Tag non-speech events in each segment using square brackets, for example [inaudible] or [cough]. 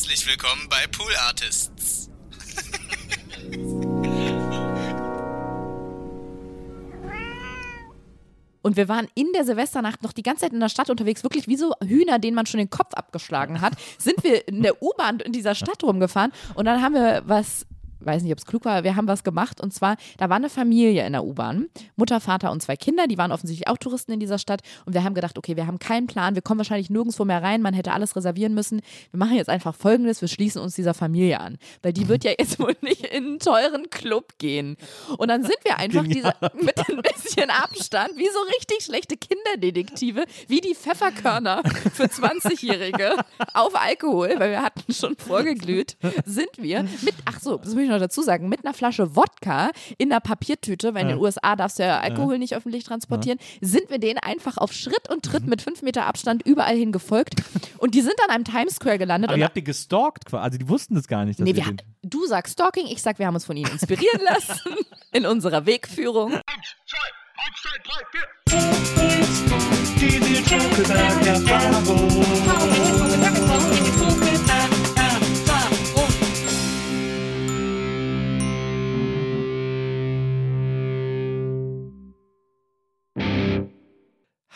Herzlich willkommen bei Pool Artists. Und wir waren in der Silvesternacht noch die ganze Zeit in der Stadt unterwegs, wirklich wie so Hühner, denen man schon den Kopf abgeschlagen hat, sind wir in der U-Bahn in dieser Stadt rumgefahren und dann haben wir was weiß nicht, ob es klug war, wir haben was gemacht. Und zwar, da war eine Familie in der U-Bahn, Mutter, Vater und zwei Kinder, die waren offensichtlich auch Touristen in dieser Stadt. Und wir haben gedacht, okay, wir haben keinen Plan, wir kommen wahrscheinlich nirgendwo mehr rein, man hätte alles reservieren müssen. Wir machen jetzt einfach folgendes, wir schließen uns dieser Familie an, weil die wird ja jetzt wohl nicht in einen teuren Club gehen. Und dann sind wir einfach diese, mit ein bisschen Abstand, wie so richtig schlechte Kinderdetektive, wie die Pfefferkörner für 20-Jährige auf Alkohol, weil wir hatten schon vorgeglüht, sind wir mit, ach so, das muss ich noch dazu sagen, mit einer Flasche Wodka in einer Papiertüte, weil in den USA darfst du ja Alkohol nicht öffentlich transportieren, sind wir denen einfach auf Schritt und Tritt mit fünf Meter Abstand überall hin gefolgt. Und die sind dann am Times Square gelandet. Aber und ihr habt die gestalkt quasi. Also die wussten das gar nicht. Dass Nee, ihr wir, du sagst Stalking, ich sag, wir haben uns von ihnen inspirieren lassen in unserer Wegführung.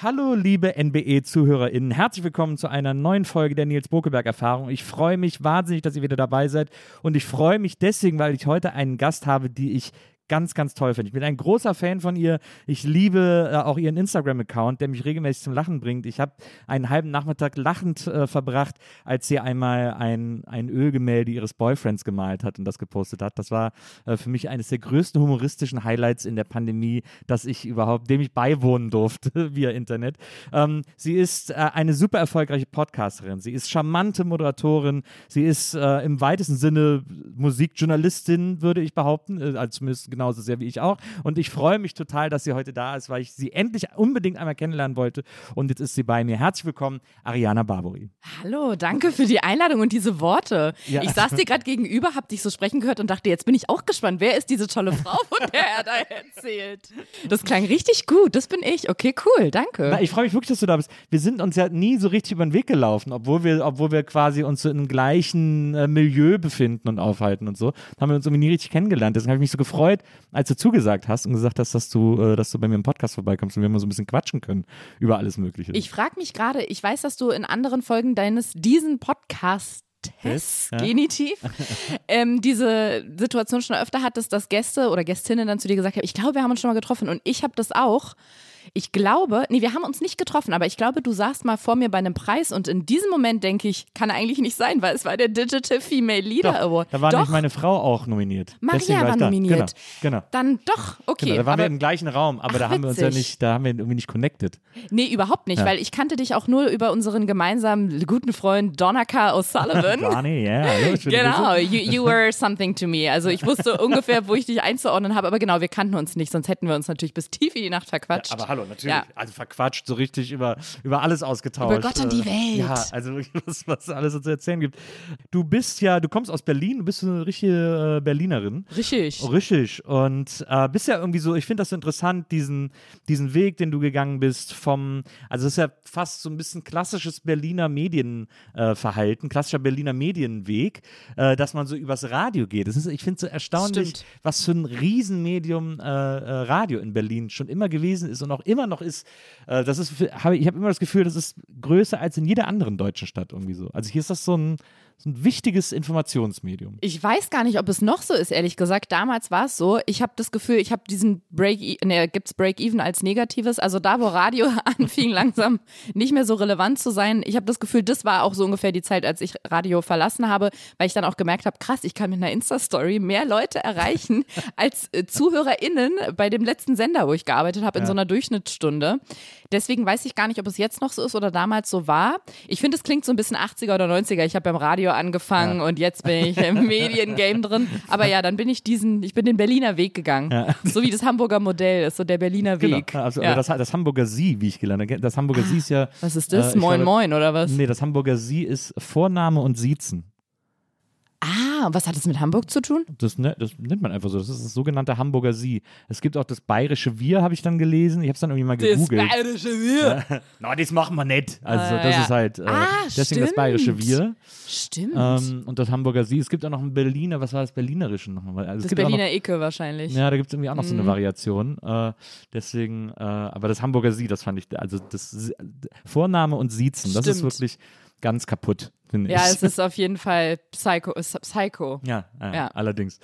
Hallo, liebe NBE-ZuhörerInnen. Herzlich willkommen zu einer neuen Folge der Nils Bokeberg-Erfahrung. Ich freue mich wahnsinnig, dass ihr wieder dabei seid. Und ich freue mich deswegen, weil ich heute einen Gast habe, die ich ganz, ganz toll finde. Ich bin ein großer Fan von ihr. Ich liebe äh, auch ihren Instagram-Account, der mich regelmäßig zum Lachen bringt. Ich habe einen halben Nachmittag lachend äh, verbracht, als sie einmal ein, ein Ölgemälde ihres Boyfriends gemalt hat und das gepostet hat. Das war äh, für mich eines der größten humoristischen Highlights in der Pandemie, dass ich überhaupt, dem ich beiwohnen durfte [laughs] via Internet. Ähm, sie ist äh, eine super erfolgreiche Podcasterin. Sie ist charmante Moderatorin. Sie ist äh, im weitesten Sinne Musikjournalistin, würde ich behaupten, äh, also zumindest genauso sehr wie ich auch. Und ich freue mich total, dass sie heute da ist, weil ich sie endlich unbedingt einmal kennenlernen wollte. Und jetzt ist sie bei mir. Herzlich willkommen, Ariana Barbori. Hallo, danke für die Einladung und diese Worte. Ja. Ich saß dir gerade gegenüber, hab dich so sprechen gehört und dachte, jetzt bin ich auch gespannt. Wer ist diese tolle Frau, von der er da erzählt? Das klang richtig gut. Das bin ich. Okay, cool. Danke. Na, ich freue mich wirklich, dass du da bist. Wir sind uns ja nie so richtig über den Weg gelaufen, obwohl wir, obwohl wir quasi uns so im gleichen äh, Milieu befinden und aufhalten und so. Haben wir uns irgendwie nie richtig kennengelernt. Deswegen habe ich mich so gefreut, als du zugesagt hast und gesagt hast, dass du, äh, dass du bei mir im Podcast vorbeikommst und wir mal so ein bisschen quatschen können über alles Mögliche. Ich frage mich gerade, ich weiß, dass du in anderen Folgen deines diesen Podcast Test, ja. Genitiv, [laughs] ähm, diese Situation schon öfter hattest, dass Gäste oder Gästinnen dann zu dir gesagt haben, ich glaube, wir haben uns schon mal getroffen und ich habe das auch. Ich glaube, nee, wir haben uns nicht getroffen, aber ich glaube, du saßt mal vor mir bei einem Preis und in diesem Moment denke ich, kann eigentlich nicht sein, weil es war der Digital Female Leader Doch, Award. da war doch, nämlich meine Frau auch nominiert. Maria war da. nominiert. Genau, genau. dann doch, okay. genau. Da waren aber wir im gleichen Raum, aber Ach, da haben wir uns ja witzig. nicht, da haben wir irgendwie nicht connected. Nee, überhaupt nicht, Ja. weil ich kannte dich auch nur über unseren gemeinsamen guten Freund Donaka O'Sullivan. [laughs] Barney, ja, hallo, Genau, you, you were something to me. Also ich wusste ungefähr, wo ich dich einzuordnen habe, aber genau, wir kannten uns nicht, sonst hätten wir uns natürlich bis tief in die Nacht verquatscht. Aber hallo, natürlich. Ja. Also verquatscht, so richtig über, über alles ausgetauscht. Über Gott und die Äh, Welt. Ja, also wirklich, [laughs] was, was es alles so zu erzählen gibt. Du bist ja, du kommst aus Berlin, du bist so eine richtige äh, Berlinerin. Richtig. Richtig. Und äh, bist ja irgendwie so, ich finde das so interessant, diesen, diesen Weg, den du gegangen bist, vom, also es ist ja fast so ein bisschen klassisches Berliner Medienverhalten, äh, klassischer Berliner Medienweg, äh, dass man so übers Radio geht. Das ist, ich finde es so erstaunlich, Stimmt. was für ein Riesenmedium äh, Radio in Berlin schon immer gewesen ist und auch immer noch ist. Äh, das ist, habe ich habe immer das Gefühl, das ist größer als in jeder anderen deutschen Stadt irgendwie so. Also hier ist das so ein, so ein wichtiges Informationsmedium. Ich weiß gar nicht, ob es noch so ist, ehrlich gesagt. Damals war es so. Ich habe das Gefühl, ich habe diesen Break, ne, gibt's Break-Even als Negatives. Also da, wo Radio [laughs] anfing, langsam nicht mehr so relevant zu sein. Ich habe das Gefühl, das war auch so ungefähr die Zeit, als ich Radio verlassen habe, weil ich dann auch gemerkt habe, krass, ich kann mit einer Insta-Story mehr Leute erreichen [laughs] als äh, ZuhörerInnen bei dem letzten Sender, wo ich gearbeitet habe, in Ja. so einer Durchschnittsstunde. Deswegen weiß ich gar nicht, ob es jetzt noch so ist oder damals so war. Ich finde, es klingt so ein bisschen 80er oder 90er. Ich habe beim Radio angefangen und jetzt bin ich im [laughs] Mediengame drin. Aber ja, dann bin ich diesen, ich bin den Berliner Weg gegangen. Ja. So wie das Hamburger Modell ist, so der Berliner Weg. Genau, also ja. das, das Hamburger Sie, wie ich gelernt habe. Das Hamburger Sie ist ja. Was ist das? äh, moin glaube- Moin oder was? Nee, das Hamburger Sie ist Vorname und Siezen. Ah, was hat das mit Hamburg zu tun? Das, ne, das nennt man einfach so. Das ist das sogenannte Hamburger Sie. Es gibt auch das bayerische Wir, habe ich dann gelesen. Ich habe es dann irgendwie mal gegoogelt. bayerische Wir. [laughs] Na, das machen wir nicht. Also, Ah, das ja. ist halt äh, Ah, deswegen das bayerische stimmt. Wir. Stimmt. Ähm, und das Hamburger Sie. Es gibt auch noch ein Berliner, was war das Berlinerische nochmal? Also, es das Berliner Icke wahrscheinlich. Noch, ja, da gibt es irgendwie auch noch so eine Mhm. Variation. Äh, deswegen, äh, aber das Hamburger Sie, das fand ich, also das Vorname und Siezen, das ist Stimmt. wirklich ganz kaputt, finde Ja, ich. es ist auf jeden Fall Psycho. Psycho. Ja, äh, Ja. allerdings.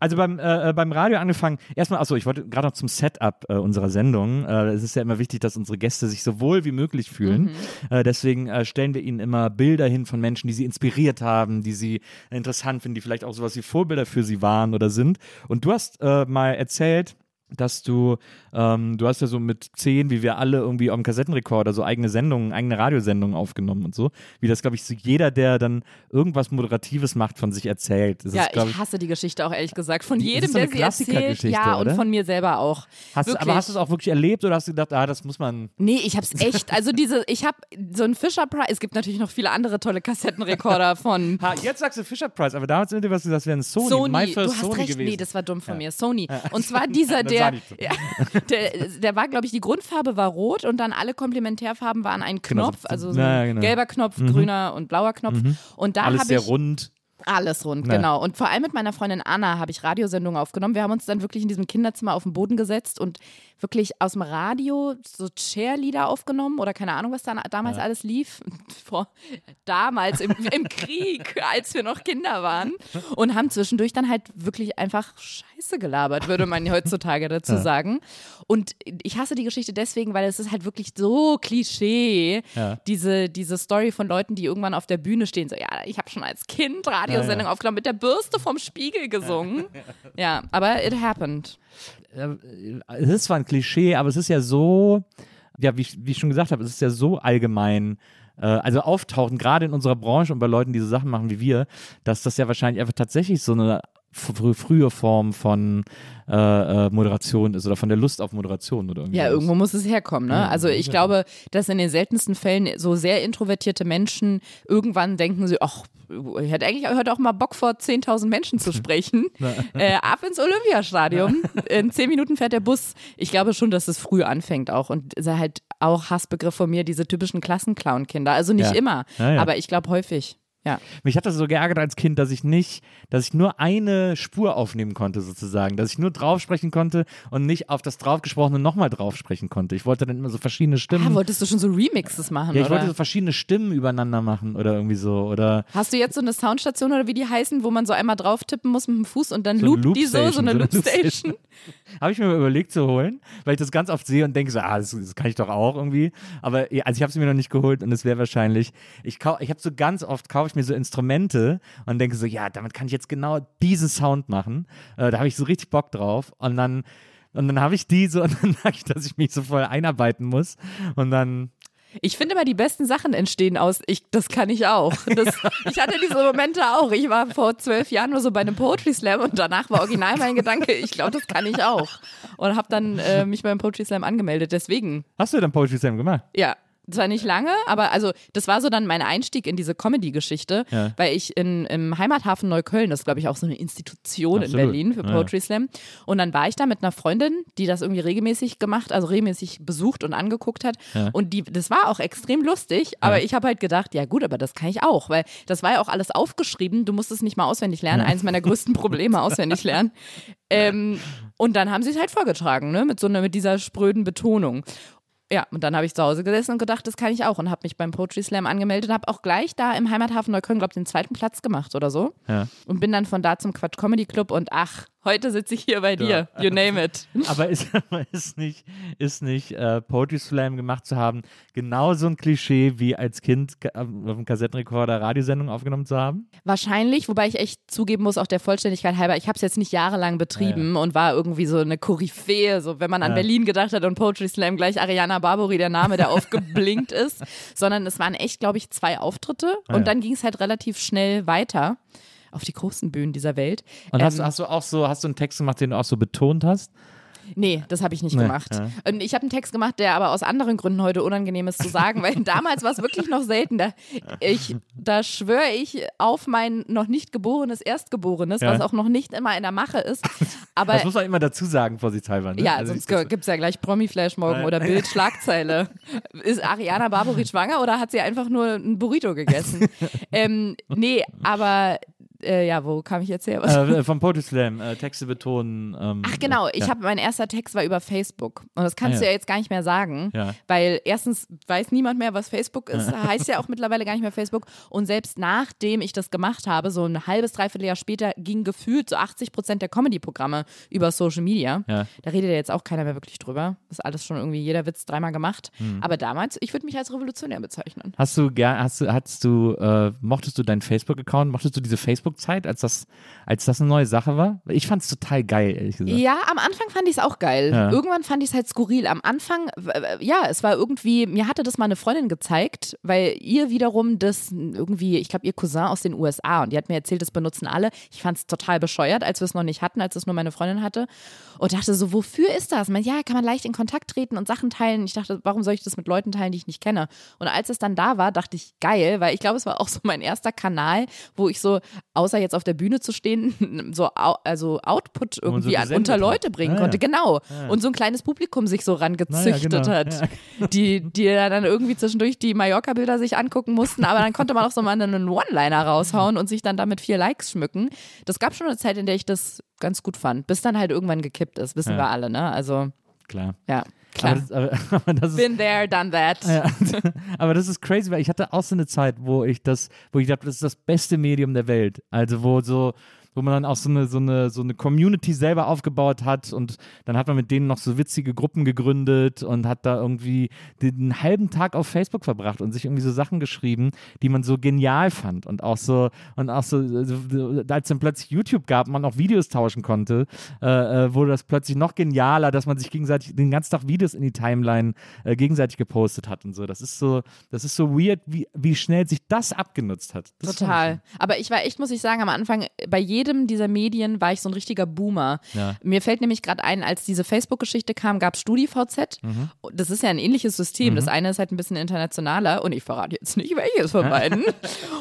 Also beim, äh, äh, beim Radio angefangen, erstmal, achso, ich wollte gerade noch zum Setup äh, unserer Sendung. Äh, es ist ja immer wichtig, dass unsere Gäste sich so wohl wie möglich fühlen. Mhm. Äh, deswegen stellen wir ihnen immer Bilder hin von Menschen, die sie inspiriert haben, die sie interessant finden, die vielleicht auch sowas wie Vorbilder für sie waren oder sind. Und du hast mal erzählt, dass du, ähm, du hast ja so mit zehn, wie wir alle irgendwie am Kassettenrekorder so eigene Sendungen, eigene Radiosendungen aufgenommen und so. Wie das, glaube ich, so jeder, der dann irgendwas Moderatives macht, von sich erzählt. Das Ja, ist, ich hasse die Geschichte auch ehrlich gesagt. Von Die- jedem, so der sie erzählt. Ja, oder? und von mir selber auch. Hast, du- aber hast du es auch wirklich erlebt oder hast du gedacht, ah, das muss man. Nee, ich hab's echt. Also diese, ich hab so einen Fisher Price. Es gibt natürlich noch viele andere tolle Kassettenrekorder [laughs] von Ha, jetzt sagst du Fisher Price, aber damals du was gesagt, das wäre ein Sony. Sony. My Du first hast Sony recht. gewesen. Nee, das war dumm von mir. Sony. Und zwar [laughs] dieser, Das der, ja, der, der war, glaube ich, die Grundfarbe war rot und dann alle Komplementärfarben waren ein Genau, Knopf, so- also so Ja, ein genau. gelber Knopf, grüner und blauer Knopf. Und da Alles sehr ich rund. alles rund, Ja. genau. Und vor allem mit meiner Freundin Anna habe ich Radiosendungen aufgenommen. Wir haben uns dann wirklich in diesem Kinderzimmer auf den Boden gesetzt und wirklich aus dem Radio so Cheerleader aufgenommen oder keine Ahnung, was da damals alles lief. [laughs] Vor, damals im, im Krieg, [laughs] als wir noch Kinder waren. Und haben zwischendurch dann halt wirklich einfach Scheiße gelabert, würde man heutzutage [laughs] dazu sagen. Und ich hasse die Geschichte deswegen, weil es ist halt wirklich so Klischee, Ja. diese, diese Story von Leuten, die irgendwann auf der Bühne stehen, so, ja, ich habe schon als Kind Radiosendung Ja, ja. aufgenommen, mit der Bürste vom Spiegel gesungen. [laughs] Ja, aber it happened. es ist zwar ein Klischee, aber es ist ja so, ja, wie, ich- wie ich schon gesagt habe, es ist ja so allgemein, äh, also auftauchen, gerade in unserer Branche und bei Leuten, die so Sachen machen wie wir, dass das ja wahrscheinlich einfach tatsächlich so eine fr frühe Form von äh, äh, Moderation ist oder von der Lust auf Moderation oder irgendwie. Ja, sowas. irgendwo muss es herkommen. Ne? Also ich glaube, dass in den seltensten Fällen so sehr introvertierte Menschen irgendwann denken sie, ach, ich hätte eigentlich heute auch mal Bock vor 10.000 Menschen zu [laughs] sprechen. äh, ab ins Olympiastadion. In zehn Minuten fährt der Bus. Ich glaube schon, dass es früh anfängt auch. Und ist halt auch Hassbegriff von mir, diese typischen Klassenclown-Kinder. Also nicht Ja. immer, Ja, ja. aber ich glaube häufig. Ja. Mich hat das so geärgert als Kind, dass ich nicht, dass ich nur eine Spur aufnehmen konnte, sozusagen. Dass ich nur drauf sprechen konnte und nicht auf das draufgesprochene nochmal drauf sprechen konnte. Ich wollte dann immer so verschiedene Stimmen. Ah, wolltest du schon so Remixes machen, ja, ich oder? wollte so verschiedene Stimmen übereinander machen oder irgendwie so. Oder Hast du jetzt so eine Soundstation oder wie die heißen, wo man so einmal drauf tippen muss mit dem Fuß und dann So loopt die so, so eine Loopstation? [laughs] Habe ich mir mal überlegt zu holen, weil ich das ganz oft sehe und denke so, ah, das, das kann ich doch auch irgendwie. Aber also ich habe es mir noch nicht geholt und es wäre wahrscheinlich, ich, ich habe so ganz oft, kaufe ich mir so Instrumente und denke so, ja, damit kann ich jetzt genau diesen Sound machen. Äh, da habe ich so richtig Bock drauf und dann und dann habe ich die so [laughs] und dann merke ich, dass ich mich so voll einarbeiten muss und dann Ich finde immer, die besten Sachen entstehen aus, ich, das kann ich auch. [laughs] Das, ich hatte diese Momente auch. Ich war vor zwölf Jahren nur so bei einem Poetry Slam und danach war original mein Gedanke, ich glaube, das kann ich auch. Und habe dann äh, mich beim Poetry Slam angemeldet. Deswegen, hast du dann Poetry Slam gemacht? ja. Zwar nicht lange, aber also das war so dann mein Einstieg in diese Comedy-Geschichte, Ja. weil ich in, im Heimathafen Neukölln, das ist glaube ich auch so eine Institution Absolut. in Berlin für Ja. Poetry Slam. Und dann war ich da mit einer Freundin, die das irgendwie regelmäßig gemacht, also regelmäßig besucht und angeguckt hat. Ja. Und die, das war auch extrem lustig, aber ich habe halt gedacht, ja gut, aber das kann ich auch, weil das war ja auch alles aufgeschrieben, du musst es nicht mal auswendig lernen, eines meiner größten Probleme auswendig lernen. [laughs] Ähm, und dann haben sie es halt vorgetragen, ne, mit so einer, mit dieser spröden Betonung. Ja, und dann habe ich zu Hause gesessen und gedacht, das kann ich auch und habe mich beim Poetry Slam angemeldet und habe auch gleich da im Heimathafen Neukölln, glaube ich, den zweiten Platz gemacht oder so. Ja. Und bin dann von da zum Quatsch Comedy Club und ach, heute sitze ich hier bei dir. You name it. [laughs] Aber ist, aber ist nicht, ist nicht äh, Poetry Slam gemacht zu haben, genauso ein Klischee wie als Kind ka- auf dem Kassettenrekorder Radiosendungen aufgenommen zu haben? Wahrscheinlich, wobei ich echt zugeben muss, auch der Vollständigkeit halber, ich habe es jetzt nicht jahrelang betrieben und war irgendwie so eine Koryphäe, so wenn man an Ja. Berlin gedacht hat und Poetry Slam gleich Ariana Barbori, der Name, der [laughs] aufgeblinkt ist, sondern es waren echt, glaube ich, zwei Auftritte Ah, und ja. dann ging es halt relativ schnell weiter auf die großen Bühnen dieser Welt. Und hast, Ähm, hast du auch so, hast du einen Text gemacht, den du auch so betont hast? Nee, das habe ich nicht Nee, gemacht. ja. Und ich habe einen Text gemacht, der aber aus anderen Gründen heute unangenehm ist zu sagen, weil [laughs] damals war es wirklich noch selten. Da, ich, da schwöre ich auf mein noch nicht geborenes Erstgeborenes, Ja. was auch noch nicht immer in der Mache ist. Aber Das muss man immer dazu sagen, vorsichtshalber. Ne? ja, Also sonst gibt es ja gleich Promi-Flash morgen Ja. oder Bild-Schlagzeile. [laughs] Ist Ariana Barbori schwanger oder hat sie einfach nur ein Burrito gegessen? [laughs] ähm, nee, aber äh, ja, wo kam ich jetzt her? Was [laughs] äh, vom Poetry Slam, äh, Texte betonen. Ähm, Ach genau, ich ja. habe mein erster Text war über Facebook und das kannst Ah, du ja. ja jetzt gar nicht mehr sagen, Ja. weil erstens weiß niemand mehr, was Facebook ist, [laughs] heißt ja auch mittlerweile gar nicht mehr Facebook und selbst nachdem ich das gemacht habe, so ein halbes dreiviertel Jahr später ging gefühlt so 80 Prozent der Comedy-Programme über Social Media. Ja. Da redet ja jetzt auch keiner mehr wirklich drüber. Das ist alles schon irgendwie jeder Witz dreimal gemacht. Hm. Aber damals, ich würde mich als revolutionär bezeichnen. Hast du gern, hast du, hattest du, äh, mochtest du deinen Facebook-Account, mochtest du diese Facebook-Zeit, als das, als das eine neue Sache war? Ich fand es total geil, ehrlich gesagt. Ja, am Anfang fand ich es auch geil. Ja. Irgendwann fand ich es halt skurril. Am Anfang, ja, es war irgendwie, mir hatte das mal eine Freundin gezeigt, weil ihr wiederum das irgendwie, ich glaube, ihr Cousin aus den USA und die hat mir erzählt, das benutzen alle. Ich fand es total bescheuert, als wir es noch nicht hatten, als es nur meine Freundin hatte. Und dachte so, wofür ist das? Man, ja, kann man leicht in Kontakt treten und Sachen teilen. Ich dachte, warum soll ich das mit Leuten teilen, die ich nicht kenne? Und als es dann da war, dachte ich, geil, weil ich glaube, es war auch so mein erster Kanal, wo ich so, außer jetzt auf der Bühne zu stehen, [laughs] so also Output so irgendwie an, gesendet unter. Leute bringen Ah, konnte. ja. Genau. Und so ein kleines Publikum sich so rangezüchtet ja, genau. hat. [laughs] Die, die dann irgendwie zwischendurch die Mallorca-Bilder sich angucken mussten, aber dann konnte man auch so mal einen One-Liner raushauen und sich dann damit vier Likes schmücken. Das gab schon eine Zeit, in der ich das ganz gut fand, bis dann halt irgendwann gekippt ist, wissen Ja. wir alle, ne? Also, Klar. ja, klar. Aber das, aber, [laughs] aber das ist, Been there, done that. ja, [laughs] aber das ist crazy, weil ich hatte auch so eine Zeit, wo ich das, wo ich dachte, das ist das beste Medium der Welt. Also wo so, wo man dann auch so eine, so eine, so eine Community selber aufgebaut hat und dann hat man mit denen noch so witzige Gruppen gegründet und hat da irgendwie den halben Tag auf Facebook verbracht und sich irgendwie so Sachen geschrieben, die man so genial fand und auch so, und auch so, als dann plötzlich YouTube gab, man auch Videos tauschen konnte, äh, äh, wurde das plötzlich noch genialer, dass man sich gegenseitig den ganzen Tag Videos in die Timeline äh, gegenseitig gepostet hat und so. Das ist so, das ist so weird, wie, wie schnell sich das abgenutzt hat. Das Total. Aber ich war echt, muss ich sagen, am Anfang, bei jedem dieser Medien war ich so ein richtiger Boomer. Ja. Mir fällt nämlich gerade ein, als diese Facebook-Geschichte kam, gab es StudiVZ. Mhm. Das ist ja ein ähnliches System. Das eine ist halt ein bisschen internationaler und ich verrate jetzt nicht, welches von beiden.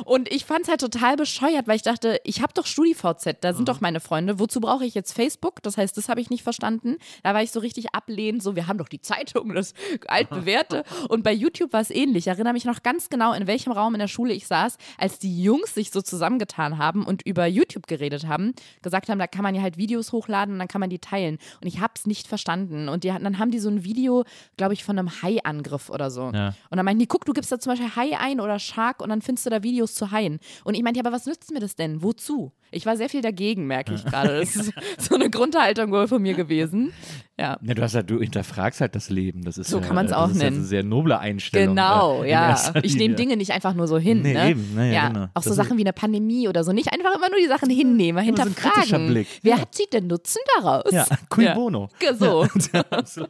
und ich fand es halt total bescheuert, weil ich dachte, ich habe doch StudiVZ, da sind Mhm. doch meine Freunde. Wozu brauche ich jetzt Facebook? Das heißt, das habe ich nicht verstanden. Da war ich so richtig ablehnend, so, wir haben doch die Zeitung, das [laughs] altbewährte. Und bei YouTube war es ähnlich. Ich erinnere mich noch ganz genau, in welchem Raum in der Schule ich saß, als die Jungs sich so zusammengetan haben und über YouTube geredet haben, gesagt haben, da kann man ja halt Videos hochladen und dann kann man die teilen. Und ich habe es nicht verstanden. Und die, dann haben die so ein Video, glaube ich, von einem Hai-Angriff oder so. Ja. Und dann meinten die, guck, du gibst da zum Beispiel Hai ein oder Shark und dann findest du da Videos zu Haien. Und ich meinte, ja, aber was nützt mir das denn? Wozu? Ich war sehr viel dagegen, merke ich [laughs] gerade. Das ist so eine Grundhaltung wohl von mir gewesen. Ja. Ja, du, hast halt, du hinterfragst halt das Leben. Das ist So ja, kann man's das auch ist ja nennen. eine sehr noble Einstellung. Genau, äh, in ja. Ich nehme. Dinge nicht einfach nur so hin. Nee, ne? eben, ne, ja, genau. Auch so Das Sachen wie eine Pandemie oder so. Nicht einfach immer nur die Sachen hinnehmen, Immer so ein kritischer hinterfragen. Blick. Wer Ja. hat sie denn Nutzen daraus? Ja, cui bono. So. [laughs] Absolut.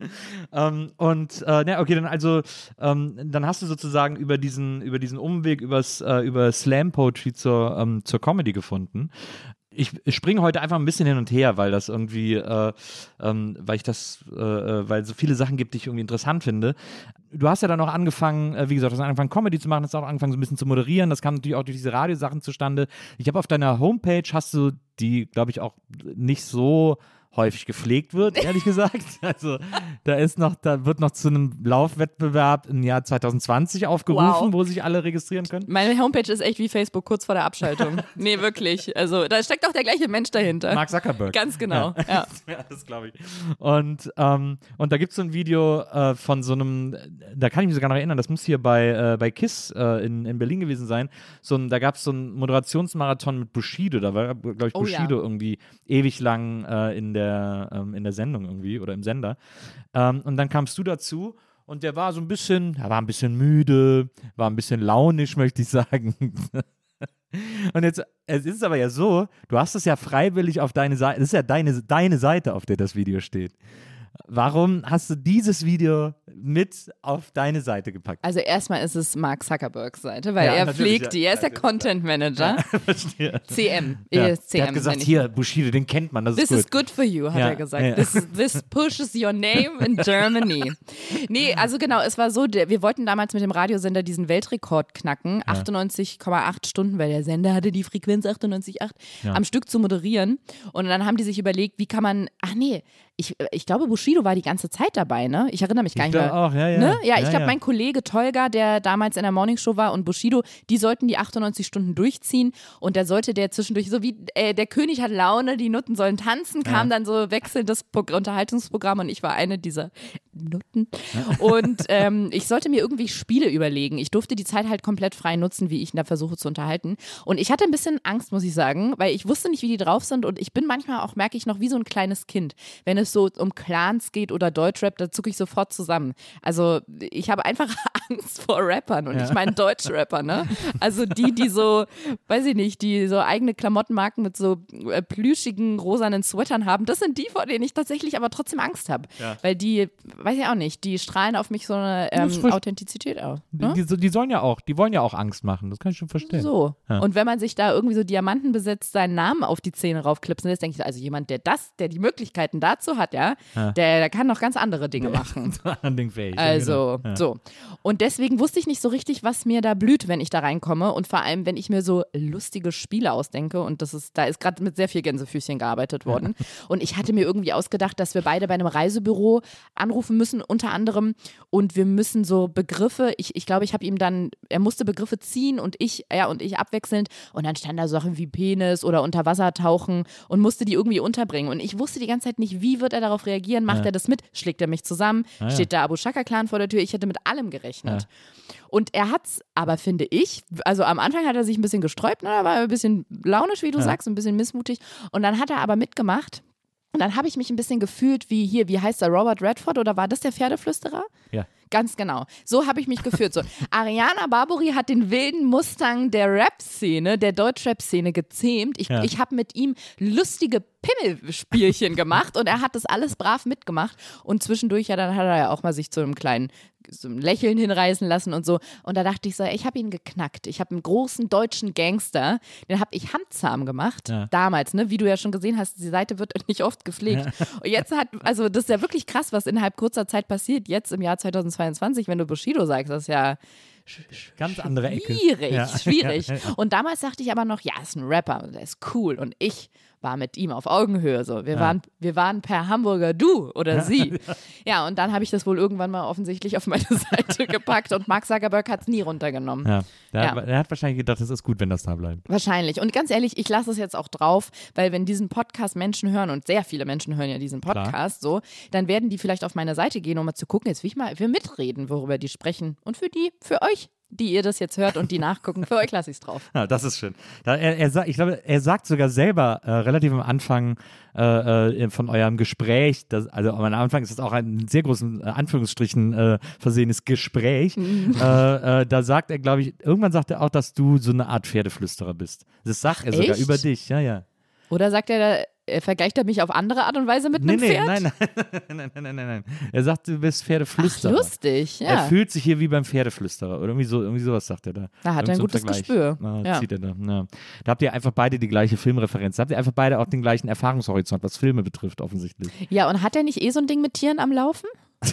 [laughs] ähm, und äh, ne, okay, dann also, ähm, dann hast du sozusagen über diesen, über diesen Umweg, übers, äh, über Slam Poetry zur, ähm, zur Comedy gefunden. Ich springe heute einfach ein bisschen hin und her, weil das irgendwie, äh, ähm, weil ich das, äh, äh, weil so viele Sachen gibt, die ich irgendwie interessant finde. Du hast ja dann auch angefangen, äh, wie gesagt, du hast angefangen Comedy zu machen, hast auch angefangen so ein bisschen zu moderieren. Das kam natürlich auch durch diese Radiosachen zustande. Ich habe auf deiner Homepage hast du, die glaube ich auch nicht so häufig gepflegt wird, ehrlich gesagt. [laughs] Also da ist noch, da wird noch zu einem Laufwettbewerb im Jahr 2020 aufgerufen, Wow. wo sich alle registrieren können. Meine Homepage ist echt wie Facebook kurz vor der Abschaltung. [laughs] nee, wirklich. Also da steckt auch der gleiche Mensch dahinter. Mark Zuckerberg. Ganz genau. Ja. Ja, [laughs] das glaube ich. Und, ähm, und da gibt es so ein Video äh, von so einem, da kann ich mich sogar noch erinnern, das muss hier bei, äh, bei KISS äh, in, in Berlin gewesen sein. So ein, da gab es so einen Moderationsmarathon mit Bushido. Da war, glaube ich, Oh ja. Bushido irgendwie ewig lang äh, in, der, ähm, in der Sendung irgendwie oder im Sender. Ähm, und dann kamst du dazu. Und der war so ein bisschen, er war ein bisschen müde, war ein bisschen launisch, [laughs] möchte ich sagen. Und jetzt, es ist aber ja so, du hast es ja freiwillig auf deine Seite, das ist ja deine, deine Seite, auf der das Video steht. Warum hast du dieses Video mit auf deine Seite gepackt? Also erstmal ist es Mark Zuckerbergs Seite, weil Ja, er pflegt ja. die. Er ist der Ja, Content Manager. [laughs] Verstehe. CM. Ja. Er ist CM. Der hat gesagt, hier, Bushido, den kennt man, das ist This is good for you, hat Ja, er gesagt. ja. This, this pushes your name in [laughs] Germany. Nee, also genau, es war so, wir wollten damals mit dem Radiosender diesen Weltrekord knacken, 98,8 Stunden, weil der Sender hatte die Frequenz 98,8 Ja. am Stück zu moderieren. Und dann haben die sich überlegt, wie kann man, ach nee, ich, ich glaube, Bushido war die ganze Zeit dabei, ne? Ich erinnere mich gar Ich nicht mehr. auch, ja, ja. Ne? Ja, ich Ja, glaube, ja. mein Kollege Tolga, der damals in der Morningshow war und Bushido, die sollten die 98 Stunden durchziehen und da sollte der zwischendurch, so wie äh, der König hat Laune, die Nutten sollen tanzen, kam dann so wechselndes Pro Unterhaltungsprogramm und ich war eine dieser Nutten. [laughs] Und ähm, ich sollte mir irgendwie Spiele überlegen. Ich durfte die Zeit halt komplett frei nutzen, wie ich da versuche zu unterhalten. Und ich hatte ein bisschen Angst, muss ich sagen, weil ich wusste nicht, wie die drauf sind und ich bin manchmal auch, merke ich noch, wie so ein kleines Kind. Wenn es so um Clans geht oder Deutschrap, da zucke ich sofort zusammen. Also ich habe einfach Angst vor Rappern und ich meine Deutschrapper, ne? Also die, die so, weiß ich nicht, die so eigene Klamottenmarken mit so äh, plüschigen, rosanen Sweatern haben, das sind die, vor denen ich tatsächlich aber trotzdem Angst habe. Ja. Weil die, weiß ich auch nicht, die strahlen auf mich so eine ähm. Authentizität aus. Ne? Die, die, die sollen ja auch, die wollen ja auch Angst machen, das kann ich schon verstehen. So. Ja. Und wenn man sich da irgendwie so Diamanten besetzt, seinen Namen auf die Zähne raufklipsen lässt, denke ich, so, also jemand, der das, der die Möglichkeiten dazu hat, ja, Ja. Der, der kann noch ganz andere Dinge machen. [laughs] Den fähig. ja, Also, genau. Ja. so. Und deswegen wusste ich nicht so richtig, was mir da blüht, wenn ich da reinkomme. Und vor allem, wenn ich mir so lustige Spiele ausdenke. Und das ist, da ist gerade mit sehr viel Gänsefüßchen gearbeitet worden. [laughs] Und ich hatte mir irgendwie ausgedacht, dass wir beide bei einem Reisebüro anrufen müssen, unter anderem. Und wir müssen so Begriffe, ich, ich glaube, ich habe ihm dann, er musste Begriffe ziehen und ich, ja, und ich abwechselnd. Und dann standen da Sachen wie Penis oder unter Wasser tauchen und musste die irgendwie unterbringen. Und ich wusste die ganze Zeit nicht, wie wird er darauf reagieren? Macht er das mit? Schlägt er mich zusammen? Ah, ja. Steht der Abu Shaka Clan vor der Tür? Ich hätte mit allem gerechnet. Und er hat's aber, finde ich, also am Anfang hat er sich ein bisschen gesträubt, ne? da war er ein bisschen launisch, wie du sagst, ein bisschen missmutig. Und dann hat er aber mitgemacht. Und dann habe ich mich ein bisschen gefühlt wie hier, wie heißt er, Robert Redford oder war das der Pferdeflüsterer? Ja. Ganz genau. So habe ich mich gefühlt. So, Ariana Barbori hat den wilden Mustang der Rap-Szene, der Deutsch-Rap-Szene gezähmt. Ich, Ja. ich habe mit ihm lustige Pimmelspielchen gemacht und er hat das alles brav mitgemacht. Und zwischendurch, ja, dann hat er ja auch mal sich zu einem kleinen so einem Lächeln hinreißen lassen und so. Und da dachte ich so, ich habe ihn geknackt. Ich habe einen großen deutschen Gangster, den habe ich handzahm gemacht. Ja. Damals, ne? Wie du ja schon gesehen hast, die Seite wird [laughs] nicht oft gepflegt. Und jetzt hat, also das ist ja wirklich krass, was innerhalb kurzer Zeit passiert. Jetzt im Jahr 2022, wenn du Bushido sagst, das ist ja Ganz andere Ecke. schwierig, Ja. [laughs] schwierig. Und damals dachte ich aber noch, ja, ist ein Rapper, der ist cool. Und ich war mit ihm auf Augenhöhe. So. Wir, waren, wir waren per Hamburger Du oder sie. [laughs] Ja, und dann habe ich das wohl irgendwann mal offensichtlich auf meine [laughs] Seite gepackt und Mark Zuckerberg hat es nie runtergenommen. Ja. Der, Ja. Hat, der hat wahrscheinlich gedacht, es ist gut, wenn das da bleibt. Wahrscheinlich. Und ganz ehrlich, ich lasse es jetzt auch drauf, weil wenn diesen Podcast Menschen hören, und sehr viele Menschen hören ja diesen Podcast so, dann werden die vielleicht auf meine Seite gehen, um mal zu gucken, jetzt will ich mal, wir mitreden, worüber die sprechen. Und für die, für euch, die ihr das jetzt hört und die nachgucken, für euch lasse ich es drauf. Ja, das ist schön. Er, er, ich glaube, er sagt sogar selber äh, relativ am Anfang äh, äh, von eurem Gespräch, dass, also am Anfang ist es auch ein sehr großen äh, Anführungsstrichen äh, versehenes Gespräch. Äh, äh, da sagt er, glaube ich, irgendwann sagt er auch, dass du so eine Art Pferdeflüsterer bist. Das sagt er sogar echt? über dich, ja, ja. Oder sagt er, vergleicht er mich auf andere Art und Weise mit Nee, einem nee, Pferd? nein, nein, [laughs] nein, nein, nein, nein, nein. Er sagt, du bist Ach, Pferdeflüsterer. lustig, Er ja. fühlt sich hier wie beim Pferdeflüsterer oder irgendwie so, irgendwie sowas sagt er da. Da hat er ein so gutes Vergleich. Gespür. Na, Ja. zieht er da. Ja. Da habt ihr einfach beide die gleiche Filmreferenz. Da habt ihr einfach beide auch den gleichen Erfahrungshorizont, was Filme betrifft, offensichtlich. Ja, und hat er nicht eh so ein Ding mit Tieren am Laufen? [laughs]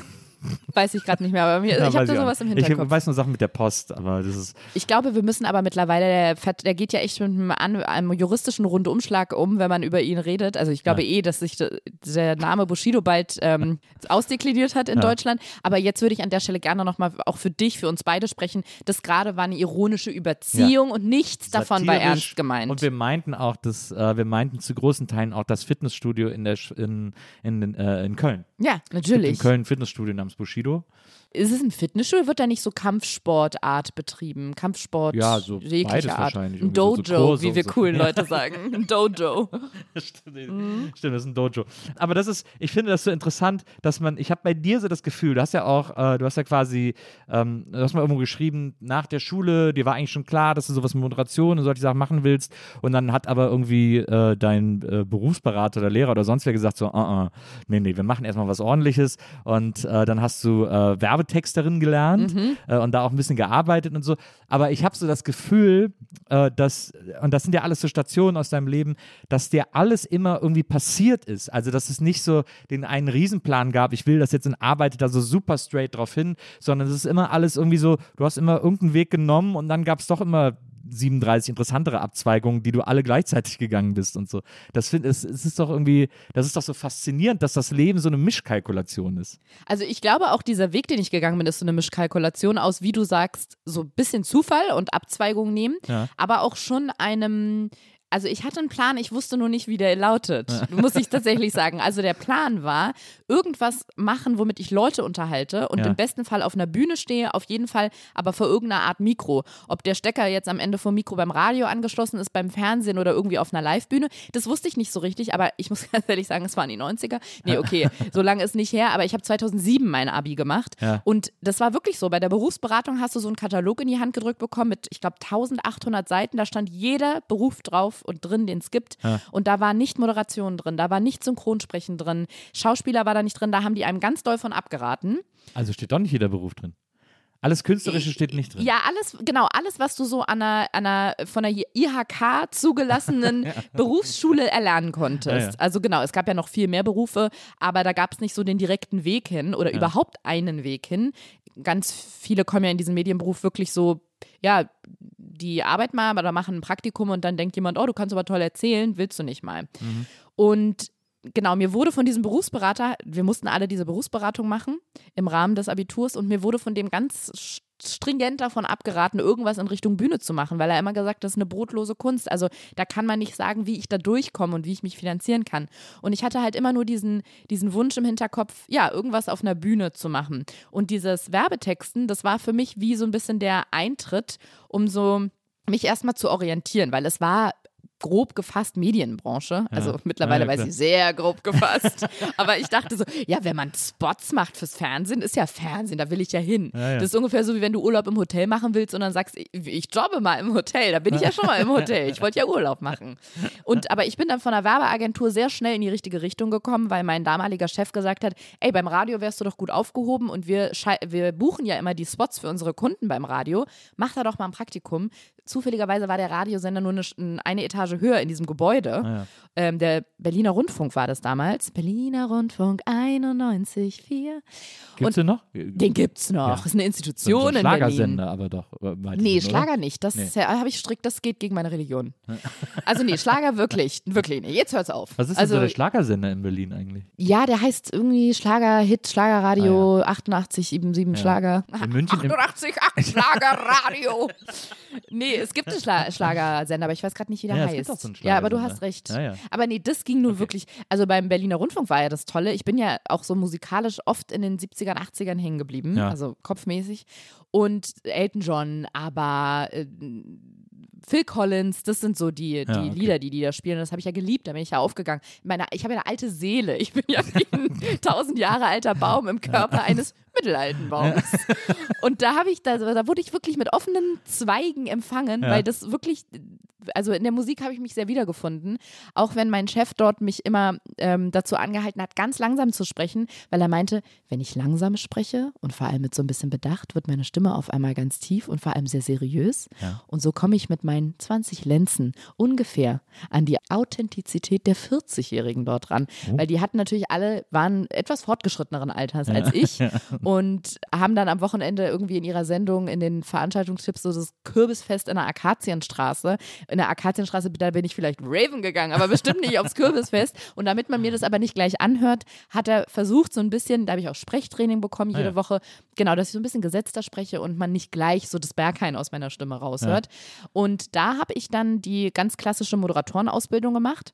Weiß ich gerade nicht mehr, aber mir, Ja, ich habe da sowas im. Hinterkopf. Ich weiß nur Sachen mit der Post, aber das ist. Ich glaube, wir müssen aber mittlerweile, der, der geht ja echt mit einem, einem juristischen Rundumschlag um, wenn man über ihn redet. Also ich glaube Ja. eh, dass sich de, der Name Bushido bald ähm, ausdekliniert hat in Ja. Deutschland. Aber jetzt würde ich an der Stelle gerne nochmal auch für dich, für uns beide sprechen. Das gerade war eine ironische Überziehung und nichts davon war satirisch. ernst gemeint. Und wir meinten auch, dass, äh, wir meinten zu großen Teilen auch das Fitnessstudio in, der, Sch- in, in, äh, in Köln. ja, In natürlich. Köln ein Fitnessstudio namens Bushido. Ist es ein Fitnessstudio? Wird da nicht so Kampfsportart betrieben? Kampfsport Ja, so jeglicher Art. wahrscheinlich. Ein so- so Dojo, Kurse wie wir so. coolen. Leute sagen. Ein Dojo. [laughs] Stimmt, stimmt, das ist ein Dojo. Aber das ist, ich finde das so interessant, dass man, ich habe bei dir so das Gefühl, du hast ja auch, äh, du hast ja quasi, ähm, du hast mal irgendwo geschrieben, nach der Schule, dir war eigentlich schon klar, dass du sowas mit Moderation und solche Sachen machen willst. Und dann hat aber irgendwie äh, dein äh, Berufsberater oder Lehrer oder sonst wer gesagt, so, uh, uh, nee, nee, wir machen erstmal was ordentliches. Und äh, dann hast du äh, Werbetexterin gelernt äh, und da auch ein bisschen gearbeitet und so. Aber ich habe so das Gefühl, äh, dass, und das sind ja alles so Stationen aus deinem Leben, dass dir alles immer irgendwie passiert ist. Also, dass es nicht so den einen Riesenplan gab, ich will das jetzt und arbeite da so super straight drauf hin, sondern es ist immer alles irgendwie so, du hast immer irgendeinen Weg genommen und dann gab es doch immer 37 interessantere Abzweigungen, die du alle gleichzeitig gegangen bist und so. Das finde es, es ist doch irgendwie, das ist doch so faszinierend, dass das Leben so eine Mischkalkulation ist. Also ich glaube auch dieser Weg, den ich gegangen bin, ist so eine Mischkalkulation aus, wie du sagst, so ein bisschen Zufall und Abzweigung nehmen, Ja. aber auch schon einem also ich hatte einen Plan, ich wusste nur nicht, wie der lautet, muss ich tatsächlich sagen. Also der Plan war, irgendwas machen, womit ich Leute unterhalte und Ja. im besten Fall auf einer Bühne stehe, auf jeden Fall aber vor irgendeiner Art Mikro. Ob der Stecker jetzt am Ende vom Mikro beim Radio angeschlossen ist, beim Fernsehen oder irgendwie auf einer Live-Bühne, das wusste ich nicht so richtig, aber ich muss [laughs] ganz ehrlich sagen, es waren die 90er. Nee, okay, [laughs] so lange ist nicht her, aber ich habe 2007 mein Abi gemacht Ja. und das war wirklich so. Bei der Berufsberatung hast du so einen Katalog in die Hand gedrückt bekommen mit, ich glaube, 1800 Seiten. Da stand jeder Beruf drauf und drin, den es gibt. Und da war nicht Moderation drin, da war nicht Synchronsprechen drin, Schauspieler war da nicht drin. Da haben die einem ganz doll von abgeraten. Also steht doch nicht jeder Beruf drin. Alles Künstlerische steht nicht drin. Ja, alles, genau, alles, was du so an einer, an einer von der IHK zugelassenen [laughs] Berufsschule erlernen konntest. Ja, ja. Also genau, es gab ja noch viel mehr Berufe, aber da gab es nicht so den direkten Weg hin oder überhaupt einen Weg hin. Ganz viele kommen ja in diesen Medienberuf wirklich so, ja, die arbeiten mal oder machen ein Praktikum und dann denkt jemand, oh, du kannst aber toll erzählen, willst du nicht mal. Und genau, mir wurde von diesem Berufsberater, wir mussten alle diese Berufsberatung machen im Rahmen des Abiturs und mir wurde von dem ganz stringent davon abgeraten, irgendwas in Richtung Bühne zu machen, weil er immer gesagt hat, das ist eine brotlose Kunst. Also da kann man nicht sagen, wie ich da durchkomme und wie ich mich finanzieren kann. Und ich hatte halt immer nur diesen, diesen Wunsch im Hinterkopf, ja, irgendwas auf einer Bühne zu machen. Und dieses Werbetexten, das war für mich wie so ein bisschen der Eintritt, um so mich erstmal zu orientieren, weil es war grob gefasst Medienbranche. Also mittlerweile Ja, ja, weiß ich sehr grob gefasst. [laughs] Aber ich dachte so, ja, wenn man Spots macht fürs Fernsehen, ist ja Fernsehen, da will ich ja hin. Ja, ja. Das ist ungefähr so, wie wenn du Urlaub im Hotel machen willst und dann sagst, ich, ich jobbe mal im Hotel. Da bin ich ja schon mal im Hotel. Ich wollte ja Urlaub machen. Und aber ich bin dann von der Werbeagentur sehr schnell in die richtige Richtung gekommen, weil mein damaliger Chef gesagt hat, ey, beim Radio wärst du doch gut aufgehoben und wir, wir buchen ja immer die Spots für unsere Kunden beim Radio. Mach da doch mal ein Praktikum. Zufälligerweise war der Radiosender nur eine, eine Etage höher in diesem Gebäude. ja. Ähm, der Berliner Rundfunk war das damals. Berliner Rundfunk 91,4. Gibt's den noch? Den gibt's noch. Ja. Ist eine so Institution ein in Berlin. Schlagersender, aber doch. äh, Nee, oder? Schlager nicht. Das Nee. ja- habe ich strikt, das geht gegen meine Religion. Also nee, [laughs] Schlager wirklich, wirklich nicht. Jetzt hört's auf. Was ist denn also, so der Schlagersender in Berlin eigentlich? Ja, der heißt irgendwie Schlager-Hit, Schlagerradio 88, 77 Schlager. In München [laughs] im- 88, 8 Schlagerradio. [laughs] nee, es gibt einen Schla [laughs] Schlagersender, aber ich weiß gerade nicht, wie der Ja, es heißt. gibt auch so einen ja, aber du hast recht. Ja, ja. Aber nee, das ging nur wirklich, also beim Berliner Rundfunk war ja das Tolle. Ich bin ja auch so musikalisch oft in den 70ern, 80ern hängen geblieben, also kopfmäßig. Und Elton John, aber äh, Phil Collins, das sind so die, die Ja, okay. Lieder, die die da spielen. Das habe ich ja geliebt, da bin ich ja aufgegangen. Meine, ich habe ja eine alte Seele. Ich bin ja wie ein [laughs] tausend Jahre alter Baum im Körper eines mittelalten Baums. Und da habe ich, da, da wurde ich wirklich mit offenen Zweigen empfangen, weil das wirklich, also in der Musik habe ich mich sehr wiedergefunden. Auch wenn mein Chef dort mich immer ähm, dazu angehalten hat, ganz langsam zu sprechen, weil er meinte, wenn ich langsam spreche und vor allem mit so ein bisschen Bedacht, wird meine Stimme auf einmal ganz tief und vor allem sehr seriös. Ja. Und so komme ich mit meinen 20 Lenzen ungefähr an die Authentizität der 40-Jährigen dort ran. Oh. Weil die hatten natürlich alle, waren etwas fortgeschritteneren Alters als ich [laughs] und haben dann am Wochenende irgendwie in ihrer Sendung in den Veranstaltungstipps so das Kürbisfest in der Akazienstraße. In der Akazienstraße, da bin ich vielleicht Raven gegangen, aber bestimmt nicht aufs Kürbisfest. Und damit man mir das aber nicht gleich anhört, hat er versucht, so ein bisschen, da habe ich auch Sprechtraining bekommen jede Ah ja. Woche, genau, dass ich so ein bisschen gesetzter spreche und man nicht gleich so das Berghain aus meiner Stimme raushört. Und da habe ich dann die ganz klassische Moderatorenausbildung gemacht.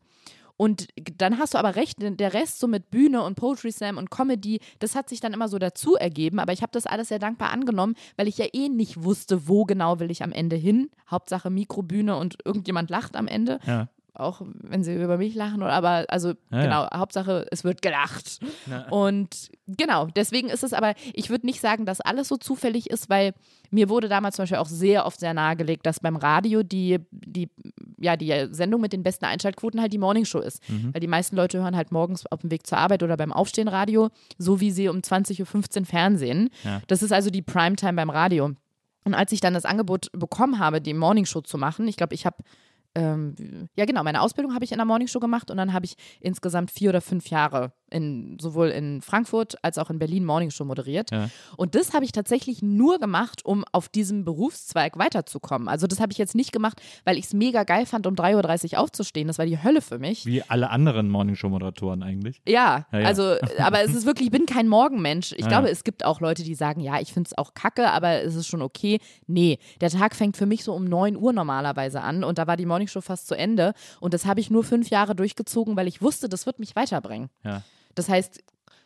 Und dann hast du aber recht, der Rest so mit Bühne und Poetry Slam und Comedy, das hat sich dann immer so dazu ergeben. Aber ich habe das alles sehr dankbar angenommen, weil ich ja eh nicht wusste, wo genau will ich am Ende hin. Hauptsache Mikrobühne und irgendjemand lacht am Ende. Ja. Auch wenn sie über mich lachen, oder aber also Ja, genau, Hauptsache es wird gelacht. Ja. Und genau, deswegen ist es aber, ich würde nicht sagen, dass alles so zufällig ist, weil mir wurde damals zum Beispiel auch sehr oft sehr nahegelegt, dass beim Radio die, die, ja, die Sendung mit den besten Einschaltquoten halt die Morningshow ist. Mhm. Weil die meisten Leute hören halt morgens auf dem Weg zur Arbeit oder beim Aufstehen Radio, so wie sie um 20.15 Uhr Fernsehen. Ja. Das ist also die Primetime beim Radio. Und als ich dann das Angebot bekommen habe, die Morningshow zu machen, ich glaube, ich habe ähm, ja genau, meine Ausbildung habe ich in der Morningshow gemacht und dann habe ich insgesamt vier oder fünf Jahre in, sowohl in Frankfurt als auch in Berlin Morningshow moderiert. Ja. Und das habe ich tatsächlich nur gemacht, um auf diesem Berufszweig weiterzukommen. Also das habe ich jetzt nicht gemacht, weil ich es mega geil fand, um 3.30 Uhr aufzustehen. Das war die Hölle für mich. Wie alle anderen Morningshow-Moderatoren eigentlich. Ja, Ja, ja. also, aber es ist wirklich, ich bin kein Morgenmensch. Ich glaube, es gibt auch Leute, die sagen, ja, ich finde es auch kacke, aber es ist schon okay. Nee, der Tag fängt für mich so um 9 Uhr normalerweise an und da war die Morningshow fast zu Ende und das habe ich nur fünf Jahre durchgezogen, weil ich wusste, das wird mich weiterbringen. Ja. Das heißt,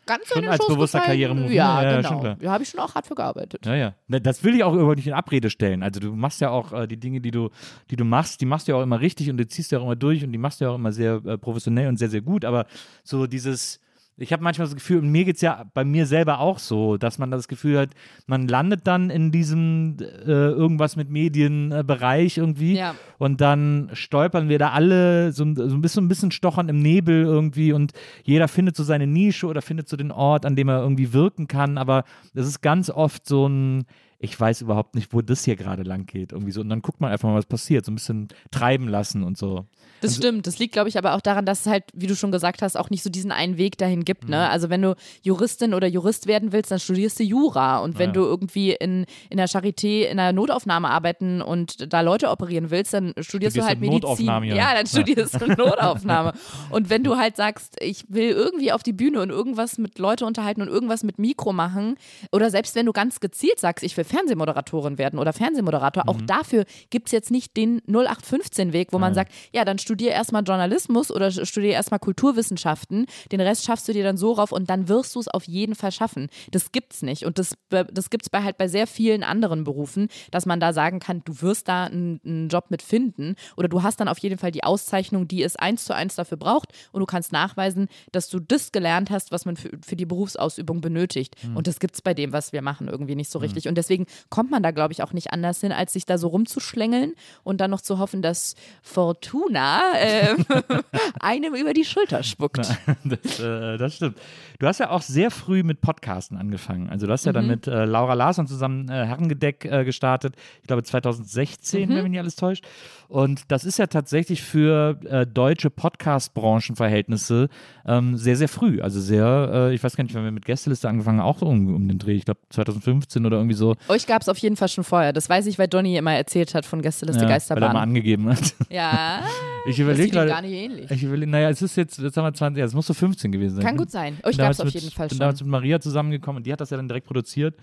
ganz Schon als Schoß bewusster Karrieremove, Ja? Ja, ja, genau. klar. Ja, habe ich schon auch hart für gearbeitet. Ja, ja. Ne, Das will ich auch überhaupt nicht in Abrede stellen. Also du machst ja auch äh, die Dinge, die du, die du machst, die machst du ja auch immer richtig und du ziehst ja auch immer durch und die machst du ja auch immer sehr äh, professionell und sehr, sehr gut. Aber so dieses, ich habe manchmal das Gefühl, und mir geht es ja bei mir selber auch so, dass man das Gefühl hat, man landet dann in diesem äh, irgendwas mit Medienbereich äh, irgendwie. Ja. und dann stolpern wir da alle so, ein- so ein bisschen, ein bisschen stochern im Nebel irgendwie. Und jeder findet so seine Nische oder findet so den Ort, an dem er irgendwie wirken kann, aber es ist ganz oft so ein, ich weiß überhaupt nicht, wo das hier gerade lang geht, irgendwie so und dann guckt man einfach mal, was passiert, so ein bisschen treiben lassen und so. Das stimmt. Das liegt, glaube ich, aber auch daran, dass es halt, wie du schon gesagt hast, auch nicht so diesen einen Weg dahin gibt. Mhm. Ne? Also wenn du Juristin oder Jurist werden willst, dann studierst du Jura. Und wenn Ja. du irgendwie in, in der Charité in der Notaufnahme arbeiten und da Leute operieren willst, dann studierst, du halt du Medizin. Notaufnahme, ja. ja, dann studierst du [laughs] Notaufnahme. Und wenn du halt sagst, ich will irgendwie auf die Bühne und irgendwas mit Leute unterhalten und irgendwas mit Mikro machen, oder selbst wenn du ganz gezielt sagst, ich will Fernsehmoderatorin werden oder Fernsehmoderator, auch Mhm. dafür gibt es jetzt nicht den 0815-Weg, wo man sagt, ja, dann studier erstmal Journalismus oder studier erstmal Kulturwissenschaften, den Rest schaffst du dir dann so rauf und dann wirst du es auf jeden Fall schaffen. Das gibt's nicht. Und das, das gibt es bei halt bei sehr vielen anderen Berufen, dass man da sagen kann, du wirst da einen, einen Job mit finden oder du hast dann auf jeden Fall die Auszeichnung, die es eins zu eins dafür braucht und du kannst nachweisen, dass du das gelernt hast, was man für, für die Berufsausübung benötigt. Und das gibt es bei dem, was wir machen, irgendwie nicht so richtig. Und deswegen kommt man da, glaube ich, auch nicht anders hin, als sich da so rumzuschlängeln und dann noch zu hoffen, dass Fortuna ähm, [laughs] einem über die Schulter spuckt. Das, äh, das stimmt. Du hast ja auch sehr früh mit Podcasten angefangen. Also du hast ja dann mit äh, Laura Larsson zusammen äh, Herrengedeck äh, gestartet. Ich glaube 2016, wenn mich nicht alles täuscht. Und das ist ja tatsächlich für äh, deutsche Podcast-Branchenverhältnisse ähm, sehr, sehr früh. Also sehr, äh, ich weiß gar nicht, wenn wir mit Gästeliste angefangen haben, auch um, um den Dreh. Ich glaube 2015 oder irgendwie so. Euch gab es auf jeden Fall schon vorher. Das weiß ich, weil Donny immer erzählt hat von Gästeliste Ja, weil er mal Geisterbahn. angegeben hat. Ja, [laughs] Ich überlege gerade. gar nicht ähnlich. Ich überlege, naja, es ist jetzt, jetzt haben wir 20, ja, es muss so 15 gewesen sein. Kann gut sein. Euch bin gab es auf jeden Fall bin schon. damals mit Maria zusammengekommen und die hat das ja dann direkt produziert.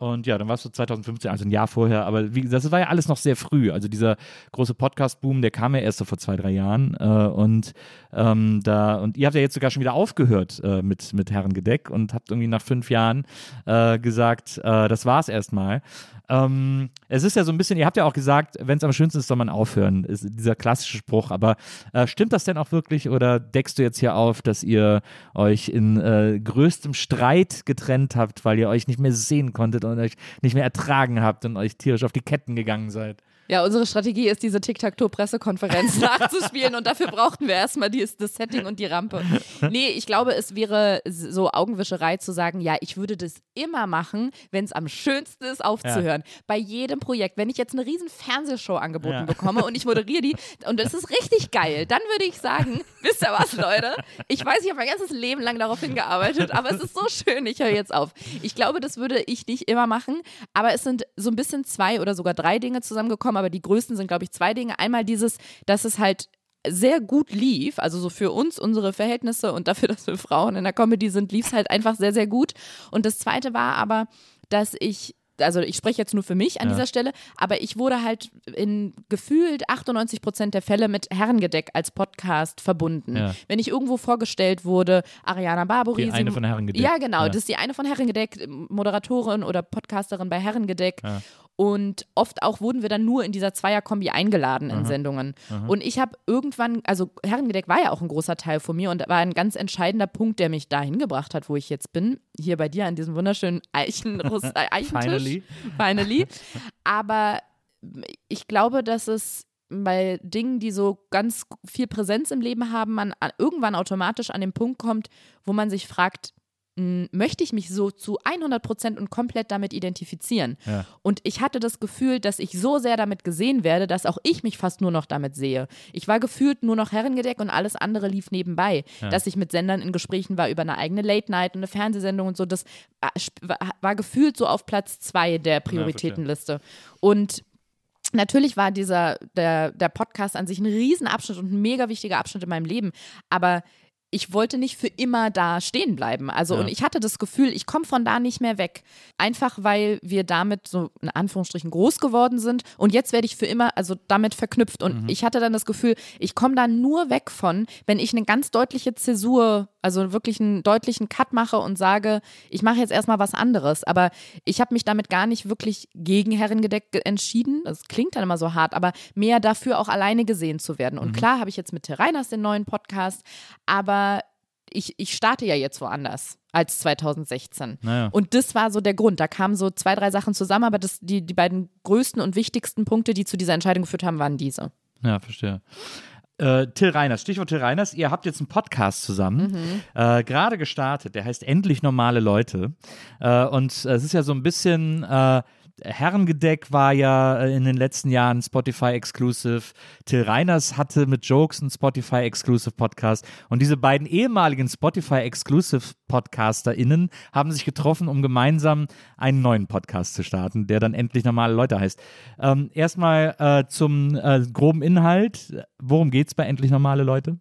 Und ja, dann war es so 2015, also ein Jahr vorher. Aber wie, das war ja alles noch sehr früh. Also dieser große Podcast-Boom, der kam ja erst so vor zwei, drei Jahren. Äh, und ähm, da, und ihr habt ja jetzt sogar schon wieder aufgehört äh, mit, mit Herrengedeck und habt irgendwie nach fünf Jahren äh, gesagt, äh, das war's erstmal. Ähm, es ist ja so ein bisschen, ihr habt ja auch gesagt, wenn es am schönsten ist, soll man aufhören, ist dieser klassische Spruch. Aber äh, stimmt das denn auch wirklich oder deckst du jetzt hier auf, dass ihr euch in äh, größtem Streit getrennt habt, weil ihr euch nicht mehr sehen konntet und euch nicht mehr ertragen habt und euch tierisch auf die Ketten gegangen seid? Ja, unsere Strategie ist, diese Tic-Tac-Toe-Pressekonferenz [laughs] nachzuspielen und dafür brauchten wir erstmal die, das Setting und die Rampe. Nee, ich glaube, es wäre so Augenwischerei zu sagen, ja, ich würde das immer machen, wenn es am schönsten ist, aufzuhören. Bei jedem Projekt. Wenn ich jetzt eine riesen Fernsehshow angeboten Ja. bekomme und ich moderiere die [laughs] und es ist richtig geil, dann würde ich sagen, [laughs] wisst ihr was, Leute? Ich weiß, ich habe mein ganzes Leben lang darauf hingearbeitet, aber es ist so schön, ich höre jetzt auf. Ich glaube, das würde ich nicht immer machen, aber es sind so ein bisschen zwei oder sogar drei Dinge zusammengekommen, aber die größten sind, glaube ich, zwei Dinge. Einmal dieses, dass es halt sehr gut lief, also so für uns, unsere Verhältnisse und dafür, [laughs] dass wir Frauen in der Comedy sind, lief es halt einfach sehr, sehr gut. Und das zweite war aber, dass ich also ich spreche jetzt nur für mich an Ja. dieser Stelle, aber ich wurde halt in gefühlt 98 Prozent der Fälle mit Herrengedeck als Podcast verbunden. Ja. Wenn ich irgendwo vorgestellt wurde, Ariana Barbori. Die eine von Herrengedeck. Ja, genau. Ja. Das ist die eine von Herrengedeck, Moderatorin oder Podcasterin bei Herrengedeck. Und oft auch wurden wir dann nur in dieser Zweierkombi eingeladen in Sendungen. Und ich habe irgendwann, also Herrengedeck war ja auch ein großer Teil von mir und war ein ganz entscheidender Punkt, der mich dahin gebracht hat, wo ich jetzt bin. Hier bei dir an diesem wunderschönen Eichen, [laughs] Eichentisch. Finally. Finally. Aber ich glaube, dass es bei Dingen, die so ganz viel Präsenz im Leben haben, man an, irgendwann automatisch an den Punkt kommt, wo man sich fragt, möchte ich mich so zu 100 Prozent und komplett damit identifizieren? Ja. Und ich hatte das Gefühl, dass ich so sehr damit gesehen werde, dass auch ich mich fast nur noch damit sehe. Ich war gefühlt nur noch Herrengedeck und alles andere lief nebenbei. Dass ich mit Sendern in Gesprächen war über eine eigene Late Night und eine Fernsehsendung und so, das war, war, war gefühlt so auf Platz zwei der Prioritätenliste. Und Natürlich war dieser, der, der Podcast an sich ein Riesenabschnitt und ein mega wichtiger Abschnitt in meinem Leben, aber ich wollte nicht für immer da stehen bleiben. Also, Ja. und ich hatte das Gefühl, ich komme von da nicht mehr weg. Einfach weil wir damit so in Anführungsstrichen groß geworden sind. Und jetzt werde ich für immer, also damit verknüpft. Und ich hatte dann das Gefühl, ich komme da nur weg von, wenn ich eine ganz deutliche Zäsur, also wirklich einen deutlichen Cut mache und sage, ich mache jetzt erstmal was anderes. Aber ich habe mich damit gar nicht wirklich gegen Herrengedeck ge- entschieden. Das klingt dann immer so hart, aber mehr dafür auch alleine gesehen zu werden. Und klar habe ich jetzt mit Till Reiners den neuen Podcast, aber ich, ich starte ja jetzt woanders als 2016. Naja. Und das war so der Grund. Da kamen so zwei, drei Sachen zusammen, aber das, die, die beiden größten und wichtigsten Punkte, die zu dieser Entscheidung geführt haben, waren diese. Ja, verstehe. Äh, Till Reiners, Stichwort Till Reiners, ihr habt jetzt einen Podcast zusammen, Mhm. äh, gerade gestartet, der heißt Endlich normale Leute. Äh, und äh, es ist ja so ein bisschen, äh, Herrengedeck war ja äh, in den letzten Jahren Spotify Exclusive. Till Reiners hatte mit Jokes einen Spotify Exclusive Podcast. Und diese beiden ehemaligen Spotify Exclusive PodcasterInnen haben sich getroffen, um gemeinsam einen neuen Podcast zu starten, der dann endlich normale Leute heißt. Ähm, erstmal äh, zum äh, groben Inhalt. Worum geht's bei endlich normale Leute?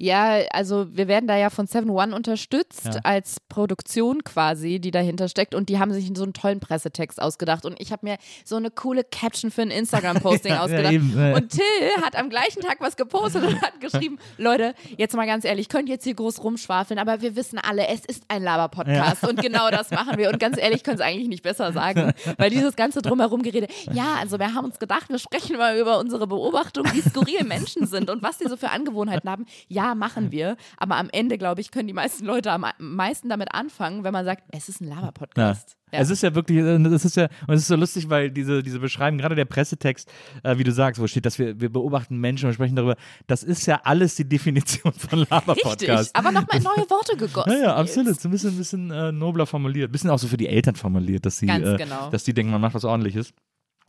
Ja, also wir werden da ja von 7 One unterstützt Ja. als Produktion quasi, die dahinter steckt. Und die haben sich so einen tollen Pressetext ausgedacht. Und ich habe mir so eine coole Caption für ein Instagram-Posting [laughs] Ja, ja, ausgedacht. eben, ja. und Till hat am gleichen Tag was gepostet und hat geschrieben, Leute, jetzt mal ganz ehrlich, könnt jetzt hier groß rumschwafeln, aber wir wissen alle, es ist ein Laber-Podcast. Und genau das machen wir. Und ganz ehrlich, können es eigentlich nicht besser sagen, weil dieses ganze drumherum gerede, ja, also wir haben uns gedacht, wir sprechen mal über unsere Beobachtung, wie skurril Menschen sind und was die so für Angewohnheiten haben. Ja, machen wir, aber am Ende, glaube ich, können die meisten Leute am meisten damit anfangen, wenn man sagt, es ist ein Ja. Laber-Podcast. Ja. Es ist ja wirklich, es ist ja, und es ist so lustig, weil diese, diese Beschreibung, gerade der Pressetext, äh, wie du sagst, wo steht, dass wir, wir beobachten Menschen und sprechen darüber, das ist ja alles die Definition von [laughs] Laber-Podcast. Richtig, aber nochmal in neue Worte gegossen. Ja, ja, jetzt. absolut. So ein bisschen, ein bisschen äh, nobler formuliert. Ein bisschen auch so für die Eltern formuliert, dass sie, äh, genau. dass die denken, man macht was ordentliches.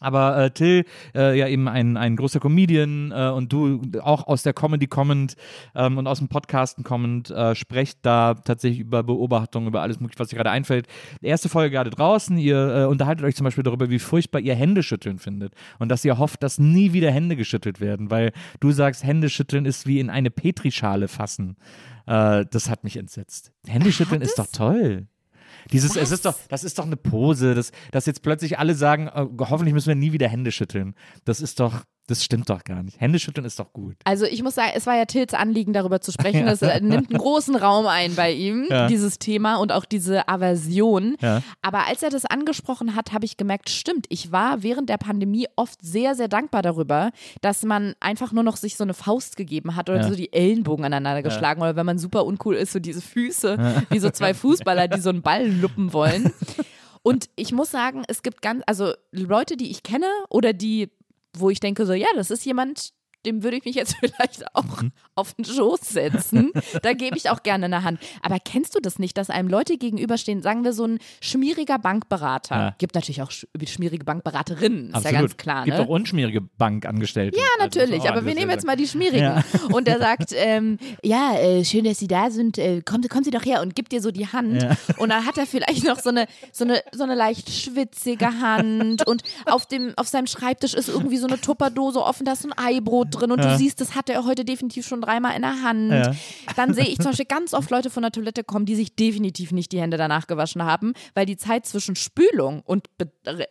Aber äh, Till, äh, ja eben ein, ein großer Comedian äh, und du auch aus der Comedy kommend ähm, und aus dem Podcasten kommend, äh, sprecht da tatsächlich über Beobachtungen, über alles mögliche, was dir gerade einfällt. Erste Folge gerade draußen, ihr äh, unterhaltet euch zum Beispiel darüber, wie furchtbar ihr Händeschütteln findet und dass ihr hofft, dass nie wieder Hände geschüttelt werden, weil du sagst, Händeschütteln ist wie in eine Petrischale fassen. Äh, das hat mich entsetzt. Händeschütteln ist doch toll. Dieses, es ist doch, das ist doch eine Pose, dass, dass jetzt plötzlich alle sagen, äh, hoffentlich müssen wir nie wieder Hände schütteln. Das ist doch, das stimmt doch gar nicht. Hände schütteln ist doch gut. Also ich muss sagen, es war ja Tills Anliegen, darüber zu sprechen. [laughs] Das äh, nimmt einen großen Raum ein bei ihm, Ja. dieses Thema und auch diese Aversion. Ja. Aber als er das angesprochen hat, habe ich gemerkt, stimmt, ich war während der Pandemie oft sehr, sehr dankbar darüber, dass man einfach nur noch sich so eine Faust gegeben hat oder so die Ellenbogen aneinander geschlagen oder wenn man super uncool ist, so diese Füße, wie so zwei Fußballer, die so einen Ball luppen wollen. [laughs] Und ich muss sagen, es gibt ganz, also Leute, die ich kenne oder die, wo ich denke so, ja, das ist jemand, dem würde ich mich jetzt [laughs] vielleicht auch Mhm. auf den Schoß setzen. Da gebe ich auch gerne eine Hand. Aber kennst du das nicht, dass einem Leute gegenüberstehen, sagen wir so ein schmieriger Bankberater. Ja. Gibt natürlich auch sch schmierige Bankberaterinnen, ist Absolut. ja ganz klar. Gibt ne? auch unschmierige Bankangestellte. Ja, Also, natürlich, auch aber wir nehmen jetzt mal die Schmierigen. Ja. [laughs] Und er [laughs] sagt, ähm, ja, äh, schön, dass Sie da sind, äh, kommen, Sie- kommen Sie doch her und gibt dir so die Hand. Ja. Und dann hat er vielleicht noch so eine, so eine, so eine leicht schwitzige Hand und auf, dem, auf seinem Schreibtisch ist irgendwie so eine Tupperdose offen, da ist so ein Eibrot drin und Ja. du siehst, das hatte er heute definitiv schon dreimal in der Hand. Ja. Dann sehe ich [laughs] zum Beispiel ganz oft Leute von der Toilette kommen, die sich definitiv nicht die Hände danach gewaschen haben, weil die Zeit zwischen Spülung und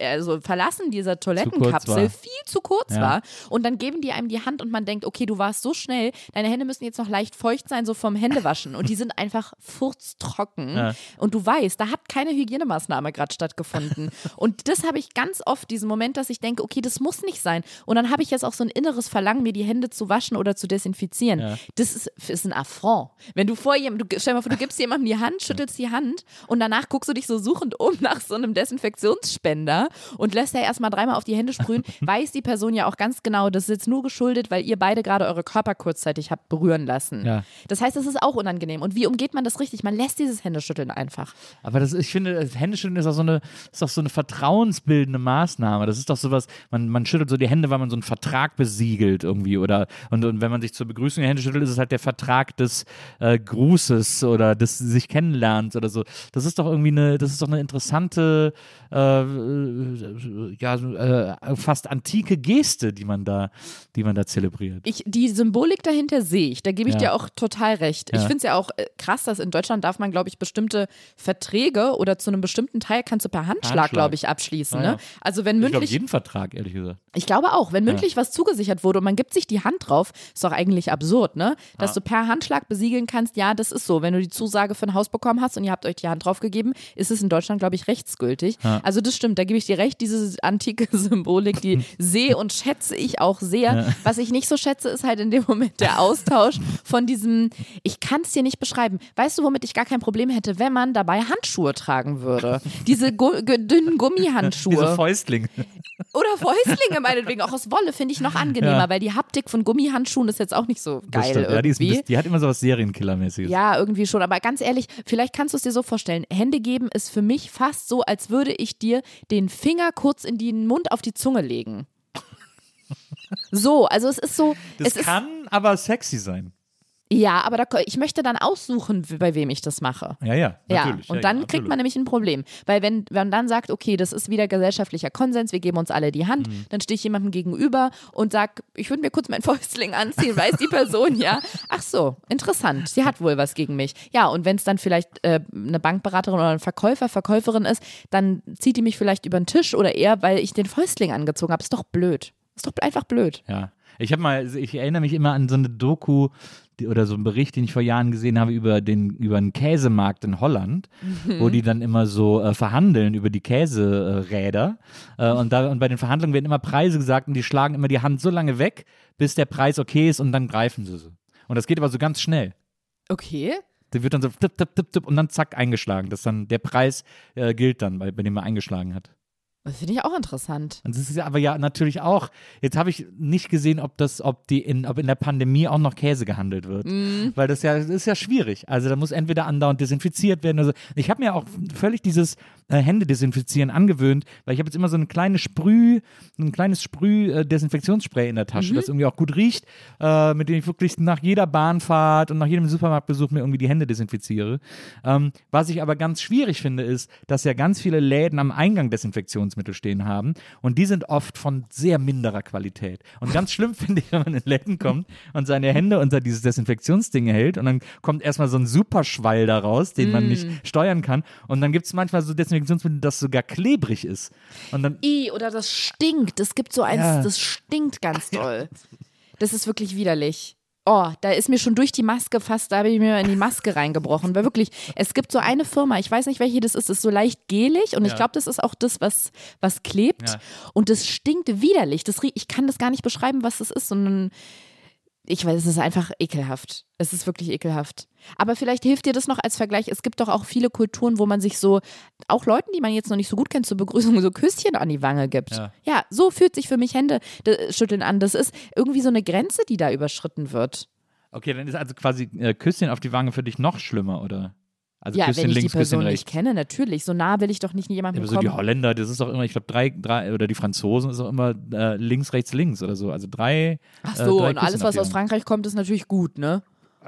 also Verlassen dieser. Toilettenkapsel viel zu kurz Ja. war. Und dann geben die einem die Hand und man denkt, okay, du warst so schnell, deine Hände müssen jetzt noch leicht feucht sein, so vom Händewaschen. Und die sind einfach furztrocken. Und du weißt, da hat keine Hygienemaßnahme gerade stattgefunden. und das habe ich ganz oft, diesen Moment, dass ich denke, okay, das muss nicht sein. Und dann habe ich jetzt auch so ein inneres Verlangen, mir die Hände zu waschen oder zu desinfizieren. Ja. Das ist, ist ein Affront. Wenn du vor jemandem, du, stell dir mal vor, du gibst jemandem die Hand, schüttelst die Hand und danach guckst du dich so suchend um [laughs] nach so einem Desinfektionsspender und lässt ja erstmal dreimal auf die Hände sprühen, [laughs] weiß die Person ja auch ganz genau, das ist jetzt nur geschuldet, weil ihr beide gerade eure Körper kurzzeitig habt berühren lassen. Ja. Das heißt, es ist auch unangenehm. Und wie umgeht man das richtig? Man lässt dieses Händeschütteln einfach. Aber das, ich finde, das Händeschütteln ist auch so eine, ist auch so eine vertrauensbildende Maßnahme. Das ist doch sowas, man, man schüttelt so die Hände, weil man so einen Vertrag besiegelt irgendwie. Oder und, und wenn man sich zur Begrüßung die Hände schüttelt, ist es halt der Vertrag des äh, Grußes oder des sich kennenlernens oder so. Das ist doch irgendwie eine, das ist doch eine interessante, äh, äh, ja, äh, fast antike Geste, die man da, die man da zelebriert. Ich, die Symbolik dahinter sehe ich, da gebe ich Ja. dir auch total recht. Ich Ja. finde es ja auch äh, krass, dass in Deutschland darf man, glaube ich, bestimmte Verträge oder zu einem bestimmten Teil kannst du per Handschlag, Handschlag. glaube ich, abschließen. Ah, ja. Ne? Also wenn Ich glaube, mündlich, jeden Vertrag, ehrlich gesagt. Ich glaube auch, wenn mündlich was zugesichert wurde und man gibt sich die Hand drauf, ist doch eigentlich absurd, ne? Dass du per Handschlag besiegeln kannst, ja, das ist so. Wenn du die Zusage für ein Haus bekommen hast und ihr habt euch die Hand drauf gegeben, ist es in Deutschland, glaube ich, rechtsgültig. Also das stimmt, da gebe ich dir recht, diese antike [laughs] Symbolik, die sehe und schätze ich auch sehr. Was ich nicht so schätze, ist halt in dem Moment der Austausch von diesem, ich kann es dir nicht beschreiben. Weißt du, womit ich gar kein Problem hätte, wenn man dabei Handschuhe tragen würde? Diese dünnen Gummihandschuhe. Diese Fäustlinge. Oder Fäustlinge meinetwegen, auch aus Wolle finde ich noch angenehmer, Ja. weil die Haptik von Gummihandschuhen ist jetzt auch nicht so geil. Ja, die, bisschen, die hat immer so was Serienkillermäßiges. Ja, irgendwie schon. Aber ganz ehrlich, vielleicht kannst du es dir so vorstellen. Hände geben ist für mich fast so, als würde ich dir den Finger kurz in den Mund auf die Zunge legen. [laughs] So, also es ist so. Das es ist, kann aber sexy sein. Ja, aber da, ich möchte dann aussuchen, bei wem ich das mache. Ja, ja, Ja, natürlich. und ja, dann ja, kriegt man nämlich ein Problem. Weil wenn, wenn man dann sagt, okay, das ist wieder gesellschaftlicher Konsens, wir geben uns alle die Hand, Mhm. dann stehe ich jemandem gegenüber und sag, ich würde mir kurz mein [laughs] Fäustling anziehen, weiß die Person, ja. Ach so, interessant, sie hat wohl was gegen mich. Ja, und wenn es dann vielleicht äh, eine Bankberaterin oder ein Verkäufer, Verkäuferin ist, dann zieht die mich vielleicht über den Tisch oder eher, weil ich den Fäustling angezogen habe. Ist doch blöd. Ist doch einfach blöd. Ja. Ich habe mal, ich erinnere mich immer an so eine Doku oder so einen Bericht, den ich vor Jahren gesehen habe über den über einen Käsemarkt in Holland, wo Mhm. die dann immer so äh, verhandeln über die Käseräder äh, und da und bei den Verhandlungen werden immer Preise gesagt und die schlagen immer die Hand so lange weg, bis der Preis okay ist und dann greifen sie sie. Und das geht aber so ganz schnell. Okay. Der wird dann so tipp, tipp, tipp, tipp und dann zack eingeschlagen. Das dann der Preis äh, gilt dann, bei, bei dem er eingeschlagen hat. Das finde ich auch interessant. Und das ist ja aber ja natürlich auch, jetzt habe ich nicht gesehen, ob das, ob die in, ob in der Pandemie auch noch Käse gehandelt wird. Weil das ja, das ist ja schwierig. Also da muss entweder andauernd desinfiziert werden. Also ich habe mir auch völlig dieses Hände desinfizieren angewöhnt, weil ich habe jetzt immer so ein kleines Sprüh, ein kleines Sprüh-Desinfektionsspray in der Tasche, das irgendwie auch gut riecht, äh, mit dem ich wirklich nach jeder Bahnfahrt und nach jedem Supermarktbesuch mir irgendwie die Hände desinfiziere. Ähm, was ich aber ganz schwierig finde, ist, dass ja ganz viele Läden am Eingang Desinfektionsmittel stehen haben und die sind oft von sehr minderer Qualität. Und ganz schlimm [laughs] finde ich, wenn man in Läden kommt und seine Hände unter dieses Desinfektionsding hält und dann kommt erstmal so ein Superschwall daraus, den man nicht steuern kann. Und dann gibt es manchmal so Desinfektionsmittel, das sogar klebrig ist. Und dann I, oder das stinkt. Es gibt so eins, Ja. das stinkt ganz [laughs] doll. Das ist wirklich widerlich. Oh, da ist mir schon durch die Maske fast, da habe ich mir in die Maske reingebrochen. Weil wirklich, es gibt so eine Firma, ich weiß nicht, welche das ist, ist so leicht gelig und ich Ja. glaube, das ist auch das, was, was klebt. Ja. Und das stinkt widerlich. Das, ich kann das gar nicht beschreiben, was das ist, sondern ich weiß, es ist einfach ekelhaft. Es ist wirklich ekelhaft. Aber vielleicht hilft dir das noch als Vergleich. Es gibt doch auch viele Kulturen, wo man sich so, auch Leuten, die man jetzt noch nicht so gut kennt, zur Begrüßung so Küsschen an die Wange gibt. Ja. Ja, so fühlt sich für mich Hände äh, schütteln an. Das ist irgendwie so eine Grenze, die da überschritten wird. Okay, dann ist also quasi äh, Küsschen auf die Wange für dich noch schlimmer, oder? Also ja, Küsschen wenn ich links, die Person nicht kenne, natürlich. So nah will ich doch nicht Ja, jemandem aber so die kommen. Holländer, das ist doch immer, ich glaube, drei, drei, oder die Franzosen ist auch immer äh, links, rechts, links oder so. Also drei. Ach äh, so, drei und alles, was die aus. Frankreich kommt, ist natürlich gut, ne?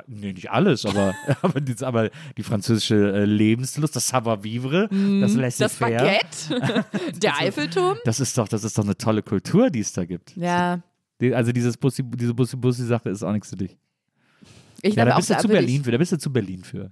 Nee, nicht alles, aber, [laughs] aber, die, aber die französische äh, Lebenslust, das Savoir-vivre, das lässt Das Baguette, [laughs] [laughs] der Eiffelturm. Das ist doch, das ist doch eine tolle Kultur, die es da gibt. Ja, Die, also dieses Bussi, diese Bussi-Bussi-Sache ist auch nichts für dich. Ich Ja, da bist du zu Berlin für. Da bist du zu Berlin für.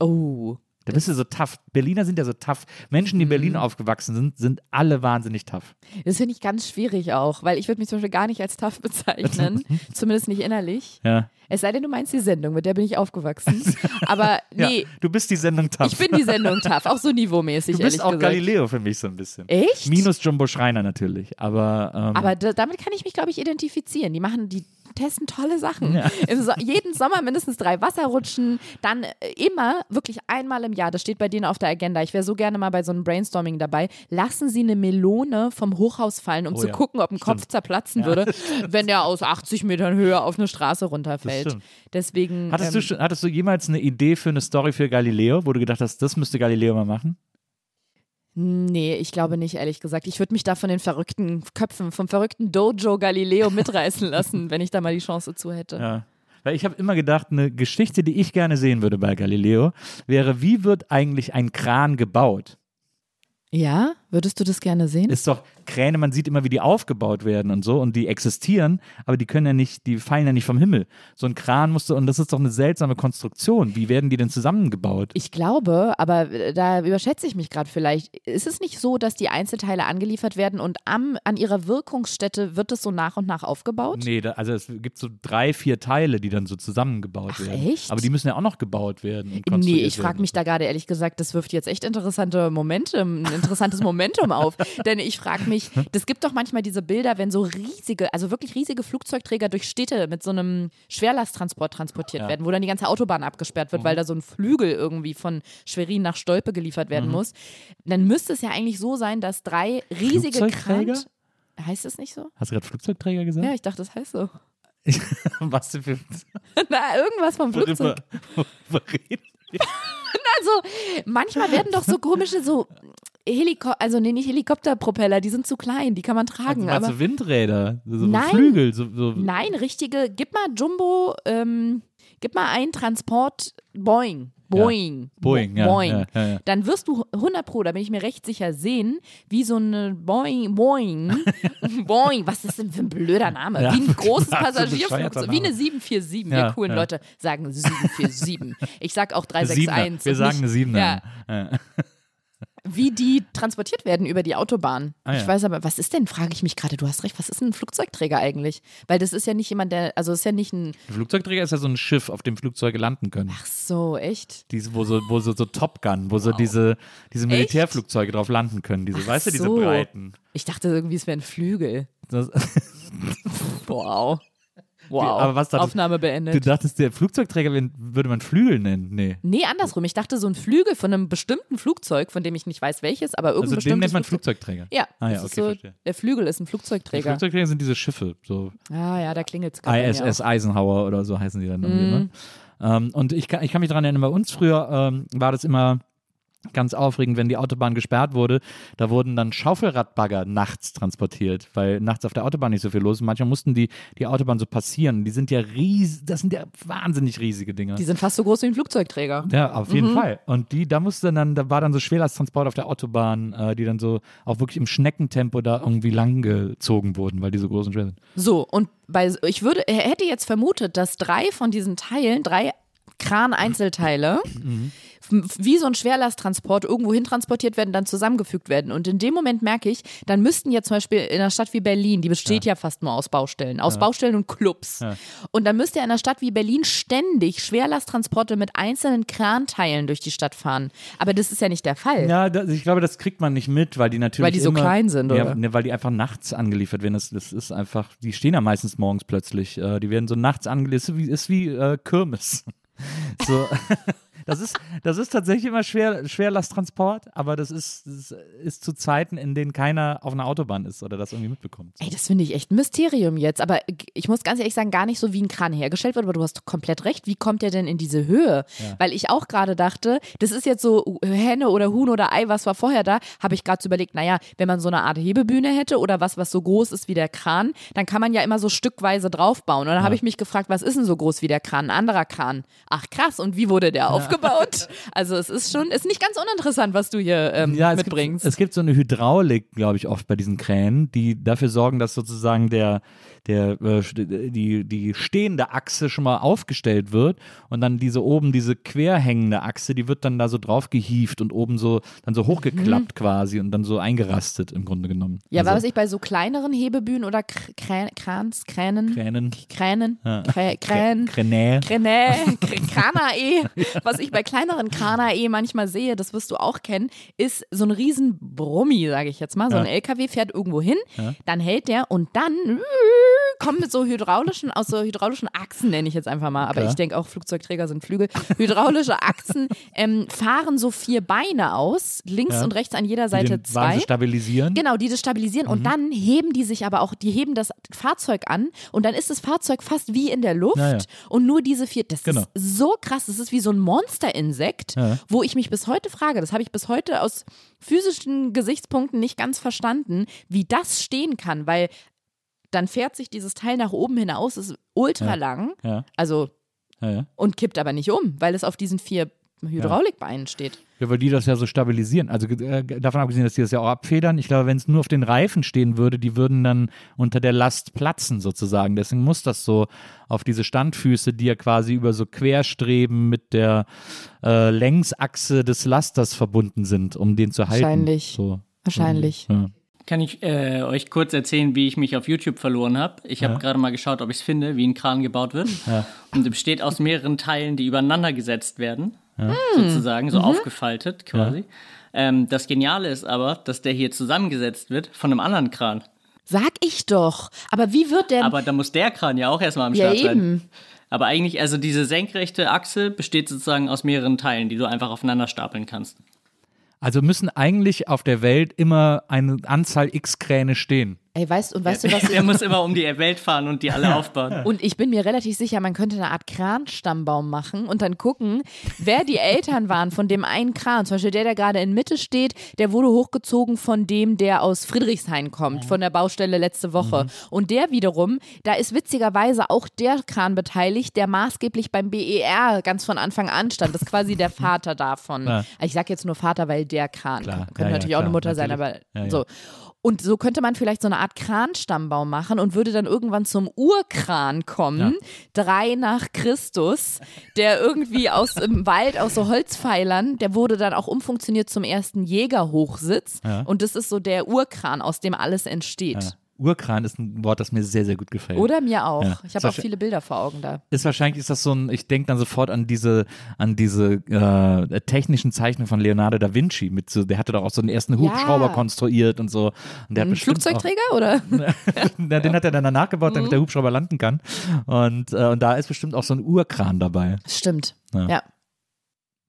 Oh. Da bist du so tough. Berliner sind ja so tough. Menschen, die in Berlin Mhm. aufgewachsen sind, sind alle wahnsinnig tough. Das finde ich ganz schwierig auch, weil ich würde mich zum Beispiel gar nicht als tough [laughs] bezeichnen. [laughs] zumindest nicht innerlich. Ja. Es sei denn, du meinst die Sendung, mit der bin ich aufgewachsen. [laughs] Aber nee, ja. Du bist die Sendung tough. ich bin die Sendung tough, auch so niveaumäßig, du bist auch gesagt. Galileo für mich so ein bisschen. Echt? Minus Jumbo Schreiner natürlich. Aber, ähm, Aber da, damit kann ich mich, glaube ich, identifizieren. Die machen, die testen tolle Sachen. Im so jeden Sommer mindestens drei Wasserrutschen, dann äh, immer, wirklich einmal im Jahr, das steht bei denen auf der Agenda. Ich wäre so gerne mal bei so einem Brainstorming dabei. Lassen Sie eine Melone vom Hochhaus fallen, um Oh zu ja, gucken, ob ein Kopf zerplatzen würde, [laughs] wenn der aus 80 Metern Höhe auf eine Straße runterfällt. Deswegen. hattest, du ähm, schon, hattest du jemals eine Idee für eine Story für Galileo, wo du gedacht hast, das müsste Galileo mal machen? Nee, ich glaube nicht, ehrlich gesagt. Ich würde mich da von den verrückten Köpfen, vom verrückten Dojo Galileo mitreißen lassen, wenn ich da mal die Chance zu hätte. Ja. Weil ich habe immer gedacht, eine Geschichte, die ich gerne sehen würde bei Galileo, wäre, wie wird eigentlich ein Kran gebaut? Ja? Würdest du das gerne sehen? Ist doch Kräne, man sieht immer, wie die aufgebaut werden und so und die existieren, aber die können ja nicht, die fallen ja nicht vom Himmel. So ein Kran musste, und das ist doch eine seltsame Konstruktion. Wie werden die denn zusammengebaut? Ich glaube, aber äh, da überschätze ich mich gerade vielleicht. Ist es nicht so, dass die Einzelteile angeliefert werden und am, an ihrer Wirkungsstätte wird es so nach und nach aufgebaut? Nee, da, also es gibt so drei, vier Teile, die dann so zusammengebaut Ach, werden. echt? Aber die müssen ja auch noch gebaut werden. Und Nee, ich frage mich da gerade ehrlich gesagt, das wirft jetzt echt interessante Momente, ein interessantes [laughs] Momentum auf. [laughs] Denn ich frage mich, das gibt doch manchmal diese Bilder, wenn so riesige, also wirklich riesige Flugzeugträger durch Städte mit so einem Schwerlasttransport transportiert Ja. Mhm. werden, wo dann die ganze Autobahn abgesperrt wird, weil da so ein Flügel irgendwie von Schwerin nach Stolpe geliefert werden muss. Dann müsste es ja eigentlich so sein, dass drei riesige Flugzeugträger? Kran Heißt das nicht so? Hast du gerade Flugzeugträger gesagt? Ja, ich dachte, das heißt so. [laughs] Was denn für. [laughs] Na, irgendwas vom Flugzeug. Worüber, worüber reden? Also, manchmal werden doch so komische, so Helikopter, also nee, nicht Helikopterpropeller, die sind zu klein, die kann man tragen. Also, aber Windräder? So, Nein. Flügel? So, so. nein, richtige, gib mal Jumbo, ähm, gib mal ein Transport Boeing. Boeing. Boeing, Bo- ja, Boeing. ja, ja, ja. Dann wirst du 100 Pro, da bin ich mir recht sicher, sehen, wie so eine Boeing, Boeing, [laughs] Boeing, was ist denn für ein blöder Name? Ja, wie ein [laughs] großes Passagierflugzeug, wie eine 747. Ja, Wir coolen ja. Leute sagen 747. Ich sag auch Eine Siebener. 361. Wir sagen eine Siebener. Ja, Ja. Wie die transportiert werden über die Autobahn. Ah, ja. Ich weiß aber, was ist denn, frage ich mich gerade, du hast recht, was ist denn ein Flugzeugträger eigentlich? Weil das ist ja nicht jemand, der, also ist ja nicht ein, Ein Flugzeugträger ist ja so ein Schiff, auf dem Flugzeuge landen können. ach so, echt? Diese, wo so, wo so, so Top Gun, wo so diese, diese Militärflugzeuge drauf landen können. Diese, weißt du, diese so. breiten. Ich dachte irgendwie, es wären Flügel. Das, [laughs] Wow. Wow. aber was dachtest- Aufnahme du beendet. dachtest, der Flugzeugträger würde man Flügel nennen? Nee. Nee, andersrum. Ich dachte, so ein Flügel von einem bestimmten Flugzeug, von dem ich nicht weiß welches, aber irgendein Also den nennt man Flugzeug. Flugzeugträger. Ja, Ah ja, okay, so, verstehe. der Flügel ist ein Die Flugzeugträger. Flugzeugträger sind diese Schiffe, so ah ja, da klingelt es gerade. ISS Eisenhower oder so heißen die dann irgendwie. Mhm. Ne? Ähm, und ich kann, ich kann mich daran erinnern, bei uns früher ähm, war das immer ganz aufregend, wenn die Autobahn gesperrt wurde. Da wurden dann Schaufelradbagger nachts transportiert, weil nachts auf der Autobahn nicht so viel los ist. Manchmal mussten die die Autobahn so passieren. Die sind ja riesig, das sind ja wahnsinnig riesige Dinger. Die sind fast so groß wie ein Flugzeugträger. Ja, auf jeden Fall. Und die, da musste dann, da war dann so Schwerlasttransport auf der Autobahn, äh, die dann so auch wirklich im Schneckentempo da irgendwie langgezogen wurden, weil die so groß und schwer sind. So, und bei, ich würde, hätte jetzt vermutet, dass drei von diesen Teilen, drei Kran-Einzelteile, f- wie so ein Schwerlasttransport irgendwo hin transportiert werden, dann zusammengefügt werden. Und in dem Moment merke ich, dann müssten ja zum Beispiel in einer Stadt wie Berlin, die besteht ja, fast nur aus Baustellen, aus Baustellen und Clubs. Ja. Und dann müsste ja in einer Stadt wie Berlin ständig Schwerlasttransporte mit einzelnen Kranteilen durch die Stadt fahren. Aber das ist ja nicht der Fall. Ja, das, ich glaube, das kriegt man nicht mit, weil die natürlich. Weil die so immer, klein sind, ja, oder? Ne, weil die einfach nachts angeliefert werden. Das, das ist einfach, die stehen ja meistens morgens plötzlich. Äh, die werden so nachts angeliefert. Ist wie, ist wie äh, Kirmes. [laughs] So. Das ist, das ist tatsächlich immer schwer, Schwerlasttransport, aber das ist, das ist zu Zeiten, in denen keiner auf einer Autobahn ist oder das irgendwie mitbekommt. Ey, das finde ich echt ein Mysterium jetzt. Aber ich muss ganz ehrlich sagen, gar nicht so wie ein Kran hergestellt wird, aber du hast komplett recht. Wie kommt der denn in diese Höhe? Weil ich auch gerade dachte, das ist jetzt so Henne oder Huhn oder Ei, was war vorher da? Habe ich gerade so überlegt, naja, wenn man so eine Art Hebebühne hätte oder was, was so groß ist wie der Kran, dann kann man ja immer so stückweise draufbauen. Und dann habe ich mich gefragt, was ist denn so groß wie der Kran? Ein anderer Kran. Ach krass, und wie wurde der aufgebaut? Aufgebaut. [laughs] Also es ist schon, ist nicht ganz uninteressant, was du hier ähm, Ja, es mitbringst. Gibt, es gibt so eine Hydraulik, glaube ich, oft bei diesen Kränen, die dafür sorgen, dass sozusagen der, der, äh, die, die stehende Achse schon mal aufgestellt wird und dann diese oben, diese querhängende Achse, die wird dann da so drauf gehieft und oben so, dann so hochgeklappt quasi und dann so eingerastet im Grunde genommen. Mhm. ja, also, was ich bei so kleineren Hebebühnen oder Kr Krän Krans, Kränen, Kränen. Kränen, Ja. Krä Krän, Kränä. Kränä, Kr- Kranae, [laughs] [laughs] was ich bei kleineren Kranae manchmal sehe, das wirst du auch kennen, ist so ein riesen Brummi, sage ich jetzt mal. So ein Ja. LKW fährt irgendwo hin, Ja. dann hält der und dann kommt mit so hydraulischen, aus so hydraulischen Achsen, nenne ich jetzt einfach mal, aber Okay. ich denke auch Flugzeugträger sind Flügel. Hydraulische Achsen [laughs] ähm, fahren so vier Beine aus, links Ja. und rechts an jeder Die Seite Wagen zwei. so stabilisieren. Genau, die das stabilisieren Mhm. und dann heben die sich aber auch, die heben das Fahrzeug an und dann ist das Fahrzeug fast wie in der Luft Ja, ja. und nur diese vier, das Genau. ist so krass, das ist wie so ein Monsterinsekt, wo ich mich bis heute frage, das habe ich bis heute aus physischen Gesichtspunkten nicht ganz verstanden, wie das stehen kann, weil dann fährt sich dieses Teil nach oben hinaus, ist ultra Ja. lang, Ja, also ja, und kippt aber nicht um, weil es auf diesen vier Hydraulikbeinen steht. Ja, weil die das ja so stabilisieren. Also äh, davon abgesehen, dass die das ja auch abfedern. Ich glaube, wenn es nur auf den Reifen stehen würde, die würden dann unter der Last platzen sozusagen. Deswegen muss das so auf diese Standfüße, die ja quasi über so Querstreben mit der äh, Längsachse des Lasters verbunden sind, um den zu halten. Wahrscheinlich. So. Wahrscheinlich. Ja. Kann ich äh, euch kurz erzählen, wie ich mich auf YouTube verloren habe? Ich habe gerade mal geschaut, ob ich es finde, wie ein Kran gebaut wird. Und es besteht aus mehreren Teilen, die übereinander gesetzt werden, sozusagen, so aufgefaltet quasi. Ähm, das Geniale ist aber, dass der hier zusammengesetzt wird von einem anderen Kran. Sag ich doch. Aber wie wird denn. Aber da muss der Kran ja auch erstmal am ja, Start sein. eben. Aber eigentlich, also diese senkrechte Achse besteht sozusagen aus mehreren Teilen, die du einfach aufeinander stapeln kannst. Also müssen eigentlich auf der Welt immer eine Anzahl X Kräne stehen. Ey, weißt, und weißt du was? [laughs] Er muss immer um die Welt fahren und die alle aufbauen. [laughs] Und ich bin mir relativ sicher, man könnte eine Art Kranstammbaum machen und dann gucken, wer die Eltern waren von dem einen Kran. Zum Beispiel der, der gerade in Mitte steht, der wurde hochgezogen von dem, der aus Friedrichshain kommt, von der Baustelle letzte Woche. Und der wiederum, da ist witzigerweise auch der Kran beteiligt, der maßgeblich beim BER ganz von Anfang an stand. Das ist quasi der [laughs] Vater davon. Ja. Ich sage jetzt nur Vater, weil der Kran. Klar. Könnte Ja, ja, natürlich auch eine Mutter sein, natürlich. aber Ja, ja. so. Und so könnte man vielleicht so eine Art Kranstammbaum machen und würde dann irgendwann zum Urkran kommen, drei nach Christus, der irgendwie aus dem Wald, aus so Holzpfeilern, der wurde dann auch umfunktioniert zum ersten Jägerhochsitz. Ja. Und das ist so der Urkran, aus dem alles entsteht. Ja. Urkran ist ein Wort, das mir sehr, sehr gut gefällt. Oder mir auch. Ja. Ich habe auch viele Bilder vor Augen da. ist wahrscheinlich ist das so ein, ich denke dann sofort an diese, an diese äh, technischen Zeichnungen von Leonardo da Vinci mit so, der hatte doch auch so den ersten Hubschrauber Ja. konstruiert und so. Und der hat Ein Flugzeugträger oder? [laughs] Auch, Na, den hat er dann danach gebaut, damit der Hubschrauber landen kann. Und, äh, und da ist bestimmt auch so ein Urkran dabei. Stimmt. Ja. ja.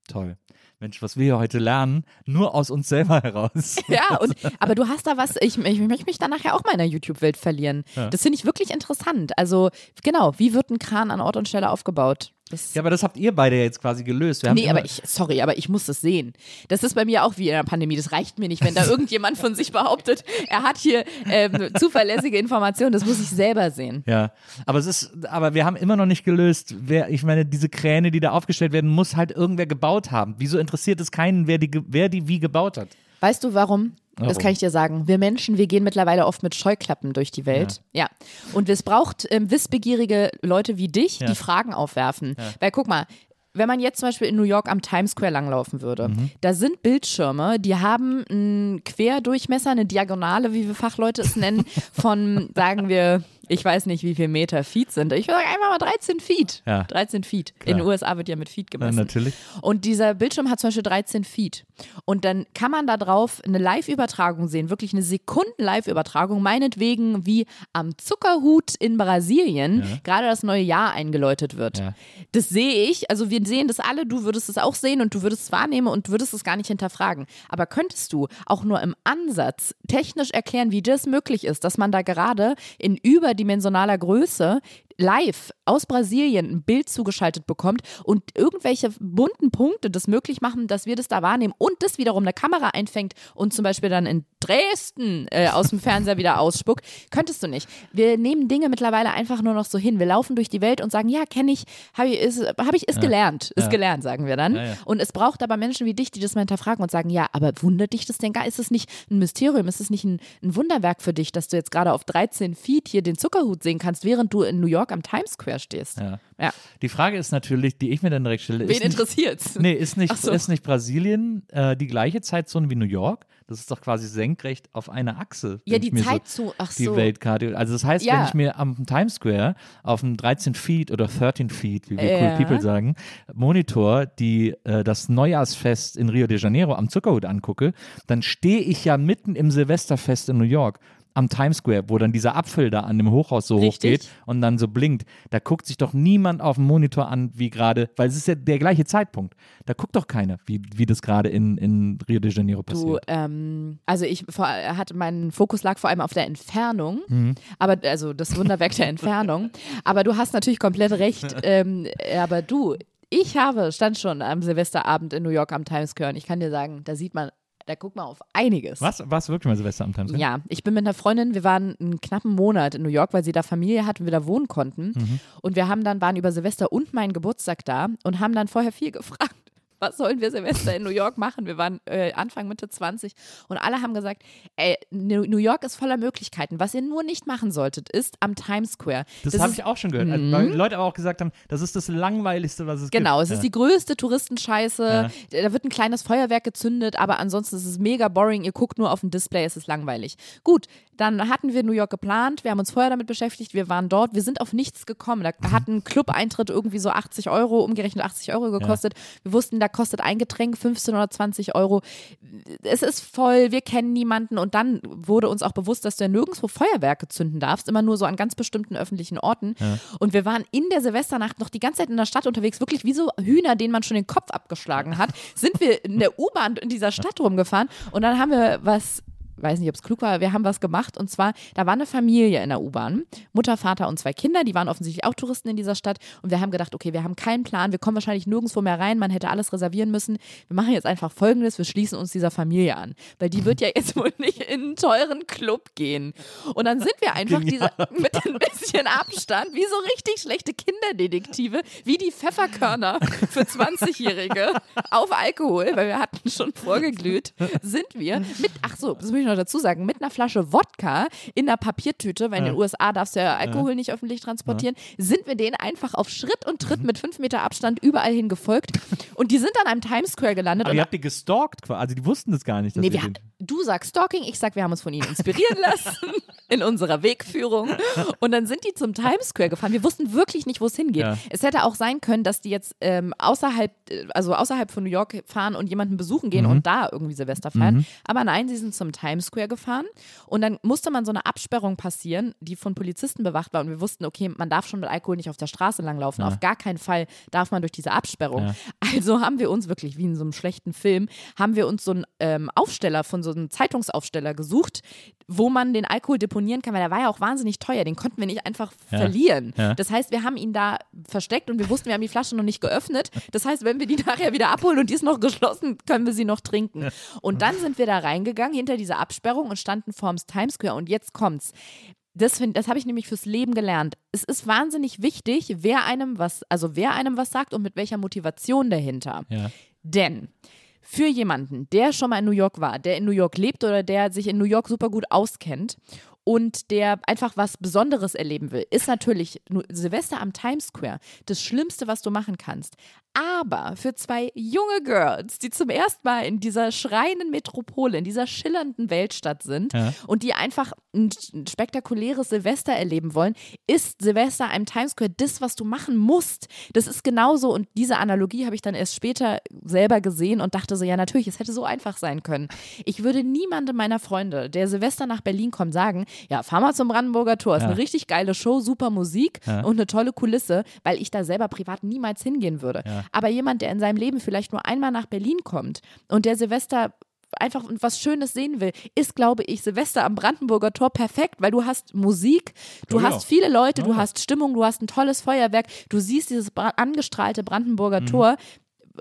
Toll. Mensch, was wir hier heute lernen, nur aus uns selber heraus. [laughs] Ja, und, [laughs] aber du hast da was, ich, ich möchte mich da nachher auch mal in der YouTube-Welt verlieren. Ja. Das finde ich wirklich interessant. Also, genau, wie wird ein Kran an Ort und Stelle aufgebaut? Das, Ja, aber das habt ihr beide ja jetzt quasi gelöst. Wir nee, aber ich, sorry, aber ich muss das sehen. Das ist bei mir auch wie in der Pandemie. Das reicht mir nicht, wenn da [laughs] irgendjemand von sich behauptet, er hat hier ähm, zuverlässige Informationen. Das muss ich selber sehen. Ja, aber es ist, aber wir haben immer noch nicht gelöst, wer, ich meine, diese Kräne, die da aufgestellt werden, muss halt irgendwer gebaut haben. Wieso interessiert es keinen, wer die, wer die wie gebaut hat? Weißt du warum? Das Warum? kann ich dir sagen. Wir Menschen, wir gehen mittlerweile oft mit Scheuklappen durch die Welt. Ja. Und es braucht ähm, wissbegierige Leute wie dich, Ja. die Fragen aufwerfen. Weil guck mal, wenn man jetzt zum Beispiel in New York am Times Square langlaufen würde, Mhm. da sind Bildschirme, die haben einen Querdurchmesser, eine Diagonale, wie wir Fachleute es nennen, [laughs] von, sagen wir, ich weiß nicht, wie viel Meter Feet sind. Ich würde sagen einfach mal 13 Feet. Ja. 13 Feet. In den USA wird ja mit Feet Ja, gemessen. natürlich. Und dieser Bildschirm hat zum Beispiel 13 Feet. Und dann kann man da drauf eine Live-Übertragung sehen, wirklich eine Sekunden-Live-Übertragung, meinetwegen wie am Zuckerhut in Brasilien gerade das neue Jahr eingeläutet wird. Ja. Das sehe ich, also wir sehen das alle, du würdest es auch sehen und du würdest es wahrnehmen und würdest es gar nicht hinterfragen. Aber könntest du auch nur im Ansatz technisch erklären, wie das möglich ist, dass man da gerade in überdimensionaler Größe live aus Brasilien ein Bild zugeschaltet bekommt und irgendwelche bunten Punkte das möglich machen, dass wir das da wahrnehmen und das wiederum eine Kamera einfängt und zum Beispiel dann in Dresden äh, aus dem Fernseher wieder ausspuckt, könntest du nicht. Wir nehmen Dinge mittlerweile einfach nur noch so hin. Wir laufen durch die Welt und sagen, ja, kenne ich, habe ich, ist, hab ich, ist Ja. gelernt, ist Ja. gelernt, sagen wir dann. Ja. Und es braucht aber Menschen wie dich, die das mal hinterfragen und sagen, ja, aber wundert dich das denn gar? Ist es nicht ein Mysterium? Ist es nicht ein, ein Wunderwerk für dich, dass du jetzt gerade auf 13 Feet hier den Zuckerhut sehen kannst, während du in New York am Times Square stehst? Ja. Ja. Die Frage ist natürlich, die ich mir dann direkt stelle, Wen ist nicht, interessiert's? nee, ist nicht, so. ist nicht Brasilien äh, die gleiche Zeitzone wie New York? Das ist doch quasi senkrecht auf einer Achse. Ja, die ich mir Zeit zu, ach die so. Weltkarte. Also das heißt, Ja. wenn ich mir am Times Square auf einem 13 Feet oder 13 Feet, wie wir Ja. cool people sagen, Monitor, die äh, das Neujahrsfest in Rio de Janeiro am Zuckerhut angucke, dann stehe ich ja mitten im Silvesterfest in New York am Times Square, wo dann dieser Apfel da an dem Hochhaus so Richtig. hochgeht und dann so blinkt. Da guckt sich doch niemand auf dem Monitor an, wie gerade, weil es ist ja der gleiche Zeitpunkt. Da guckt doch keiner, wie, wie das gerade in, in Rio de Janeiro Du, passiert. ähm, also ich vor, hatte mein Fokus lag vor allem auf der Entfernung, Mhm. aber also das Wunderwerk der Entfernung. [laughs] Aber du hast natürlich komplett recht. Ähm, aber du, ich habe stand schon am Silvesterabend in New York am Times Square und ich kann dir sagen, da sieht man, da guckt man auf einiges. Was? Warst du wirklich mal Silvester am Times? Ja, ich bin mit einer Freundin, wir waren einen knappen Monat in New York, weil sie da Familie hat und wir da wohnen konnten. Mhm. Und wir haben dann, waren über Silvester und meinen Geburtstag da und haben dann vorher viel gefragt. Was sollen wir Silvester in New York machen? Wir waren äh, Anfang, Mitte 20 und alle haben gesagt, ey, New York ist voller Möglichkeiten. Was ihr nur nicht machen solltet, ist am Times Square. Das, Das habe ich auch schon gehört. Also, weil Leute aber auch gesagt haben, das ist das langweiligste, was es Genau, gibt. es ist ja. die größte Touristenscheiße. Da wird ein kleines Feuerwerk gezündet, aber ansonsten ist es mega boring. Ihr guckt nur auf ein Display, es ist langweilig. Gut, dann hatten wir New York geplant. Wir haben uns vorher damit beschäftigt. Wir waren dort. Wir sind auf nichts gekommen. Da hat ein Club-Eintritt irgendwie so 80 Euro, umgerechnet 80 Euro gekostet. Wir wussten, da kostet ein Getränk 15 oder 20 Euro. Es ist voll, wir kennen niemanden. Und dann wurde uns auch bewusst, dass du ja nirgendwo Feuerwerke zünden darfst, immer nur so an ganz bestimmten öffentlichen Orten. Und wir waren in der Silvesternacht noch die ganze Zeit in der Stadt unterwegs, wirklich wie so Hühner, denen man schon den Kopf abgeschlagen hat, sind wir in der U-Bahn in dieser Stadt rumgefahren und dann haben wir was weiß nicht, ob es klug war, wir haben was gemacht. Und zwar, da war eine Familie in der U-Bahn, Mutter, Vater und zwei Kinder, die waren offensichtlich auch Touristen in dieser Stadt. Und wir haben gedacht, okay, wir haben keinen Plan, wir kommen wahrscheinlich nirgendwo mehr rein, man hätte alles reservieren müssen. Wir machen jetzt einfach folgendes, wir schließen uns dieser Familie an, weil die wird ja jetzt [laughs] wohl nicht in einen teuren Club gehen. Und dann sind wir einfach diese, mit ein bisschen Abstand, wie so richtig schlechte Kinderdetektive, wie die Pfefferkörner für 20-Jährige auf Alkohol, weil wir hatten schon vorgeglüht, sind wir mit, ach so, das muss ich noch dazu sagen, mit einer Flasche Wodka in einer Papiertüte, weil in den USA darfst du ja Alkohol nicht öffentlich transportieren, sind wir denen einfach auf Schritt und Tritt mit fünf Meter Abstand überall hin gefolgt und die sind dann am Times Square gelandet. Aber ihr habt die gestalkt quasi. Also die wussten das gar nicht. Dass Nee, wir, du sagst Stalking, ich sag, wir haben uns von ihnen inspirieren [laughs] lassen in unserer Wegführung. Und dann sind die zum Times Square gefahren. Wir wussten wirklich nicht, wo es hingeht. Ja. Es hätte auch sein können, dass die jetzt ähm, außerhalb, äh, also außerhalb von New York fahren und jemanden besuchen gehen und da irgendwie Silvester feiern. Aber nein, sie sind zum Times Square gefahren und dann musste man so eine Absperrung passieren, die von Polizisten bewacht war. Und wir wussten, okay, man darf schon mit Alkohol nicht auf der Straße langlaufen. Auf gar keinen Fall darf man durch diese Absperrung. Ja. Also haben wir uns wirklich, wie in so einem schlechten Film, haben wir uns so einen ähm, Aufsteller von so einem Zeitungsaufsteller gesucht, wo man den Alkohol deponieren kann, weil der war ja auch wahnsinnig teuer, den konnten wir nicht einfach Ja. verlieren. Ja. Das heißt, wir haben ihn da versteckt und wir wussten, wir haben die Flasche noch nicht geöffnet. Das heißt, wenn wir die [laughs] nachher wieder abholen und die ist noch geschlossen, können wir sie noch trinken. Und dann sind wir da reingegangen hinter dieser Absperrung und standen vorm Times Square und jetzt kommt's. Das, find- das habe ich nämlich fürs Leben gelernt. Es ist wahnsinnig wichtig, wer einem was, also wer einem was sagt und mit welcher Motivation dahinter. Ja. Denn für jemanden, der schon mal in New York war, der in New York lebt oder der sich in New York super gut auskennt und der einfach was Besonderes erleben will, ist natürlich Silvester am Times Square das Schlimmste, was du machen kannst. Aber für zwei junge Girls, die zum ersten Mal in dieser schreienden Metropole, in dieser schillernden Weltstadt sind Ja. und die einfach ein ein spektakuläres Silvester erleben wollen, ist Silvester am Times Square das, was du machen musst. Das ist genauso und diese Analogie habe ich dann erst später selber gesehen und dachte so, ja natürlich, es hätte so einfach sein können. Ich würde niemandem meiner Freunde, der Silvester nach Berlin kommt, sagen, ja, fahr mal zum Brandenburger Tor, ist Ja. eine richtig geile Show, super Musik Ja. und eine tolle Kulisse, weil ich da selber privat niemals hingehen würde. Ja. Aber jemand, der in seinem Leben vielleicht nur einmal nach Berlin kommt und der Silvester einfach was Schönes sehen will, ist, glaube ich, Silvester am Brandenburger Tor perfekt, weil du hast Musik, du ja. hast viele Leute, du Ja. hast Stimmung, du hast ein tolles Feuerwerk, du siehst dieses angestrahlte Mhm. Brandenburger Tor.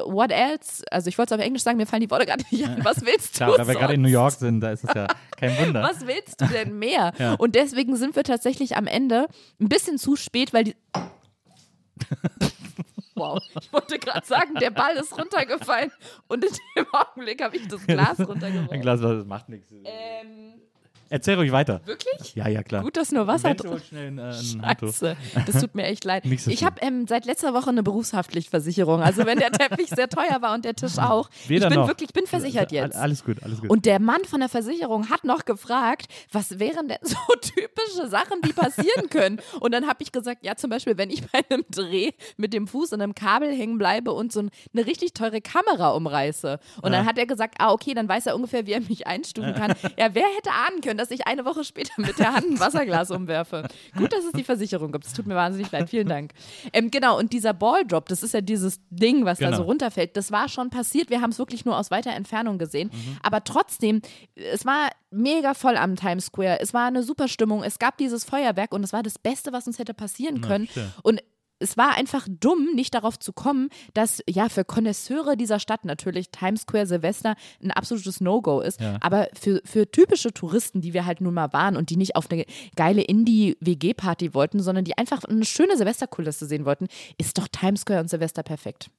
What else? Also ich wollte es auf Englisch sagen, mir fallen die Worte gerade nicht ein. Was willst Klar, du da wir gerade in? New York sind, da ist es ja kein Wunder. Was willst du denn mehr? [laughs] Ja. Und deswegen sind wir tatsächlich am Ende ein bisschen zu spät, weil die. [laughs] Wow, ich wollte gerade sagen, der Ball ist runtergefallen und in dem Augenblick habe ich das Glas [laughs] Ein runtergeworfen. Glas Wasser, das macht nichts. Ähm, Erzähl ruhig weiter. wirklich? Ja, ja, klar. Gut, dass nur Wasser drin ein, äh, Handtuch. Scheiße, das tut mir echt leid. [laughs] Nicht so ich habe ähm, seit letzter Woche eine Berufshaftpflichtversicherung. Also wenn der Teppich sehr teuer war und der Tisch auch. Weder ich bin noch. wirklich, ich bin versichert jetzt. Alles gut, alles gut. Und der Mann von der Versicherung hat noch gefragt, was wären denn so [laughs] typische Sachen, die passieren können? Und dann habe ich gesagt, ja, zum Beispiel, wenn ich bei einem Dreh mit dem Fuß an einem Kabel hängen bleibe und so ein- eine richtig teure Kamera umreiße. Und dann hat er gesagt, ah, okay, dann weiß er ungefähr, wie er mich einstufen [laughs] kann. Ja, wer hätte ahnen können, dass ich eine Woche später mit der Hand ein Wasserglas umwerfe? Gut, dass es die Versicherung gibt. Es tut mir wahnsinnig leid. Vielen Dank. Ähm, genau, und dieser Balldrop, das ist ja dieses Ding, was da Genau. so runterfällt, das war schon passiert. Wir haben es wirklich nur aus weiter Entfernung gesehen. Mhm. Aber trotzdem, es war mega voll am Times Square. Es war eine super Stimmung. Es gab dieses Feuerwerk und es war das Beste, was uns hätte passieren können. stimmt. Und es war einfach dumm, nicht darauf zu kommen, dass ja für Konnoisseure dieser Stadt natürlich Times Square Silvester ein absolutes No-Go ist. Ja. Aber für, für typische Touristen, die wir halt nun mal waren und die nicht auf eine geile Indie-WG-Party wollten, sondern die einfach eine schöne Silvesterkulisse sehen wollten, ist doch Times Square und Silvester perfekt.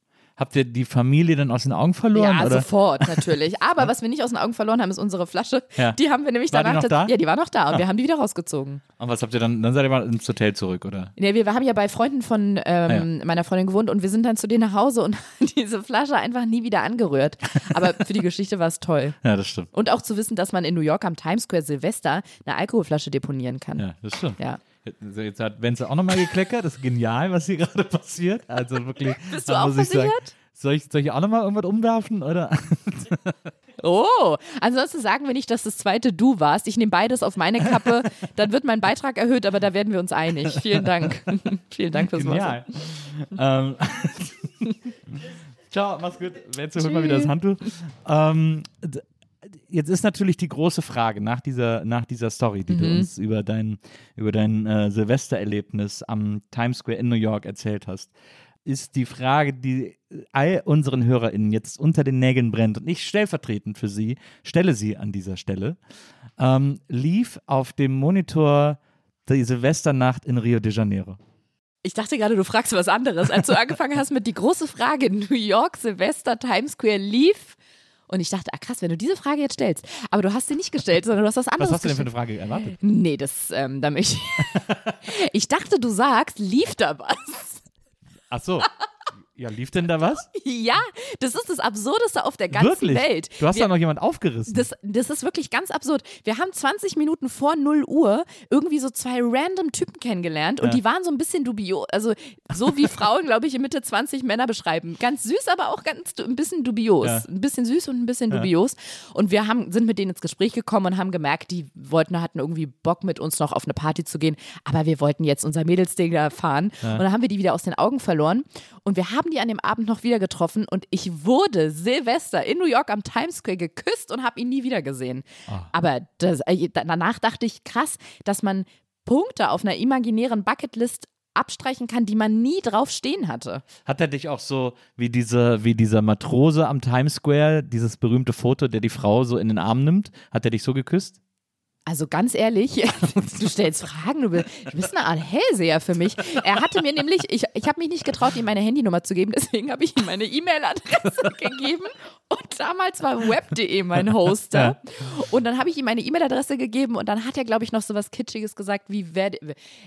Habt ihr die Familie dann aus den Augen verloren? Ja, oder? sofort natürlich. [laughs] Aber was wir nicht aus den Augen verloren haben, ist unsere Flasche. Ja. Die haben wir nämlich War die danach. noch da? Ja, die war noch da und wir haben die wieder rausgezogen. Und was habt ihr dann? Dann seid ihr mal ins Hotel zurück, oder? Nee, wir, haben ja bei Freunden von ähm, meiner Freundin gewohnt und wir sind dann zu denen nach Hause und [laughs] diese Flasche einfach nie wieder angerührt. Aber für die Geschichte war es toll. [laughs] Ja, das stimmt. Und auch zu wissen, dass man in New York am Times Square Silvester eine Alkoholflasche deponieren kann. Ja, das stimmt. Ja. Jetzt- hat Wenzel auch nochmal gekleckert. Das ist genial, was hier gerade passiert. Also wirklich. [laughs] Bist du auch versichert? soll, ich, soll ich auch nochmal irgendwas umwerfen? Oder? [laughs] Oh, ansonsten sagen wir nicht, dass das zweite du warst. Ich nehme beides auf meine Kappe. [laughs] Dann wird mein Beitrag erhöht, aber da werden wir uns einig. Vielen Dank. Vielen Dank fürs Wasser. Genial. ähm, Ciao, mach's gut. Wenzel, hol mal wieder das Handtuch. Ähm, jetzt ist natürlich die große Frage nach dieser, nach dieser Story, die du Mhm. uns über dein, über dein äh, Silvestererlebnis am Times Square in New York erzählt hast, ist die Frage, die all unseren HörerInnen jetzt unter den Nägeln brennt und ich stellvertretend für sie stelle sie an dieser Stelle, ähm, lief auf dem Monitor die Silvesternacht in Rio de Janeiro. Ich dachte gerade, du fragst was anderes. Als du [laughs] angefangen hast mit die große Frage New York, Silvester, Times Square lief. Und ich dachte, ah krass, wenn du diese Frage jetzt stellst. Aber du hast sie nicht gestellt, sondern du hast was anderes Was hast du denn für eine Frage erwartet? Nee, das, ähm, da möchte ich. [laughs] ich dachte, du sagst, lief da was? Ach so. Ja, lief denn da was? Ja, das ist das Absurdeste auf der ganzen Wirklich? Welt. Du hast Wir- da noch jemand aufgerissen. Das, das ist wirklich ganz absurd. Wir haben 20 Minuten vor 0 Uhr irgendwie so zwei random Typen kennengelernt und Ja. die waren so ein bisschen dubios, also so wie [laughs] Frauen, glaube ich, in Mitte 20 Männer beschreiben. Ganz süß, aber auch ganz ein bisschen dubios. Ja. Ein bisschen süß und ein bisschen Ja. dubios. Und wir haben, sind mit denen ins Gespräch gekommen und haben gemerkt, die wollten, hatten irgendwie Bock mit uns noch auf eine Party zu gehen, aber wir wollten jetzt unser Mädelsding da fahren. Und dann haben wir die wieder aus den Augen verloren. Und wir haben die an dem Abend noch wieder getroffen und ich wurde Silvester in New York am Times Square geküsst und habe ihn nie wieder gesehen. Aber das, äh, danach dachte ich, krass, dass man Punkte auf einer imaginären Bucketlist abstreichen kann, die man nie drauf stehen hatte. Hat er dich auch so wie, diese, wie dieser Matrose am Times Square, dieses berühmte Foto, der die Frau so in den Arm nimmt, hat er dich so geküsst? Also ganz ehrlich, [laughs] du stellst Fragen, du bist, du bist eine Art Hellseher für mich. Er hatte mir nämlich, ich, ich habe mich nicht getraut, ihm meine Handynummer zu geben, deswegen habe ich ihm meine E-Mail-Adresse [laughs] gegeben. Und damals war web.de mein Hoster. Und dann habe ich ihm meine E-Mail-Adresse gegeben und dann hat er, glaube ich, noch so was Kitschiges gesagt wie,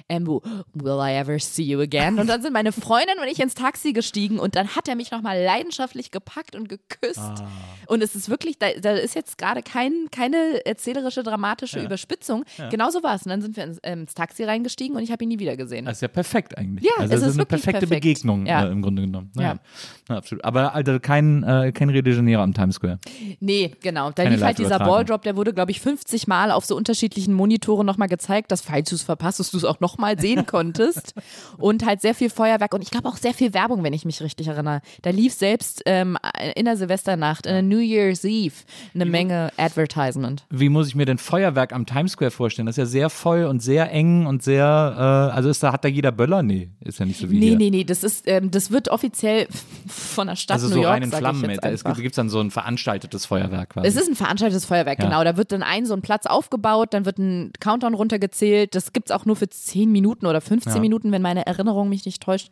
ähm, will I ever see you again? Und dann sind meine Freundin und ich ins Taxi gestiegen und dann hat er mich nochmal leidenschaftlich gepackt und geküsst. Und es ist wirklich, da, da ist jetzt gerade kein, keine erzählerische, dramatische Überspitzung. Genauso war es. Und dann sind wir ins, ähm, ins Taxi reingestiegen und ich habe ihn nie wieder gesehen. Das ist ja perfekt eigentlich. Ja, also es das ist ist eine perfekte perfekt. Begegnung Ja. äh, im Grunde genommen. Ja. Ja, absolut. Aber also kein, äh, kein Rio de Janeiro am Times Square. Nee, genau. Da Keine lief halt dieser. Balldrop, der wurde, glaube ich, 50 Mal auf so unterschiedlichen Monitoren nochmal gezeigt, dass, falls du es verpasst, dass du es auch nochmal sehen [laughs] konntest. Und halt sehr viel Feuerwerk und ich glaube auch sehr viel Werbung, wenn ich mich richtig erinnere. Da lief selbst ähm, in der Silvesternacht, in der New Year's Eve, eine Menge Advertisement. Wie muss ich mir denn Feuerwerk am Times Square vorstellen? Das ist ja sehr voll und sehr eng und sehr, äh, also ist da, hat da jeder Böller? Nee, ist ja nicht so wie Nee, hier. nee, nee, das ist, ähm, das wird offiziell [laughs] von der Stadt Also New so York, rein in Flammen. ich Es gibt dann so ein veranstaltetes Feuerwerk quasi. Es ist ein veranstaltetes Feuerwerk, Ja. genau. Da wird dann ein so ein Platz aufgebaut, dann wird ein Countdown runtergezählt. Das gibt's auch nur für 10 Minuten oder 15 Ja. Minuten, wenn meine Erinnerung mich nicht täuscht.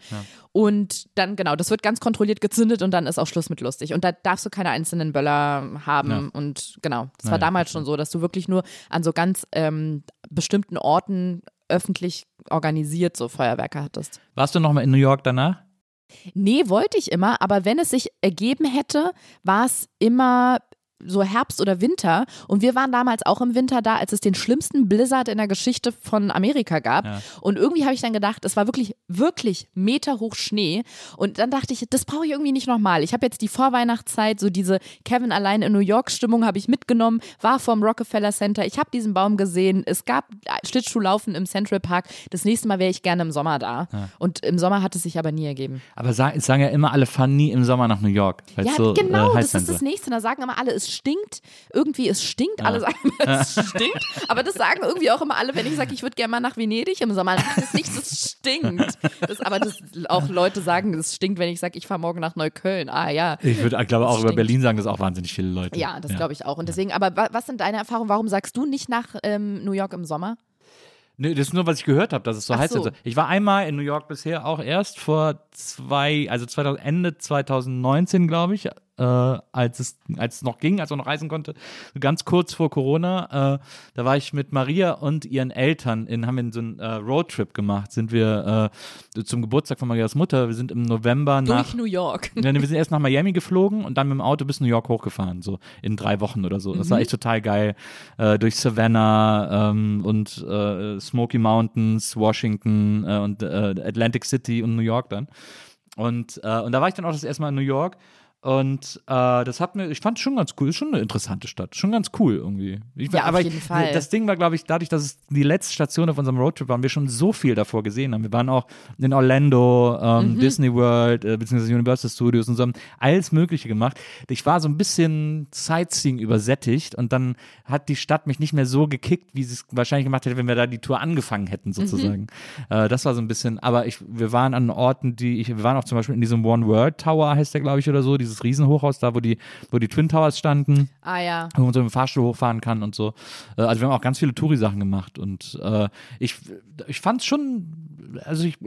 Und dann, genau, das wird ganz kontrolliert gezündet und dann ist auch Schluss mit lustig. Und da darfst du keine einzelnen Böller haben. Ja. Und genau, das Naja, war damals schon so, dass du wirklich nur an so ganz ähm, bestimmten Orten öffentlich organisiert so Feuerwerke hattest. Warst du noch mal in New York danach? Nee, wollte ich immer, aber wenn es sich ergeben hätte, war es immer so Herbst oder Winter. Und wir waren damals auch im Winter da, als es den schlimmsten Blizzard in der Geschichte von Amerika gab. Ja. Und irgendwie habe ich dann gedacht, es war wirklich, wirklich meterhoch Schnee. Und dann dachte ich, das brauche ich irgendwie nicht nochmal. Ich habe jetzt die Vorweihnachtszeit, so diese Kevin allein in New York Stimmung habe ich mitgenommen, war vom Rockefeller Center. Ich habe diesen Baum gesehen. Es gab Schlittschuhlaufen im Central Park. Das nächste Mal wäre ich gerne im Sommer da. Und im Sommer hat es sich aber nie ergeben. Aber sagen ja immer alle, fahren nie im Sommer nach New York. Ja, so, genau, äh, das ist das soll. nächste. Da sagen immer alle, es stinkt. Irgendwie, es stinkt. Alle sagen [laughs] [laughs] es stinkt. Aber das sagen irgendwie auch immer alle, wenn ich sage, ich würde gerne mal nach Venedig im Sommer. Das ist nicht, das stinkt. Das, aber das auch Leute sagen, es stinkt, wenn ich sage, ich fahre morgen nach Neukölln. Ah ja. Ich würde, glaube auch über. Berlin sagen, das auch wahnsinnig viele Leute. Ja, das glaube ich auch. Und deswegen, aber wa- was sind deine Erfahrungen? Warum sagst du nicht nach ähm, New York im Sommer? Nee, das ist nur, was ich gehört habe, dass es so Ach heiß so. ist. Ich war einmal in New York bisher auch erst vor zwei, also 2000, Ende 2019, glaube ich, äh, als, es, als es noch ging, als man noch reisen konnte, ganz kurz vor Corona. Äh, da war ich mit Maria und ihren Eltern in, haben wir so einen äh, Roadtrip gemacht. Sind wir äh, zum Geburtstag von Marias Mutter. Wir sind im November nach. Durch New York. [laughs] Ja, wir sind erst nach Miami geflogen und dann mit dem Auto bis New York hochgefahren, so in drei Wochen oder so. Das war echt total geil. Äh, durch Savannah ähm, und äh, Smoky Mountains, Washington und Atlantic City und New York dann. Und, und da war ich dann auch das erste Mal in New York. Und äh, das hat mir, ich fand es schon ganz cool, ist schon eine interessante Stadt, schon ganz cool irgendwie. Ich, Ja, auf jeden ich, Fall. Das Ding war, glaube ich, dadurch, dass es die letzte Station auf unserem Roadtrip war wir schon so viel davor gesehen haben. Wir waren auch in Orlando, ähm, Disney World, äh, beziehungsweise Universal Studios und so, haben alles Mögliche gemacht. Ich war so ein bisschen Sightseeing übersättigt und dann hat die Stadt mich nicht mehr so gekickt, wie sie es wahrscheinlich gemacht hätte, wenn wir da die Tour angefangen hätten, sozusagen. Äh, das war so ein bisschen, aber ich, wir waren an Orten, die ich, wir waren auch zum Beispiel in diesem One World Tower, heißt der, glaube ich, oder so, dieses Riesenhochhaus da, wo die, wo die Twin Towers standen Ah ja. wo man so mit dem Fahrstuhl hochfahren kann und so. Äh, Also wir haben auch ganz viele Touri-Sachen gemacht und äh, ich, ich fand es schon, also ich,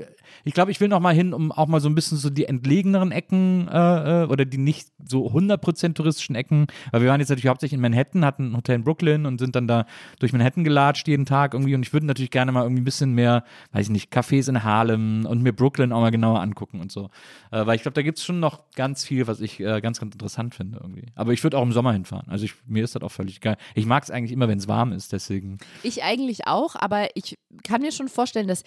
ich glaube, ich will noch mal hin, um auch mal so ein bisschen so die entlegeneren Ecken äh, äh, oder die nicht so 100% touristischen Ecken, weil wir waren jetzt natürlich hauptsächlich in Manhattan, hatten ein Hotel in Brooklyn und sind dann da durch Manhattan gelatscht jeden Tag irgendwie und ich würde natürlich gerne mal irgendwie ein bisschen mehr, weiß ich nicht, Cafés in Harlem und mir Brooklyn auch mal genauer angucken und so. Äh, weil ich glaube, da gibt es schon noch ganz viel, was ich äh, ganz, ganz interessant finde irgendwie. Aber ich würde auch im Sommer hinfahren. Also ich, mir ist das auch völlig geil. Ich mag es eigentlich immer, wenn es warm ist, deswegen. Ich eigentlich auch, aber ich kann mir schon vorstellen, dass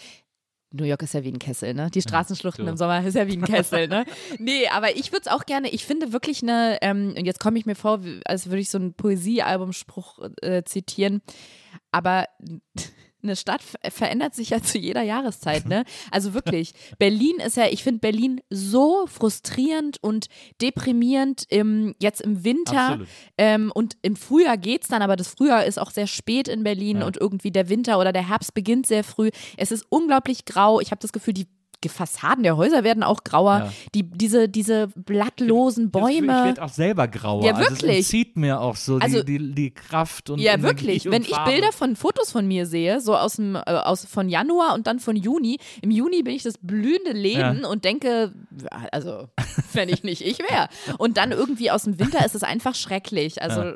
New York ist ja wie ein Kessel, ne? Die Straßenschluchten so. im Sommer ist ja wie ein [laughs] Kessel, ne? Nee, aber ich würde es auch gerne, ich finde wirklich eine, ähm, und jetzt komme ich mir vor, als würde ich so einen Poesiealbumspruch äh, zitieren, aber eine Stadt ver- verändert sich ja [laughs] zu jeder Jahreszeit, [laughs] ne? Also wirklich, Berlin ist ja, ich finde Berlin so frustrierend und deprimierend im, jetzt im Winter. Ähm, und im Frühjahr geht's dann, aber das Frühjahr ist auch sehr spät in Berlin und irgendwie der Winter oder der Herbst beginnt sehr früh. Es ist unglaublich grau. Ich habe das Gefühl, die Fassaden der Häuser werden auch grauer. Ja. Die, diese, diese blattlosen Ich Bäume. werde auch selber grauer. Ja, Also wirklich. es entzieht mir auch so Also- die, die, die Kraft und Ja, Energie wirklich. Und Wenn ich. Bilder von Fotos von mir sehe, so aus dem, äh, aus, von Januar und dann von Juni, im Juni bin ich das blühende Leben und denke, ja, also, wenn ich nicht ich wäre. Und dann irgendwie aus dem Winter ist es einfach schrecklich. Also,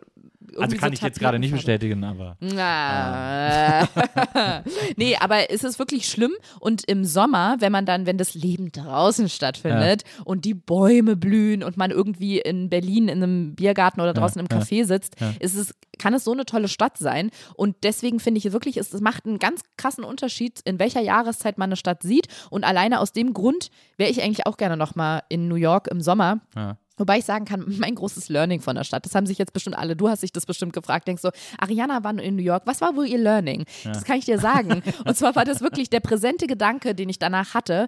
Also kann so ich jetzt gerade nicht bestätigen, aber. Na. [laughs] nee, aber es ist wirklich schlimm. Und im Sommer, wenn man dann, wenn das Leben draußen stattfindet und die Bäume blühen und man irgendwie in Berlin in einem Biergarten oder draußen im ja, Café sitzt, ist es, kann es so eine tolle Stadt sein. Und deswegen finde ich wirklich, es, es macht einen ganz krassen Unterschied, in welcher Jahreszeit man eine Stadt sieht. Und alleine aus dem Grund wäre ich eigentlich auch gerne nochmal in New York im Sommer. Ja. Wobei ich sagen kann, [laughs] mein großes Learning von der Stadt, das haben sich jetzt bestimmt alle, du hast dich das bestimmt gefragt, denkst so, Ariana war in New York, was war wohl ihr Learning? Ja. Das kann ich dir sagen. [laughs] Und zwar war das wirklich der präsente Gedanke, den ich danach hatte.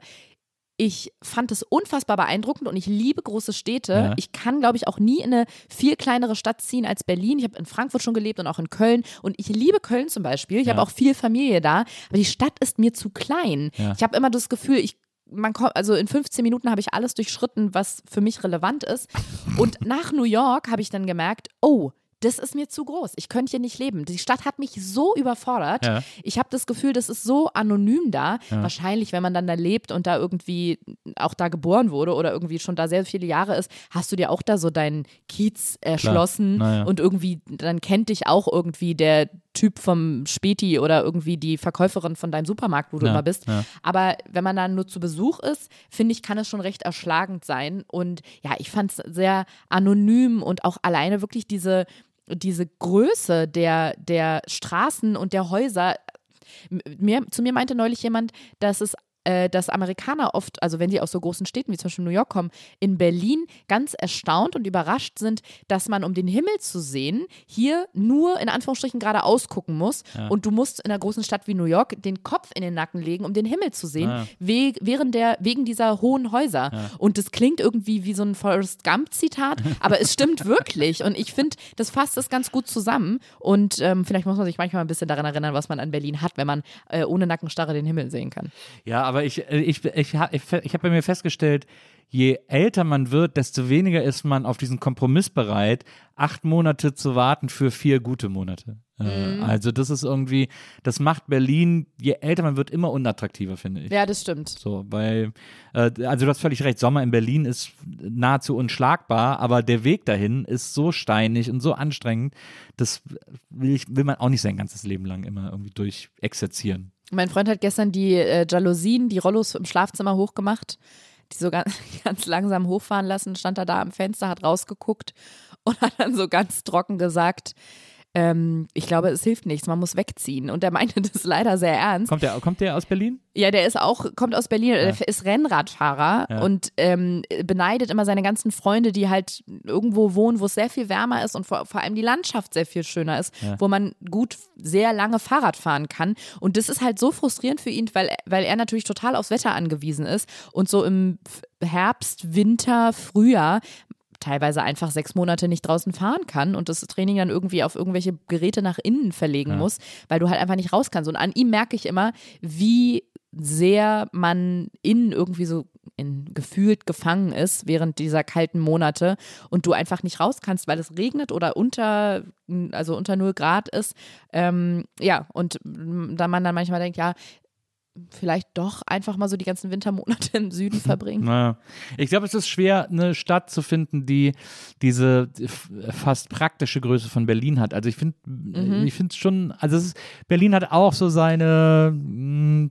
Ich fand es unfassbar beeindruckend und ich liebe große Städte. Ja. Ich kann, glaube ich, auch nie in eine viel kleinere Stadt ziehen als Berlin. Ich habe in Frankfurt schon gelebt und auch in Köln. Und ich liebe Köln zum Beispiel. Ich ja. habe auch viel Familie da. Aber die Stadt ist mir zu klein. Ich habe immer das Gefühl, ich man kommt, also in 15 Minuten habe ich alles durchschritten, was für mich relevant ist. Und nach New York habe ich dann gemerkt, oh, das ist mir zu groß. Ich könnte hier nicht leben. Die Stadt hat mich so überfordert. Ja. Ich habe das Gefühl, das ist so anonym da. Ja. Wahrscheinlich, wenn man dann da lebt und da irgendwie auch da geboren wurde oder irgendwie schon da sehr viele Jahre ist, hast du dir auch da so deinen Kiez erschlossen ja. und irgendwie, dann kennt dich auch irgendwie der Typ vom Späti oder irgendwie die Verkäuferin von deinem Supermarkt, wo du immer bist. Aber wenn man dann nur zu Besuch ist, finde ich, kann es schon recht erschlagend sein. Und ja, ich fand es sehr anonym und auch alleine wirklich diese diese Größe der, der Straßen und der Häuser. Mir, zu mir meinte neulich jemand, dass es äh, dass Amerikaner oft, also wenn sie aus so großen Städten wie zum Beispiel New York kommen, in Berlin ganz erstaunt und überrascht sind, dass man, um den Himmel zu sehen, hier nur in Anführungsstrichen geradeaus gucken muss. Ja. Und du musst in einer großen Stadt wie New York den Kopf in den Nacken legen, um den Himmel zu sehen, ja. we während der, wegen dieser hohen Häuser. Ja. Und das klingt irgendwie wie so ein Forrest Gump-Zitat, aber es stimmt [laughs] wirklich. Und ich finde, das fasst es ganz gut zusammen. Und ähm, vielleicht muss man sich manchmal ein bisschen daran erinnern, was man an Berlin hat, wenn man äh, ohne Nackenstarre den Himmel sehen kann. Ja, aber ich, äh, ich, ich, ich, ich habe bei mir festgestellt, je älter man wird, desto weniger ist man auf diesen Kompromiss bereit, acht Monate zu warten für vier gute Monate. Äh, mhm. Also das ist irgendwie, das macht Berlin, je älter man wird, immer unattraktiver, finde ich. Ja, das stimmt. So, weil, äh, also du hast völlig recht, Sommer in Berlin ist nahezu unschlagbar, aber der Weg dahin ist so steinig und so anstrengend, das will, ich, will man auch nicht sein ganzes Leben lang immer irgendwie durchexerzieren. Mein Freund hat gestern die äh, Jalousien, die Rollos im Schlafzimmer hochgemacht, die so ganz, [laughs] ganz langsam hochfahren lassen, stand er da am Fenster, hat rausgeguckt und hat dann so ganz trocken gesagt, ähm, ich glaube, es hilft nichts, man muss wegziehen. Und er meinte [laughs] das leider sehr ernst. Kommt der, kommt der aus Berlin? Ja, der ist auch, kommt aus Berlin, ja. der ist Rennradfahrer ja. und ähm, beneidet immer seine ganzen Freunde, die halt irgendwo wohnen, wo es sehr viel wärmer ist und vor, vor allem die Landschaft sehr viel schöner ist, ja. wo man gut sehr lange Fahrrad fahren kann. Und das ist halt so frustrierend für ihn, weil, weil er natürlich total aufs Wetter angewiesen ist und so im Herbst, Winter, Frühjahr teilweise einfach sechs Monate nicht draußen fahren kann und das Training dann irgendwie auf irgendwelche Geräte nach innen verlegen ja. muss, weil du halt einfach nicht raus kannst. Und an ihm merke ich immer, wie sehr man innen irgendwie so in, gefühlt gefangen ist während dieser kalten Monate und du einfach nicht raus kannst, weil es regnet oder unter, also unter 0 Grad ist. Ähm, ja, und da man dann manchmal denkt, ja, vielleicht doch einfach mal so die ganzen Wintermonate im Süden verbringen. Naja. Ich glaube, es ist schwer, eine Stadt zu finden, die diese fast praktische Größe von Berlin hat. Also ich finde, mhm. ich finde schon, also ist, Berlin hat auch so seine, mm,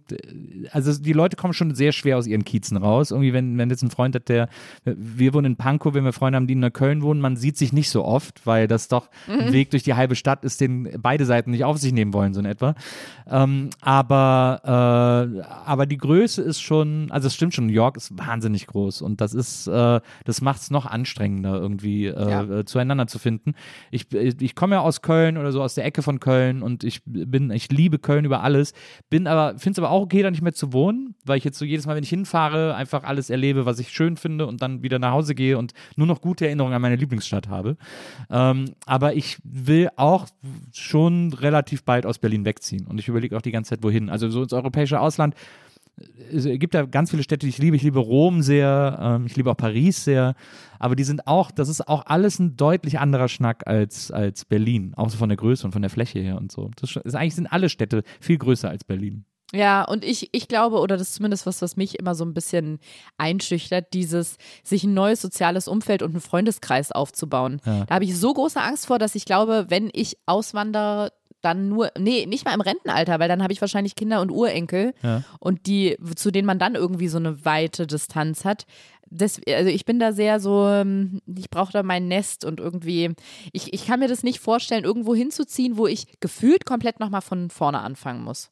also die Leute kommen schon sehr schwer aus ihren Kiezen raus. Irgendwie, wenn, wenn jetzt ein Freund hat, der, wir wohnen in Pankow, wenn wir Freunde haben, die in Köln wohnen, man sieht sich nicht so oft, weil das doch mhm. ein Weg durch die halbe Stadt ist, den beide Seiten nicht auf sich nehmen wollen, so in etwa. Ähm, aber äh, aber die Größe ist schon, also es stimmt schon, New York ist wahnsinnig groß und das ist, äh, das macht es noch anstrengender irgendwie äh, ja. Äh, zueinander zu finden. Ich, ich komme ja aus Köln oder so aus der Ecke von Köln und ich bin, ich liebe Köln über alles, bin aber, finde es aber auch okay, da nicht mehr zu wohnen, weil ich jetzt so jedes Mal, wenn ich hinfahre, einfach alles erlebe, was ich schön finde und dann wieder nach Hause gehe und nur noch gute Erinnerungen an meine Lieblingsstadt habe. Ähm, aber ich will auch schon relativ bald aus Berlin wegziehen und ich überlege auch die ganze Zeit, wohin. Also so ins europäische Ausland. Es gibt ja ganz viele Städte, die ich liebe. Ich liebe Rom sehr, ähm, ich liebe auch Paris sehr. Aber die sind auch, das ist auch alles ein deutlich anderer Schnack als, als Berlin. Auch so von der Größe und von der Fläche her und so. Das ist, eigentlich sind alle Städte viel größer als Berlin. Ja, und ich, ich glaube, oder das ist zumindest was, was mich immer so ein bisschen einschüchtert, dieses, sich ein neues soziales Umfeld und einen Freundeskreis aufzubauen. Ja. Da habe ich so große Angst vor, dass ich glaube, wenn ich auswandere, dann nur, nee, nicht mal im Rentenalter, weil dann habe ich wahrscheinlich Kinder und Urenkel ja. und die, zu denen man dann irgendwie so eine weite Distanz hat. Das, also ich bin da sehr so, ähm, ich brauche da mein Nest und irgendwie, ich, ich kann mir das nicht vorstellen, irgendwo hinzuziehen, wo ich gefühlt komplett nochmal von vorne anfangen muss.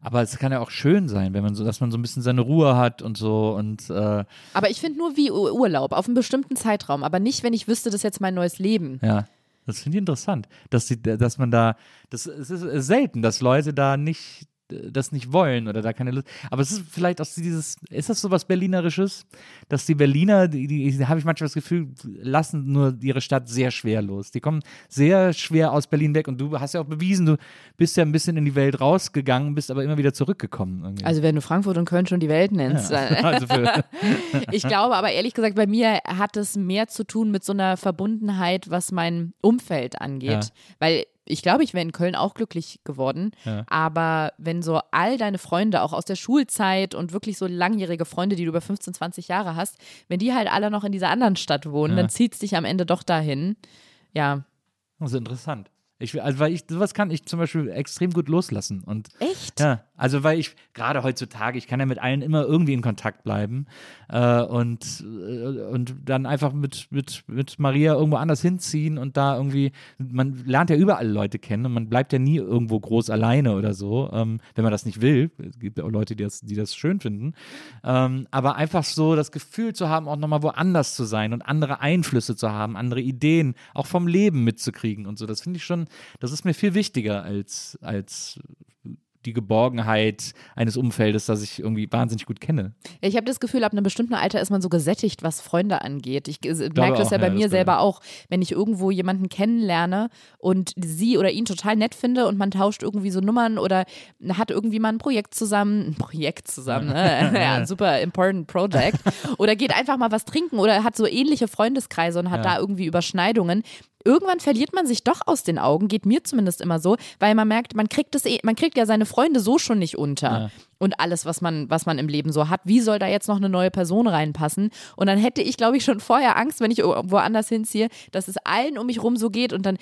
Aber es kann ja auch schön sein, wenn man so, dass man so ein bisschen seine Ruhe hat und so und äh, Aber ich finde nur wie Ur- Urlaub auf einen bestimmten Zeitraum, aber nicht, wenn ich wüsste, das ist jetzt mein neues Leben. ja. Das finde ich interessant, dass, die, dass man da, das es ist selten, dass Leute da nicht das nicht wollen oder da keine Lust. Aber es ist vielleicht auch dieses, ist das so was Berlinerisches, dass die Berliner, die, die, habe ich manchmal das Gefühl, lassen nur ihre Stadt sehr schwer los. Die kommen sehr schwer aus Berlin weg und du hast ja auch bewiesen, du bist ja ein bisschen in die Welt rausgegangen, bist aber immer wieder zurückgekommen. Irgendwie. Also wenn du Frankfurt und Köln schon die Welt nennst. ja. dann- also [laughs] Ich glaube aber ehrlich gesagt, bei mir hat es mehr zu tun mit so einer Verbundenheit, was mein Umfeld angeht. Ja. Weil ich glaube, ich wäre in Köln auch glücklich geworden. Ja. Aber wenn so all deine Freunde, auch aus der Schulzeit und wirklich so langjährige Freunde, die du über 15, 20 Jahre hast, wenn die halt alle noch in dieser anderen Stadt wohnen, Ja. dann zieht es dich am Ende doch dahin. Ja. das ist interessant. Ich, also weil ich, sowas kann ich zum Beispiel extrem gut loslassen und Echt? Ja, also weil ich gerade heutzutage, ich kann ja mit allen immer irgendwie in Kontakt bleiben äh, und, äh, und dann einfach mit, mit, mit Maria irgendwo anders hinziehen und da irgendwie, man lernt ja überall Leute kennen und man bleibt ja nie irgendwo groß alleine oder so, ähm, wenn man das nicht will. Es gibt ja auch Leute, die das, die das schön finden. Ähm, aber einfach so das Gefühl zu haben, auch nochmal woanders zu sein und andere Einflüsse zu haben, andere Ideen, auch vom Leben mitzukriegen und so, das finde ich schon, das ist mir viel wichtiger als, als die Geborgenheit eines Umfeldes, das ich irgendwie wahnsinnig gut kenne. Ich habe das Gefühl, ab einem bestimmten Alter ist man so gesättigt, was Freunde angeht. Ich äh, merke das auch, ja bei ja, mir selber stimmt. auch, wenn ich irgendwo jemanden kennenlerne und sie oder ihn total nett finde und man tauscht irgendwie so Nummern oder hat irgendwie mal ein Projekt zusammen, ein Projekt zusammen, ne? [laughs] [laughs] ja, ein super important project oder geht einfach mal was trinken oder hat so ähnliche Freundeskreise und hat Ja. da irgendwie Überschneidungen. Irgendwann verliert man sich doch aus den Augen, geht mir zumindest immer so, weil man merkt, man kriegt es eh, man kriegt ja seine Freunde so schon nicht unter. Ja. Und alles, was man, was man im Leben so hat, wie soll da jetzt noch eine neue Person reinpassen? Und dann hätte ich, glaube ich, schon vorher Angst, wenn ich woanders hinziehe, dass es allen um mich rum so geht und dann,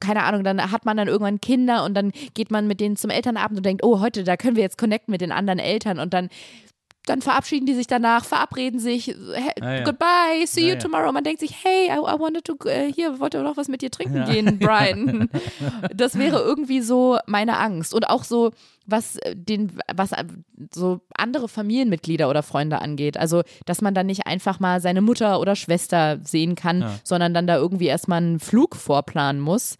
keine Ahnung, dann hat man dann irgendwann Kinder und dann geht man mit denen zum Elternabend und denkt, oh, heute, da können wir jetzt connecten mit den anderen Eltern und dann dann verabschieden die sich danach, verabreden sich, he- Ah, ja. goodbye, see Ja, you ja. tomorrow. Man denkt sich, hey, I, I wanted to, äh, hier, wollte noch was mit dir trinken Ja. gehen, Brian. [laughs] das wäre irgendwie so meine Angst. Und auch so, was äh, den, was äh, so andere Familienmitglieder oder Freunde angeht. Also, dass man dann nicht einfach mal seine Mutter oder Schwester sehen kann, Ja. sondern dann da irgendwie erstmal einen Flug vorplanen muss.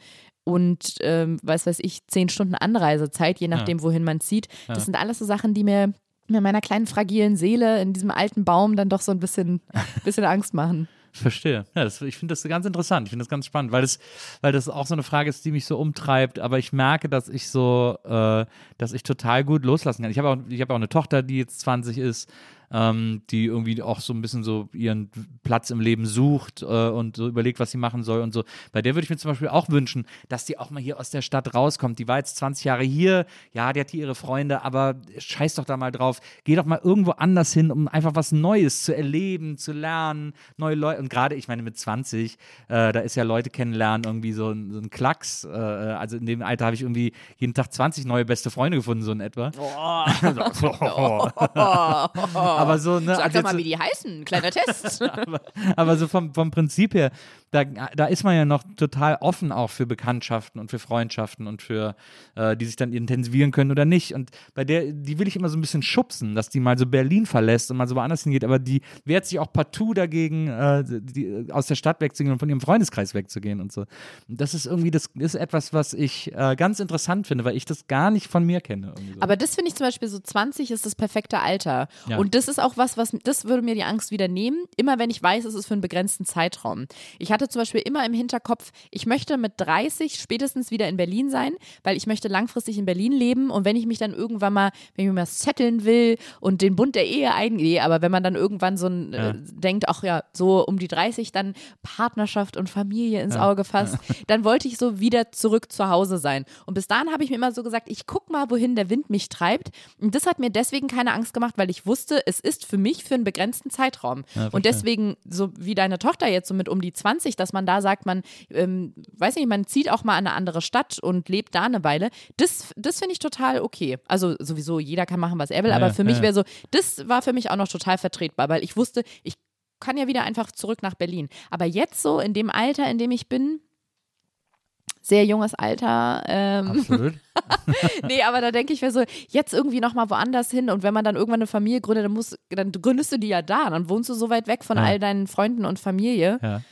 Und ähm, was weiß ich, zehn Stunden Anreisezeit, je nachdem, wohin man zieht. Das Ja. sind alles so Sachen, die mir mir meiner kleinen fragilen Seele in diesem alten Baum dann doch so ein bisschen, [laughs] bisschen Angst machen. Verstehe. Ja, das, ich finde das ganz interessant. Ich finde das ganz spannend, weil das, weil das auch so eine Frage ist, die mich so umtreibt. Aber ich merke, dass ich so, äh, dass ich total gut loslassen kann. Ich habe auch, ich habe auch eine Tochter, die jetzt 20 ist, ähm, die irgendwie auch so ein bisschen so ihren Platz im Leben sucht äh, und so überlegt, was sie machen soll und so. Bei der würde ich mir zum Beispiel auch wünschen, dass die auch mal hier aus der Stadt rauskommt. Die war jetzt 20 Jahre hier, ja, die hat hier ihre Freunde, aber scheiß doch da mal drauf. Geh doch mal irgendwo anders hin, um einfach was Neues zu erleben, zu lernen, neue Leute. Und gerade, ich meine, mit 20, äh, da ist ja Leute kennenlernen irgendwie so ein, so ein Klacks. Äh, also in dem Alter habe ich irgendwie jeden Tag 20 neue beste Freunde gefunden, so in etwa. [laughs] [laughs] [laughs] aber so, ne? Sag also doch mal, wie die heißen. Kleiner [laughs] Test. aber, aber so vom, vom Prinzip her, da, da ist man ja noch total offen auch für Bekanntschaften und für Freundschaften und für, äh, die sich dann intensivieren können oder nicht. Und bei der, die will ich immer so ein bisschen schubsen, dass die mal so Berlin verlässt und mal so woanders hingeht, aber die wehrt sich auch partout dagegen, äh, die, aus der Stadt wegzugehen und von ihrem Freundeskreis wegzugehen und so. Und das ist irgendwie, das ist etwas, was ich äh, ganz interessant finde, weil ich das gar nicht von mir kenne. So. Aber das finde ich zum Beispiel so 20 ist das perfekte Alter. Ja. Und das ist auch was, was, das würde mir die Angst wieder nehmen, immer wenn ich weiß, es ist für einen begrenzten Zeitraum. Ich hatte zum Beispiel immer im Hinterkopf, ich möchte mit 30 spätestens wieder in Berlin sein, weil ich möchte langfristig in Berlin leben und wenn ich mich dann irgendwann mal, wenn ich mir mal setteln will und den Bund der Ehe eingehe, aber wenn man dann irgendwann so ein, Ja. äh, denkt, ach ja, so um die 30 dann Partnerschaft und Familie ins Auge fasst, dann wollte ich so wieder zurück zu Hause sein. Und bis dahin habe ich mir immer so gesagt, ich guck mal, wohin der Wind mich treibt. Und das hat mir deswegen keine Angst gemacht, weil ich wusste, es ist für mich für einen begrenzten Zeitraum. verstehe. und deswegen, so wie deine Tochter jetzt so mit um die 20, dass man da sagt, man, ähm, weiß nicht, man zieht auch mal an eine andere Stadt und lebt da eine Weile, das, das finde ich total okay. Also sowieso, jeder kann machen, was er will, Ja, aber ja, für mich ja. wäre so, das war für mich auch noch total vertretbar, weil ich wusste, ich kann ja wieder einfach zurück nach Berlin. Aber jetzt so in dem Alter, in dem ich bin, sehr junges Alter. Ähm, Absolut. [laughs] nee, aber da denke ich mir so, jetzt irgendwie nochmal woanders hin und wenn man dann irgendwann eine Familie gründet, dann, musst, dann gründest du die ja da. Dann wohnst du so weit weg von Ja. all deinen Freunden und Familie. Ja.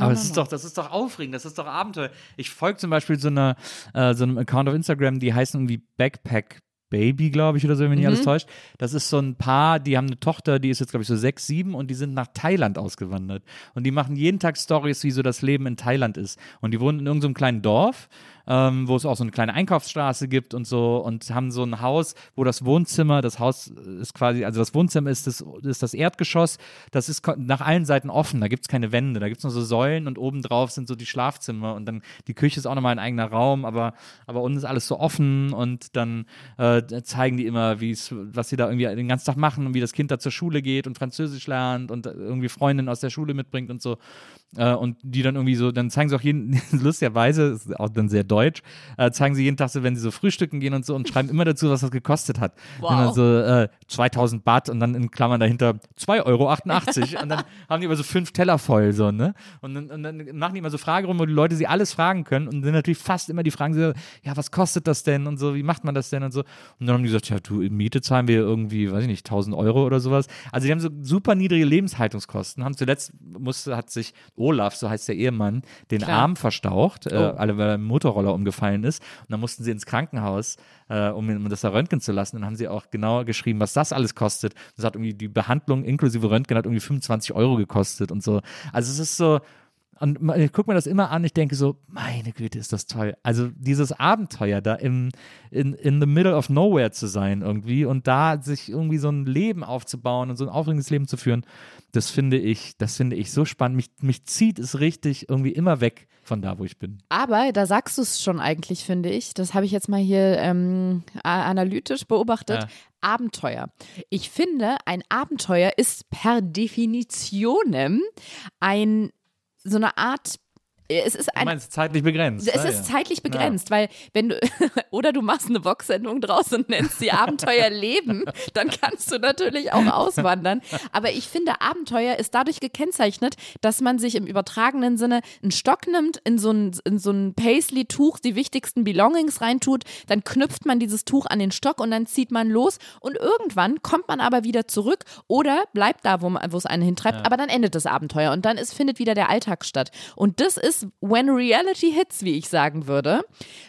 Aber es ist doch, das ist doch aufregend, das ist doch Abenteuer. Ich folge zum Beispiel so, einer, äh, so einem Account auf Instagram, die heißen irgendwie Backpack Baby, glaube ich, oder so, wenn mich nicht alles täuscht. Das ist so ein Paar, die haben eine Tochter, die ist jetzt, glaube ich, so sechs, sieben und die sind nach Thailand ausgewandert. Und die machen jeden Tag Stories, wie so das Leben in Thailand ist. Und die wohnen in irgendeinem kleinen Dorf, ähm, wo es auch so eine kleine Einkaufsstraße gibt und so und haben so ein Haus, wo das Wohnzimmer, das Haus ist quasi, also das Wohnzimmer ist das, ist das Erdgeschoss, das ist nach allen Seiten offen, da gibt es keine Wände, da gibt es nur so Säulen und obendrauf sind so die Schlafzimmer und dann die Küche ist auch nochmal ein eigener Raum, aber, aber unten ist alles so offen und dann äh, zeigen die immer, wie es, was sie da irgendwie den ganzen Tag machen und wie das Kind da zur Schule geht und Französisch lernt und irgendwie Freundinnen aus der Schule mitbringt und so. Äh, und die dann irgendwie so, dann zeigen sie auch jeden, [laughs] lustigerweise, ist auch dann sehr deutsch, äh, zeigen sie jeden Tag so, wenn sie so frühstücken gehen und so und schreiben immer dazu, was das gekostet hat. Wow. Und dann so äh, 2000 Baht und dann in Klammern dahinter 2,88 Euro. und dann [laughs] haben die immer so fünf Teller voll, so, ne? Und dann, und dann machen die immer so Fragerunden, wo die Leute sie alles fragen können und sind natürlich fast immer die Fragen so, ja, was kostet das denn und so, wie macht man das denn und so. Und dann haben die gesagt, ja, du, Miete zahlen wir irgendwie, weiß ich nicht, 1000 Euro oder sowas. Also die haben so super niedrige Lebenshaltungskosten, haben zuletzt, musste, hat sich Olaf, so heißt der Ehemann, den Klar. Arm verstaucht, äh, Oh. alle, weil er im Motorroller umgefallen ist. Und dann mussten sie ins Krankenhaus, äh, um, um das da röntgen zu lassen. Dann haben sie auch genau geschrieben, was das alles kostet. Das hat irgendwie die Behandlung inklusive Röntgen hat irgendwie 25 Euro gekostet und so. Also es ist so, und ich gucke mir das immer an, ich denke so, meine Güte, ist das toll. Also dieses Abenteuer da im, in, in the middle of nowhere zu sein irgendwie und da sich irgendwie so ein Leben aufzubauen und so ein aufregendes Leben zu führen, das finde ich, das finde ich so spannend. Mich, mich zieht es richtig irgendwie immer weg von da, wo ich bin. Aber da sagst du es schon eigentlich, finde ich. Das habe ich jetzt mal hier ähm, analytisch beobachtet. Ja. Abenteuer. Ich finde, ein Abenteuer ist per Definition ein so eine Art. Es ist Du ein meinst zeitlich begrenzt. Es Ah, ist ja. zeitlich begrenzt, weil wenn du [laughs] oder du machst eine Box-Sendung draus und nennst sie Abenteuer Leben, [laughs] dann kannst du natürlich auch auswandern. Aber ich finde, Abenteuer ist dadurch gekennzeichnet, dass man sich im übertragenen Sinne einen Stock nimmt, in so ein, in so ein Paisley-Tuch die wichtigsten Belongings reintut, dann knüpft man dieses Tuch an den Stock und dann zieht man los und irgendwann kommt man aber wieder zurück oder bleibt da, wo, man, wo es einen hintreibt, aber dann endet das Abenteuer und dann ist, findet wieder der Alltag statt. Und das ist when reality hits, wie ich sagen würde,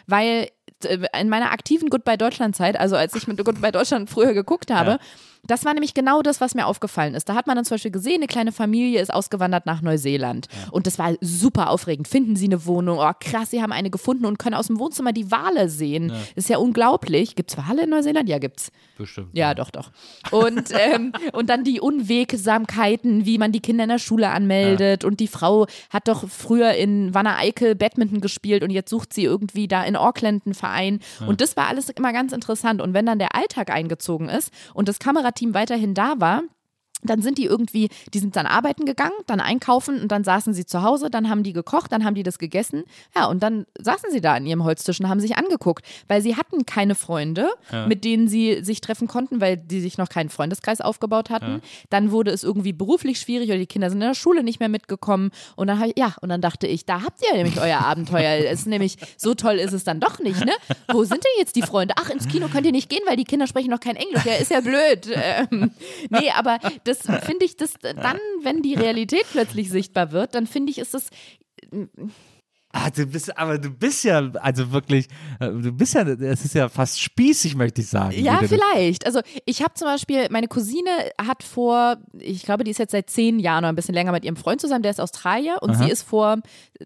weil äh, in meiner aktiven Goodbye Deutschland Zeit, also als ich mit Goodbye Deutschland früher geguckt habe, Ja. Das war nämlich genau das, was mir aufgefallen ist. Da hat man dann zum Beispiel gesehen, eine kleine Familie ist ausgewandert nach Neuseeland. Und das war super aufregend. Finden sie eine Wohnung? Oh, krass, sie haben eine gefunden und können aus dem Wohnzimmer die Wale sehen. Ist ja unglaublich. Gibt's Wale in Neuseeland? Ja, gibt's. Bestimmt. Ja, doch, doch. Und, [laughs] ähm, und dann die Unwegsamkeiten, wie man die Kinder in der Schule anmeldet. Und die Frau hat doch früher in Wanne Eickel Badminton gespielt und jetzt sucht sie irgendwie da in Auckland einen Verein. Und das war alles immer ganz interessant. Und wenn dann der Alltag eingezogen ist und das Kamerateam weiterhin da war, dann sind die irgendwie, die sind dann arbeiten gegangen, dann einkaufen und dann saßen sie zu Hause, dann haben die gekocht, dann haben die das gegessen. Ja, und dann saßen sie da an ihrem Holztisch und haben sich angeguckt, weil sie hatten keine Freunde, mit denen sie sich treffen konnten, weil die sich noch keinen Freundeskreis aufgebaut hatten. Dann wurde es irgendwie beruflich schwierig oder die Kinder sind in der Schule nicht mehr mitgekommen. Und dann, ich, ja, und dann dachte ich, da habt ihr nämlich euer Abenteuer. Es ist nämlich, so toll ist es dann doch nicht, ne? Wo sind denn jetzt die Freunde? Ach, ins Kino könnt ihr nicht gehen, weil die Kinder sprechen noch kein Englisch. Ja, ist ja blöd. Ähm, nee, aber das finde ich, das dann, wenn die Realität plötzlich sichtbar wird, dann finde ich, ist das Ah, du bist, aber du bist ja, also wirklich, äh, du bist ja, es ist ja fast spießig, möchte ich sagen. Ja, vielleicht. Also ich habe zum Beispiel, meine Cousine hat vor, ich glaube, die ist jetzt seit zehn Jahren oder ein bisschen länger mit ihrem Freund zusammen, der ist Australier und sie ist vor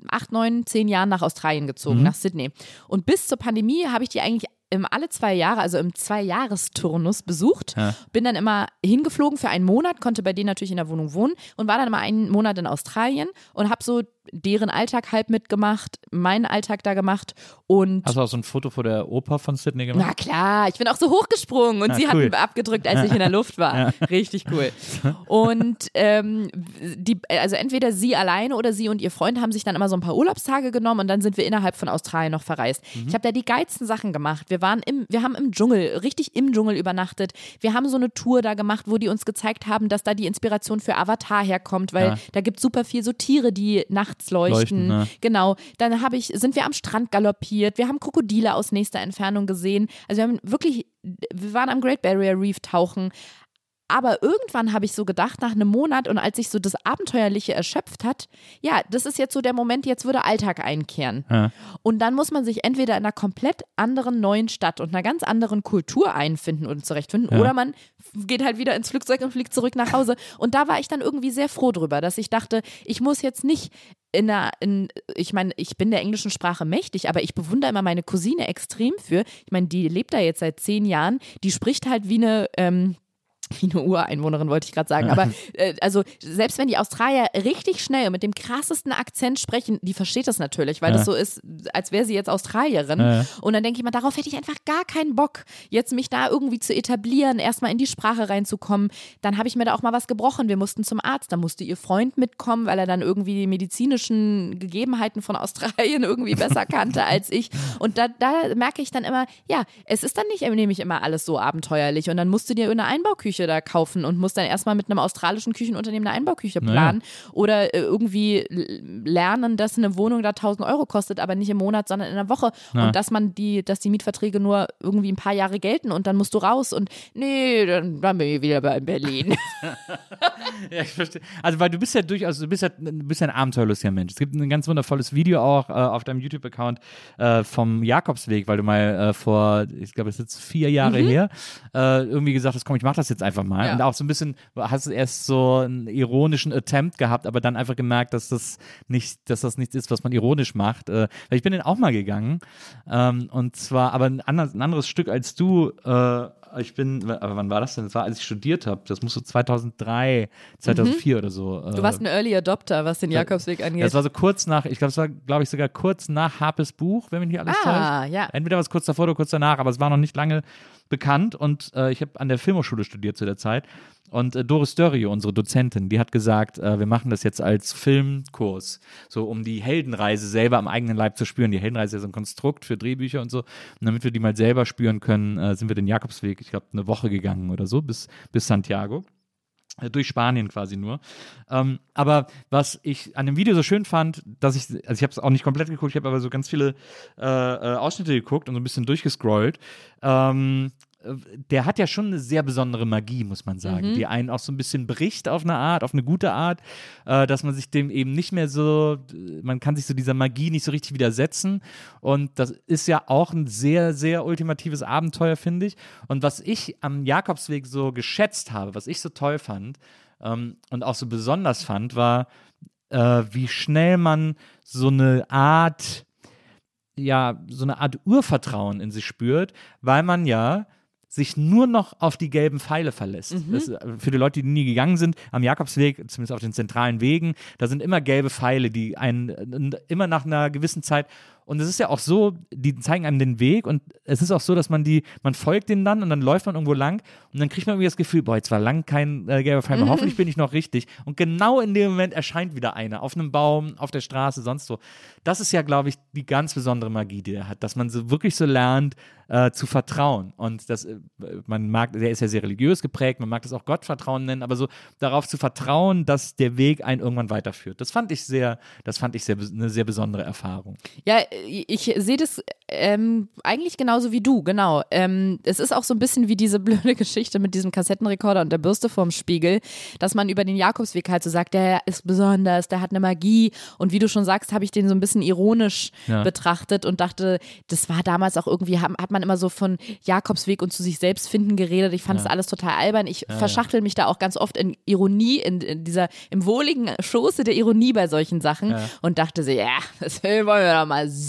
acht, neun, zehn Jahren nach Australien Mhm. gezogen, nach Sydney. Und bis zur Pandemie habe ich die eigentlich im alle zwei Jahre, also im Zwei-Jahres-Turnus besucht. Bin dann immer hingeflogen für einen Monat, konnte bei denen natürlich in der Wohnung wohnen und war dann immer einen Monat in Australien und habe so deren Alltag halb mitgemacht, meinen Alltag da gemacht und Hast du auch so ein Foto vor der Oper von Sydney gemacht? na klar, ich bin auch so hochgesprungen und Ja, sie cool. hatten abgedrückt, als ich in der Luft war. Richtig cool. [laughs] Und ähm, die, also entweder sie alleine oder sie und ihr Freund haben sich dann immer so ein paar Urlaubstage genommen und dann sind wir innerhalb von Australien noch verreist. Ich habe da die geilsten Sachen gemacht. Wir waren im, wir haben im Dschungel, richtig im Dschungel übernachtet. Wir haben so eine Tour da gemacht, wo die uns gezeigt haben, dass da die Inspiration für Avatar herkommt, weil Ja. da gibt es super viel so Tiere, die nachts nachts leuchten. Leuchten, ne. Genau. Dann habe ich, sind wir am Strand galoppiert. Wir haben Krokodile aus nächster Entfernung gesehen. Also wir haben wirklich, wir waren am Great Barrier Reef tauchen. Aber irgendwann habe ich so gedacht, nach einem Monat und als sich so das Abenteuerliche erschöpft hat, ja, das ist jetzt so der Moment, jetzt würde Alltag einkehren. Ja. Und dann muss man sich entweder in einer komplett anderen neuen Stadt und einer ganz anderen Kultur einfinden und zurechtfinden, Ja. oder man geht halt wieder ins Flugzeug und fliegt zurück nach Hause. Und da war ich dann irgendwie sehr froh drüber, dass ich dachte, ich muss jetzt nicht in einer, in, ich meine, ich bin der englischen Sprache mächtig, aber ich bewundere immer meine Cousine extrem für. Ich meine, die lebt da jetzt seit zehn Jahren, die spricht halt wie eine, ähm, wie eine Ureinwohnerin, wollte ich gerade sagen. [laughs] Aber äh, also selbst wenn die Australier richtig schnell und mit dem krassesten Akzent sprechen, die versteht das natürlich, weil Ja. das so ist, als wäre sie jetzt Australierin. Ja. Und dann denke ich mal, darauf hätte ich einfach gar keinen Bock, jetzt mich da irgendwie zu etablieren, erstmal in die Sprache reinzukommen. Dann habe ich mir da auch mal was gebrochen. Wir mussten zum Arzt, da musste ihr Freund mitkommen, weil er dann irgendwie die medizinischen Gegebenheiten von Australien [laughs] irgendwie besser kannte als ich. Und da, da merke ich dann immer, ja, es ist dann nicht nämlich immer alles so abenteuerlich. Und dann musst du dir eine Einbauküche da kaufen und musst dann erstmal mit einem australischen Küchenunternehmen eine Einbauküche Naja. planen oder äh, irgendwie lernen, dass eine Wohnung da 1000 Euro kostet, aber nicht im Monat, sondern in der Woche. Ja. Und dass man die, dass die Mietverträge nur irgendwie ein paar Jahre gelten und dann musst du raus und nee, dann, dann bin ich wieder bei Berlin. [laughs] Ja, ich verstehe. Also, weil du bist ja durchaus, du bist ja, du bist ja ein abenteuerlustiger Mensch. Es gibt ein ganz wundervolles Video auch äh, auf deinem YouTube-Account äh, vom Jakobsweg, weil du mal äh, vor, ich glaube, es ist jetzt vier Jahre her, äh, irgendwie gesagt hast, komm, ich mach das jetzt einfach mal. Ja. Und auch so ein bisschen, hast du erst so einen ironischen Attempt gehabt, aber dann einfach gemerkt, dass das nicht, dass das nichts ist, was man ironisch macht. Äh, weil ich bin den auch mal gegangen. Ähm, und zwar, aber ein, anderes, ein anderes Stück als du, äh, ich bin, aber wann war das denn? Das war, als ich studiert habe. Das muss so 2003, 2004 oder so. Du warst ein Early Adopter, was den Jakobsweg angeht. Das war so kurz nach, ich glaube, es war, glaube ich, sogar kurz nach Harpes Buch, wenn mich nicht alles Ah, täuscht. ja. Entweder war es kurz davor oder kurz danach, aber es war noch nicht lange bekannt und äh, ich habe an der Filmhochschule studiert zu der Zeit. Und äh, Doris Dörrie, unsere Dozentin, die hat gesagt, äh, wir machen das jetzt als Filmkurs, so um die Heldenreise selber am eigenen Leib zu spüren. Die Heldenreise ist ja so ein Konstrukt für Drehbücher und so. Und damit wir die mal selber spüren können, äh, sind wir den Jakobsweg, ich glaube, eine Woche gegangen oder so, bis, bis Santiago. Äh, Durch Spanien quasi nur. Ähm, aber was ich an dem Video so schön fand, dass ich, also ich habe es auch nicht komplett geguckt, ich habe aber so ganz viele äh, äh, Ausschnitte geguckt und so ein bisschen durchgescrollt. Ähm, äh, der hat ja schon eine sehr besondere Magie, muss man sagen, die einen auch so ein bisschen bricht auf eine Art, auf eine gute Art, äh, dass man sich dem eben nicht mehr so, man kann sich so dieser Magie nicht so richtig widersetzen. Und das ist ja auch ein sehr, sehr ultimatives Abenteuer, finde ich. Und was ich am Jakobsweg so geschätzt habe, was ich so toll fand ähm, und auch so besonders fand, war, äh, wie schnell man so eine Art ja, so eine Art Urvertrauen in sich spürt, weil man ja sich nur noch auf die gelben Pfeile verlässt. Das, äh, für die Leute, die nie gegangen sind, am Jakobsweg, zumindest auf den zentralen Wegen, da sind immer gelbe Pfeile, die einen äh, immer nach einer gewissen Zeit und es ist ja auch so, die zeigen einem den Weg und es ist auch so, dass man die, man folgt denen dann und dann läuft man irgendwo lang und dann kriegt man irgendwie das Gefühl, boah, jetzt war lang kein äh, gelber Pfeil mehr, hoffentlich bin ich noch richtig. Und genau in dem Moment erscheint wieder einer, auf einem Baum, auf der Straße, sonst wo. Das ist ja, glaube ich, die ganz besondere Magie, die er hat, dass man so wirklich so lernt, äh, zu vertrauen. Und das, äh, man mag, der ist ja sehr religiös geprägt, man mag das auch Gottvertrauen nennen, aber so darauf zu vertrauen, dass der Weg einen irgendwann weiterführt. Das fand ich sehr, das fand ich sehr, eine sehr besondere Erfahrung. Ja, ich sehe das ähm, eigentlich genauso wie du, genau. Ähm, es ist auch so ein bisschen wie diese [laughs] blöde Geschichte mit diesem Kassettenrekorder und der Bürste vorm Spiegel, dass man über den Jakobsweg halt so sagt, der ist besonders, der hat eine Magie. Und wie du schon sagst, habe ich den so ein bisschen ironisch Ja. betrachtet und dachte, das war damals auch irgendwie, hat, hat man immer so von Jakobsweg und zu sich selbst finden geredet. Ich fand das alles total albern. Ich verschachtel mich da auch ganz oft in Ironie, in, in dieser, im wohligen Schoße der Ironie bei solchen Sachen und dachte so, ja, das wollen wir doch mal sehen.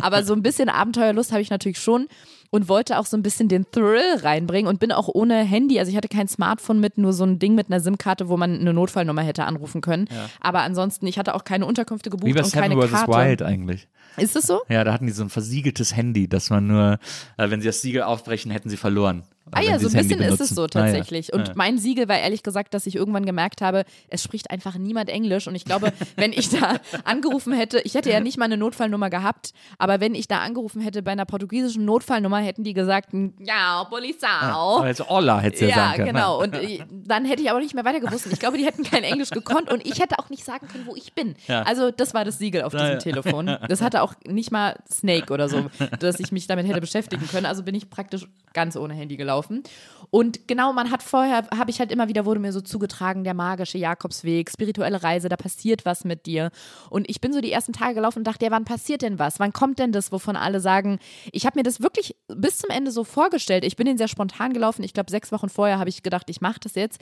Aber so ein bisschen Abenteuerlust habe ich natürlich schon und wollte auch so ein bisschen den Thrill reinbringen und bin auch ohne Handy, also ich hatte kein Smartphone mit, nur so ein Ding mit einer SIM-Karte, wo man eine Notfallnummer hätte anrufen können. Aber ansonsten, ich hatte auch keine Unterkünfte gebucht Wie und Seven keine vs. Karte. Wild eigentlich. Ist es so? Ja, da hatten die so ein versiegeltes Handy, dass man nur, äh, wenn sie das Siegel aufbrechen, hätten sie verloren. Ah ja, sie so ein das bisschen ist es so Ah, ja. tatsächlich. Und Ja. mein Siegel war ehrlich gesagt, dass ich irgendwann gemerkt habe, es spricht einfach niemand Englisch. Und ich glaube, [laughs] wenn ich da angerufen hätte, ich hätte ja nicht mal eine Notfallnummer gehabt, aber wenn ich da angerufen hätte bei einer portugiesischen Notfallnummer, hätten die gesagt, ja, Polizei. Also Olla hätte ja Ja, sagen können. genau. Und äh, dann hätte ich aber nicht mehr weiter gewusst. Ich glaube, die hätten kein Englisch gekonnt und ich hätte auch nicht sagen können, wo ich bin. Ja. Also das war das Siegel auf diesem ja. Telefon. [laughs] Das hatte auch nicht mal Snake oder so, [laughs] dass ich mich damit hätte beschäftigen können. Also bin ich praktisch ganz ohne Handy gelaufen. Und genau, man hat vorher, habe ich halt immer wieder, wurde mir so zugetragen, der magische Jakobsweg, spirituelle Reise, da passiert was mit dir. Und ich bin so die ersten Tage gelaufen und dachte, ja, wann passiert denn was? Wann kommt denn das, wovon alle sagen, ich habe mir das wirklich bis zum Ende so vorgestellt. Ich bin den sehr spontan gelaufen. Ich glaube, sechs Wochen vorher habe ich gedacht, ich mache das jetzt.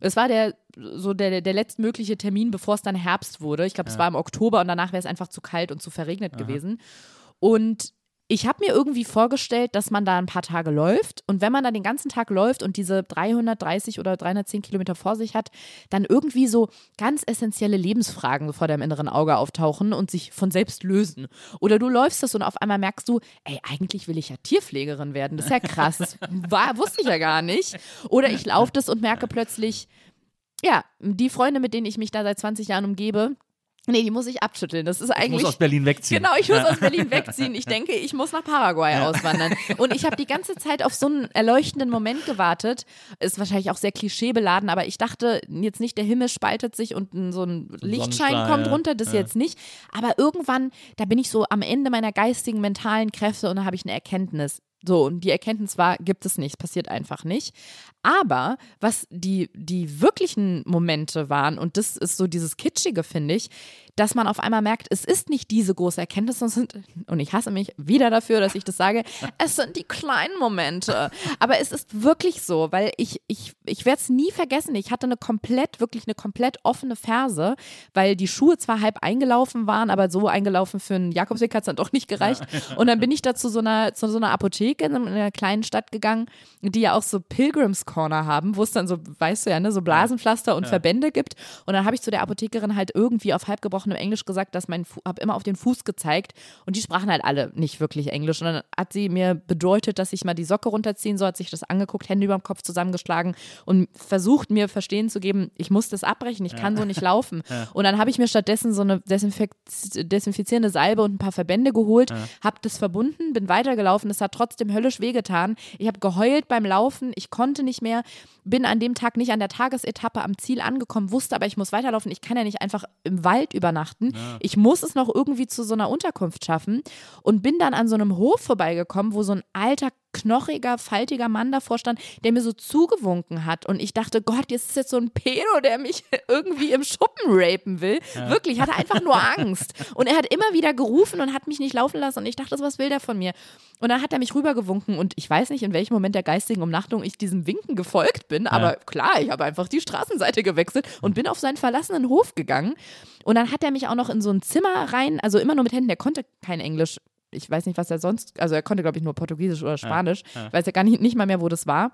Es war der so der, der letztmögliche Termin, bevor es dann Herbst wurde. Ich glaube, es war im Oktober und danach wäre es einfach zu kalt und zu verregnet gewesen. Und ich habe mir irgendwie vorgestellt, dass man da ein paar Tage läuft und wenn man da den ganzen Tag läuft und diese 330 oder 310 Kilometer vor sich hat, dann irgendwie so ganz essentielle Lebensfragen vor deinem inneren Auge auftauchen und sich von selbst lösen. Oder du läufst das und auf einmal merkst du, ey, eigentlich will ich ja Tierpflegerin werden. Das ist ja krass. Das [laughs] war, wusste ich ja gar nicht. Oder ich laufe das und merke plötzlich, ja, die Freunde, mit denen ich mich da seit 20 Jahren umgebe, nee, die muss ich abschütteln. Das ist Ich eigentlich. muss aus Berlin wegziehen. Genau, ich muss aus Berlin wegziehen. Ich denke, ich muss nach Paraguay auswandern. Und ich habe die ganze Zeit auf so einen erleuchtenden Moment gewartet. Ist wahrscheinlich auch sehr klischeebeladen, aber ich dachte jetzt nicht, der Himmel spaltet sich und so ein Lichtschein kommt ja. runter, das jetzt nicht. Aber irgendwann, da bin ich so am Ende meiner geistigen, mentalen Kräfte und da habe ich eine Erkenntnis. So, und die Erkenntnis war, gibt es nicht, passiert einfach nicht. Aber was die, die wirklichen Momente waren, und das ist so dieses Kitschige, finde ich, dass man auf einmal merkt, es ist nicht diese große Erkenntnis, und ich hasse mich wieder dafür, dass ich das sage, [laughs] es sind die kleinen Momente. Aber es ist wirklich so, weil ich, ich, ich werde es nie vergessen. Ich hatte eine komplett, wirklich eine komplett offene Ferse, weil die Schuhe zwar halb eingelaufen waren, aber so eingelaufen für einen Jakobsweg hat es dann doch nicht gereicht. Und dann bin ich da zu so einer, zu so einer Apotheke in einer kleinen Stadt gegangen, die ja auch so Pilgrims Corner haben, wo es dann so, weißt du ja, ne, so Blasenpflaster und Verbände gibt. Und dann habe ich zu der Apothekerin halt irgendwie auf halb gebrochenem Englisch gesagt, dass mein habe immer auf den Fuß gezeigt und die sprachen halt alle nicht wirklich Englisch. Und dann hat sie mir bedeutet, dass ich mal die Socke runterziehen soll, hat sich das angeguckt, Hände über dem Kopf zusammengeschlagen und versucht mir verstehen zu geben, ich muss das abbrechen, ich kann so nicht laufen. [laughs] Und dann habe ich mir stattdessen so eine Desinfekt desinfizierende Salbe und ein paar Verbände geholt, habe das verbunden, bin weitergelaufen, es hat trotzdem höllisch wehgetan. Ich habe geheult beim Laufen, ich konnte nicht mehr, bin an dem Tag nicht an der Tagesetappe am Ziel angekommen, wusste aber, ich muss weiterlaufen, ich kann ja nicht einfach im Wald übernachten. Ich muss es noch irgendwie zu so einer Unterkunft schaffen und bin dann an so einem Hof vorbeigekommen, wo so ein alter knochiger, faltiger Mann davor stand, der mir so zugewunken hat. Und ich dachte, Gott, jetzt ist jetzt so ein Pedo, der mich [laughs] irgendwie im Schuppen rapen will. Wirklich, ich hatte einfach nur [laughs] Angst. Und er hat immer wieder gerufen und hat mich nicht laufen lassen. Und ich dachte, was will der von mir? Und dann hat er mich rübergewunken. Und ich weiß nicht, in welchem Moment der geistigen Umnachtung ich diesem Winken gefolgt bin. Aber klar, ich habe einfach die Straßenseite gewechselt und bin auf seinen verlassenen Hof gegangen. Und dann hat er mich auch noch in so ein Zimmer rein, also immer nur mit Händen, der konnte kein Englisch ich weiß nicht, was er sonst, also er konnte, glaube ich, nur Portugiesisch oder Spanisch. Ich weiß ja gar nicht, nicht mal mehr, wo das war.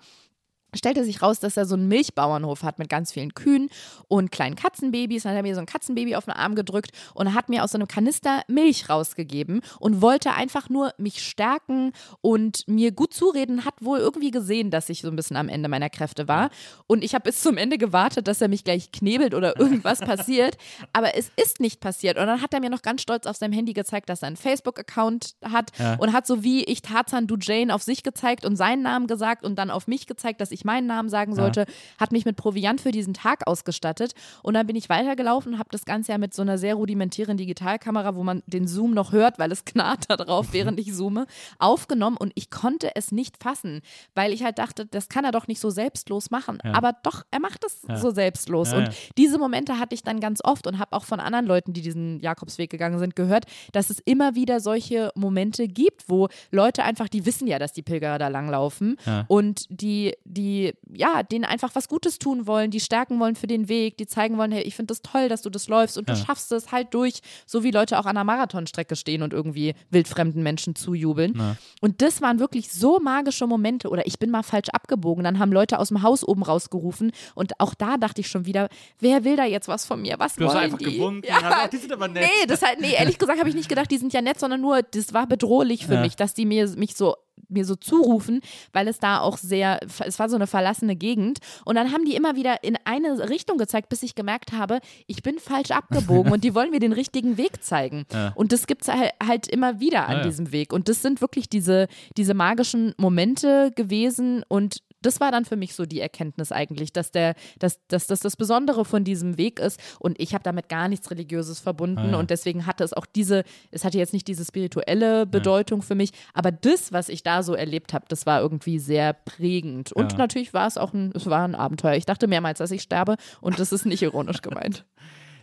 Stellte sich raus, dass er so einen Milchbauernhof hat mit ganz vielen Kühen und kleinen Katzenbabys. Dann hat er mir so ein Katzenbaby auf den Arm gedrückt und hat mir aus so einem Kanister Milch rausgegeben und wollte einfach nur mich stärken und mir gut zureden. Hat wohl irgendwie gesehen, dass ich so ein bisschen am Ende meiner Kräfte war. Und ich habe bis zum Ende gewartet, dass er mich gleich knebelt oder [laughs] irgendwas passiert. Aber es ist nicht passiert. Und dann hat er mir noch ganz stolz auf seinem Handy gezeigt, dass er einen Facebook-Account hat und hat so wie ich Tarzan, du Jane auf sich gezeigt und seinen Namen gesagt und dann auf mich gezeigt, dass ich meinen Namen sagen sollte, hat mich mit Proviant für diesen Tag ausgestattet. Und dann bin ich weitergelaufen und habe das Ganze ja mit so einer sehr rudimentären Digitalkamera, wo man den Zoom noch hört, weil es [laughs] knarrt da drauf, während ich zoome, aufgenommen und ich konnte es nicht fassen, weil ich halt dachte, das kann er doch nicht so selbstlos machen. Aber doch, er macht es so selbstlos. Ja, und ja. diese Momente hatte ich dann ganz oft und habe auch von anderen Leuten, die diesen Jakobsweg gegangen sind, gehört, dass es immer wieder solche Momente gibt, wo Leute einfach, die wissen ja, dass die Pilgerer da langlaufen Ja. und die, die, ja, denen einfach was Gutes tun wollen, die stärken wollen für den Weg, die zeigen wollen, hey, ich finde das toll, dass du das läufst und du schaffst es halt durch, so wie Leute auch an einer Marathonstrecke stehen und irgendwie wildfremden Menschen zujubeln. Und das waren wirklich so magische Momente. Oder ich bin mal falsch abgebogen, dann haben Leute aus dem Haus oben rausgerufen und auch da dachte ich schon wieder, wer will da jetzt was von mir? Was Du hast wollen einfach die? gewunken, Ja, hast, ach, die sind aber nett. Nee, das halt, nee, ehrlich gesagt habe ich nicht gedacht, die sind ja nett, sondern nur, das war bedrohlich für Ja. mich, dass die mir mich so mir so zurufen, weil es da auch sehr, es war so eine verlassene Gegend. Und dann haben die immer wieder in eine Richtung gezeigt, bis ich gemerkt habe, ich bin falsch abgebogen und die wollen mir den richtigen Weg zeigen. Ja. Und das gibt es halt, immer wieder an Ja, ja. diesem Weg. Und das sind wirklich diese, diese magischen Momente gewesen und das war dann für mich so die Erkenntnis eigentlich, dass der, dass, dass, dass das Besondere von diesem Weg ist. Und ich habe damit gar nichts Religiöses verbunden. Ah, ja. Und deswegen hatte es auch diese, es hatte jetzt nicht diese spirituelle Bedeutung für mich, aber das, was ich da so erlebt habe, das war irgendwie sehr prägend. Und Ja. natürlich war es auch ein, es war ein Abenteuer. Ich dachte mehrmals, dass ich sterbe und das ist nicht ironisch gemeint. [laughs]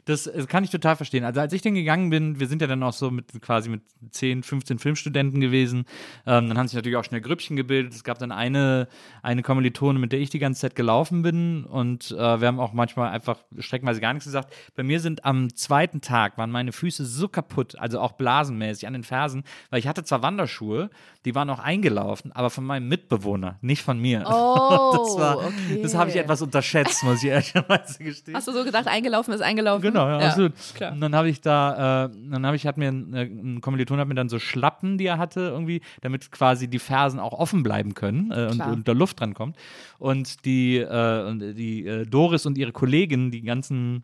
Das äh, kann ich total verstehen. Also als ich den gegangen bin, wir sind ja dann auch so mit quasi mit 10, 15 Filmstudenten gewesen. Ähm, dann haben sich natürlich auch schnell Grüppchen gebildet. Es gab dann eine, eine Kommilitone, mit der ich die ganze Zeit gelaufen bin. Und äh, wir haben auch manchmal einfach streckenweise gar nichts gesagt. Bei mir sind am zweiten Tag waren meine Füße so kaputt, also auch blasenmäßig an den Fersen, weil ich hatte zwar Wanderschuhe, die waren auch eingelaufen, aber von meinem Mitbewohner, nicht von mir. [laughs] Oh, das war, okay. das habe ich etwas unterschätzt, muss ich ehrlicherweise gestehen. Hast du so gedacht, eingelaufen ist eingelaufen? Genau, ja, absolut. klar. Und dann habe ich da, äh, dann habe ich, hat mir ein, äh, ein Kommiliton hat mir dann so Schlappen, die er hatte, irgendwie, damit quasi die Fersen auch offen bleiben können äh, und, und da Luft dran kommt. Und die, äh, und die äh, Doris und ihre Kollegin, die ganzen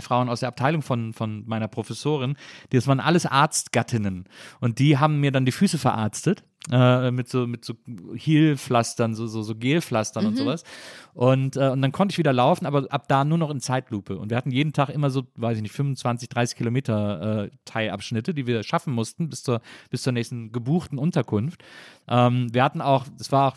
Frauen aus der Abteilung von, von meiner Professorin, das waren alles Arztgattinnen. Und die haben mir dann die Füße verarztet. Äh, mit so mit so Heelpflastern, so, so, so Gelpflastern Mhm. und sowas. Und, äh, und dann konnte ich wieder laufen, aber ab da nur noch in Zeitlupe. Und wir hatten jeden Tag immer so, weiß ich nicht, 25, 30 Kilometer äh, Teilabschnitte, die wir schaffen mussten bis zur, bis zur nächsten gebuchten Unterkunft. Ähm, wir hatten auch, es war auch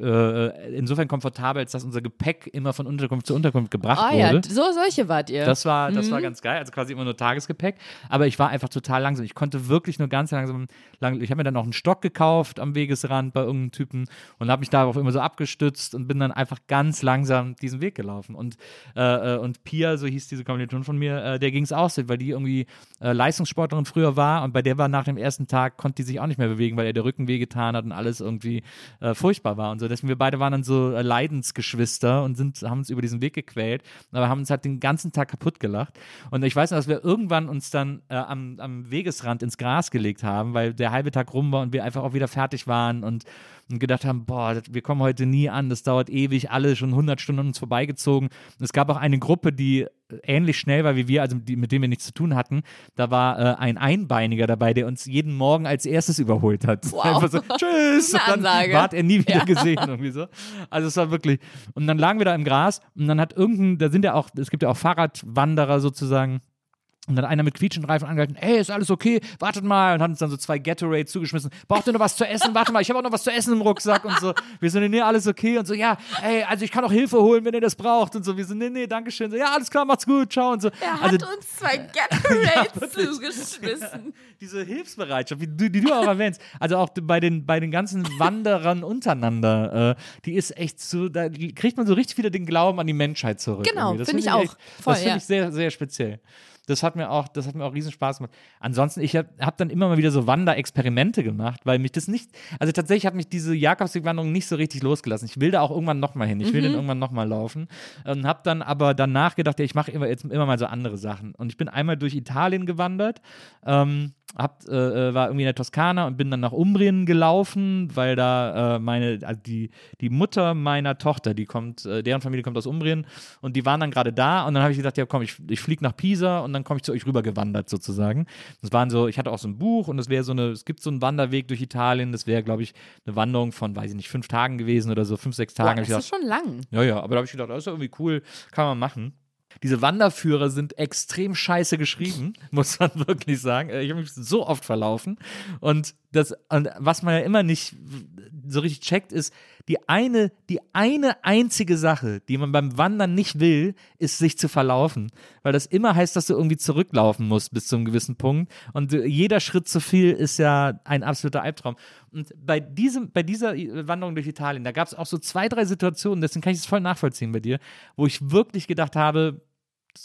äh, insofern komfortabel, als dass unser Gepäck immer von Unterkunft zu Unterkunft gebracht Ah ja, wurde. so solche wart ihr. Das war, das Mhm. war ganz geil, also quasi immer nur Tagesgepäck. Aber ich war einfach total langsam. Ich konnte wirklich nur ganz langsam. Lang, ich habe mir dann noch einen Stock gekauft am Wegesrand bei irgendeinem Typen und habe mich darauf immer so abgestützt und bin dann einfach ganz langsam diesen Weg gelaufen. Und, äh, äh, und Pia, so hieß diese Kommilitonin von mir, äh, der ging es auch so, weil die irgendwie äh, Leistungssportlerin früher war und bei der war nach dem ersten Tag, konnte die sich auch nicht mehr bewegen, weil ihr der Rücken wehgetan hat und alles irgendwie äh, furchtbar war und so. Deswegen wir beide waren dann so äh, Leidensgeschwister und sind, haben uns über diesen Weg gequält, aber haben uns halt den ganzen Tag kaputt gelacht. Und ich weiß noch, dass wir irgendwann uns dann am, am Wegesrand ins Gras gelegt haben, weil der halbe Tag rum war und wir einfach auch wieder fertig waren und, und gedacht haben, boah, wir kommen heute nie an, das dauert ewig, alle schon 100 Stunden an uns vorbeigezogen. Es gab auch eine Gruppe, die ähnlich schnell war wie wir, also die, mit dem wir nichts zu tun hatten. Da war äh, ein Einbeiniger dabei, der uns jeden Morgen als erstes überholt hat. Wow. [laughs] Einfach so, [laughs] tschüss. Eine Und dann ward er nie wieder Ja. gesehen irgendwie so. Also es war wirklich. Und dann lagen wir da im Gras und dann hat irgendein, da sind ja auch, es gibt ja auch Fahrradwanderer sozusagen. Und dann einer mit quietschenden Reifen angehalten, hey, ist alles okay, wartet mal. Und hat uns dann so zwei Gatorade zugeschmissen. Braucht ihr noch was zu essen? Warte mal, ich habe auch noch was zu essen im Rucksack und so. Wir so, nee, nee, alles okay. Und so, ja, ey, also ich kann auch Hilfe holen, wenn ihr das braucht. Und so, wir so, nee, nee, danke schön. So, ja, alles klar, macht's gut, ciao. Und so. er also, hat uns zwei [laughs] Gatorades wirklich. zugeschmissen. [laughs] diese Hilfsbereitschaft, du, die du auch erwähnst, also auch bei den, bei den ganzen Wanderern untereinander, äh, die ist echt so, da kriegt man so richtig wieder den Glauben an die Menschheit zurück. Genau, finde ich echt- auch. Voll, das finde ja. ich sehr, sehr speziell. Das hat mir auch, das hat mir auch riesen Spaß gemacht. Ansonsten, ich habe hab dann immer mal wieder so Wanderexperimente gemacht, weil mich das nicht, also tatsächlich hat mich diese Jakobswegwanderung nicht so richtig losgelassen. Ich will da auch irgendwann nochmal hin. Ich will Mhm. dann irgendwann nochmal laufen. Und habe dann aber danach gedacht, ja, ich mache immer, jetzt immer mal so andere Sachen. Und ich bin einmal durch Italien gewandert, ähm, hab, äh, äh, war irgendwie in der Toskana und bin dann nach Umbrien gelaufen, weil da äh, meine, also die, die Mutter meiner Tochter, die kommt, äh, deren Familie kommt aus Umbrien und die waren dann gerade da und dann habe ich gesagt, ja komm, ich, ich fliege nach Pisa und dann komme ich zu euch rüber gewandert sozusagen. Das waren so, ich hatte auch so ein Buch und es wäre so eine, es gibt so einen Wanderweg durch Italien, das wäre, glaube ich, eine Wanderung von, weiß ich nicht, fünf Tagen gewesen oder so, fünf, sechs Boah, Tagen. Hab das ist gedacht, schon lang. ja, ja, aber da habe ich gedacht, das ist irgendwie cool, kann man machen. Diese Wanderführer sind extrem scheiße geschrieben, [laughs] muss man wirklich sagen. Äh, Ich habe mich so oft verlaufen. Und, das, und was man ja immer nicht so richtig checkt, ist, die eine, die eine einzige Sache, die man beim Wandern nicht will, ist sich zu verlaufen. Weil das immer heißt, dass du irgendwie zurücklaufen musst bis zu einem gewissen Punkt. Und jeder Schritt zu viel ist ja ein absoluter Albtraum. Und bei, diesem, bei dieser Wanderung durch Italien, da gab es auch so zwei, drei Situationen, deswegen kann ich es voll nachvollziehen bei dir, wo ich wirklich gedacht habe,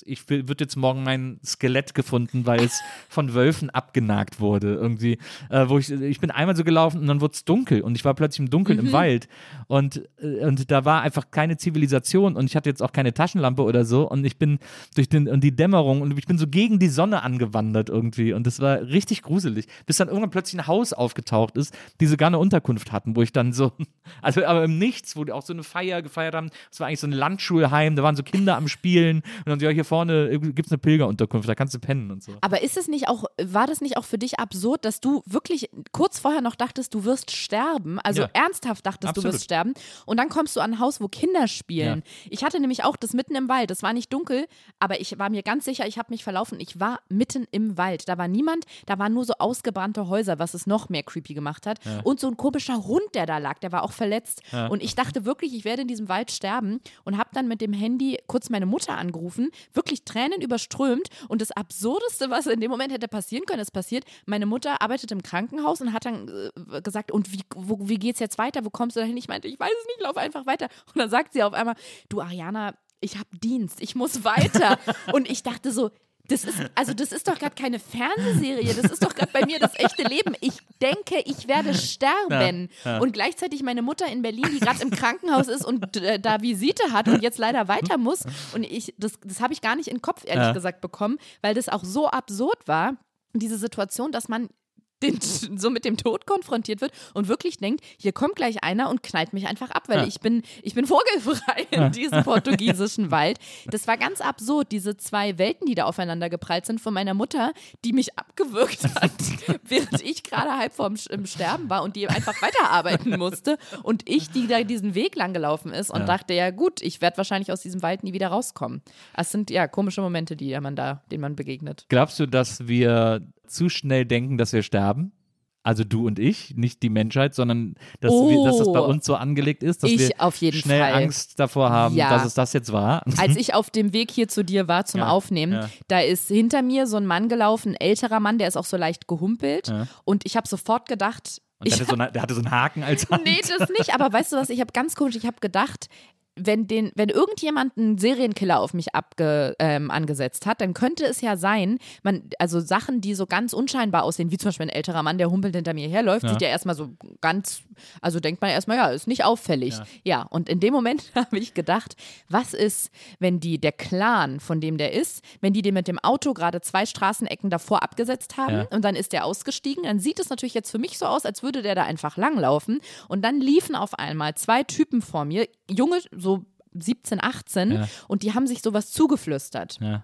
ich wird jetzt morgen mein Skelett gefunden, weil es von Wölfen abgenagt wurde. Irgendwie, äh, wo ich, ich bin einmal so gelaufen und dann wurde es dunkel und ich war plötzlich im Dunkeln Mhm. im Wald und, äh, und da war einfach keine Zivilisation und ich hatte jetzt auch keine Taschenlampe oder so und ich bin durch den, und die Dämmerung und ich bin so gegen die Sonne angewandert irgendwie und das war richtig gruselig, bis dann irgendwann plötzlich ein Haus aufgetaucht ist, die sogar eine Unterkunft hatten, wo ich dann so, [laughs] also aber im Nichts, wo die auch so eine Feier gefeiert haben, es war eigentlich so ein Landschulheim, da waren so Kinder am Spielen und dann hier vorne gibt es eine Pilgerunterkunft, da kannst du pennen und so. Aber ist es nicht auch, war das nicht auch für dich absurd, dass du wirklich kurz vorher noch dachtest, du wirst sterben? Also Ja. ernsthaft dachtest, Absolut. du wirst sterben. Und dann kommst du an ein Haus, wo Kinder spielen. Ich hatte nämlich auch das mitten im Wald. Das war nicht dunkel, aber ich war mir ganz sicher, ich habe mich verlaufen. Ich war mitten im Wald. Da war niemand, da waren nur so ausgebrannte Häuser, was es noch mehr creepy gemacht hat. Und so ein komischer Hund, der da lag, der war auch verletzt. Und ich dachte wirklich, ich werde in diesem Wald sterben und habe dann mit dem Handy kurz meine Mutter angerufen, wirklich Tränen überströmt. Und das Absurdeste, was in dem Moment hätte passieren können, ist passiert. Meine Mutter arbeitet im Krankenhaus und hat dann äh, gesagt, und wie, wo, wie geht's jetzt weiter? Wo kommst du dahin? Ich meinte, ich weiß es nicht, lauf einfach weiter. Und dann sagt sie auf einmal, du Ariana, ich habe Dienst, ich muss weiter. [laughs] und ich dachte so, das ist, also das ist doch gerade keine Fernsehserie, das ist doch gerade bei mir das echte Leben. Ich denke, ich werde sterben. Und gleichzeitig meine Mutter in Berlin, die gerade im Krankenhaus ist und äh, da Visite hat und jetzt leider weiter muss. Und ich, das, das habe ich gar nicht in den Kopf, ehrlich Ja. gesagt, bekommen, weil das auch so absurd war, diese Situation, dass man den, [laughs] so mit dem Tod konfrontiert wird und wirklich denkt, hier kommt gleich einer und knallt mich einfach ab, weil Ja. ich bin, ich bin vogelfrei in diesem [laughs] portugiesischen Wald. Das war ganz absurd, diese zwei Welten, die da aufeinander geprallt sind von meiner Mutter, die mich abgewürgt [laughs] hat, während ich gerade halb vorm im Sterben war und die einfach weiterarbeiten musste und ich, die da diesen Weg lang gelaufen ist und Ja. dachte, ja gut, ich werde wahrscheinlich aus diesem Wald nie wieder rauskommen. Das sind ja komische Momente, die man da, denen man begegnet. Glaubst du, dass wir zu schnell denken, dass wir sterben? Also du und ich, nicht die Menschheit, sondern dass, wir, dass das bei Oh. uns so angelegt ist, dass wir auf jeden schnell Fall. Angst davor haben, Ja. dass es das jetzt war. [laughs] als ich auf dem Weg hier zu dir war zum Ja, Aufnehmen, ja. da ist hinter mir so ein Mann gelaufen, ein älterer Mann, der ist auch so leicht gehumpelt. Und ich habe sofort gedacht, Und ich der, hatte so eine, der hatte so einen Haken als [laughs] Hand. Nee, das nicht. Aber weißt du was? Ich habe ganz komisch, ich habe gedacht, wenn, den, wenn irgendjemand einen Serienkiller auf mich abge, ähm, angesetzt hat, dann könnte es ja sein, man, also Sachen, die so ganz unscheinbar aussehen, wie zum Beispiel ein älterer Mann, der humpelt hinter mir herläuft, Ja. sieht ja erstmal so ganz, also denkt man erstmal, ja, ist nicht auffällig. Ja, und in dem Moment [laughs] habe ich gedacht, was ist, wenn die, der Clan, von dem der ist, wenn die den mit dem Auto gerade zwei Straßenecken davor abgesetzt haben Ja. und dann ist der ausgestiegen, dann sieht es natürlich jetzt für mich so aus, als würde der da einfach langlaufen. Und dann liefen auf einmal zwei Typen vor mir, junge, so 17, 18, Ja. und die haben sich sowas zugeflüstert. Ja.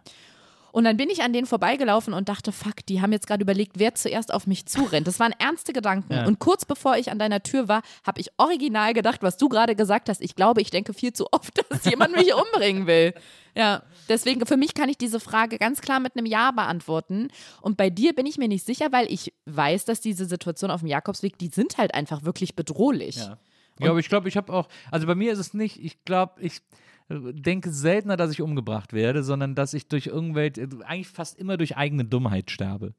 Und dann bin ich an denen vorbeigelaufen und dachte, fuck, die haben jetzt gerade überlegt, wer zuerst auf mich zurennt. Das waren ernste Gedanken. Ja. Und kurz bevor ich an deiner Tür war, habe ich original gedacht, was du gerade gesagt hast. Ich glaube, ich denke viel zu oft, [laughs] dass jemand mich umbringen will. Ja, deswegen, für mich kann ich diese Frage ganz klar mit einem Ja beantworten. Und bei dir bin ich mir nicht sicher, weil ich weiß, dass diese Situation auf dem Jakobsweg, die sind halt einfach wirklich bedrohlich. Ja. Ja, aber ich glaube, ich habe auch, also bei mir ist es nicht, ich glaube, ich äh, denke seltener, dass ich umgebracht werde, sondern dass ich durch irgendwelche, eigentlich fast immer durch eigene Dummheit sterbe.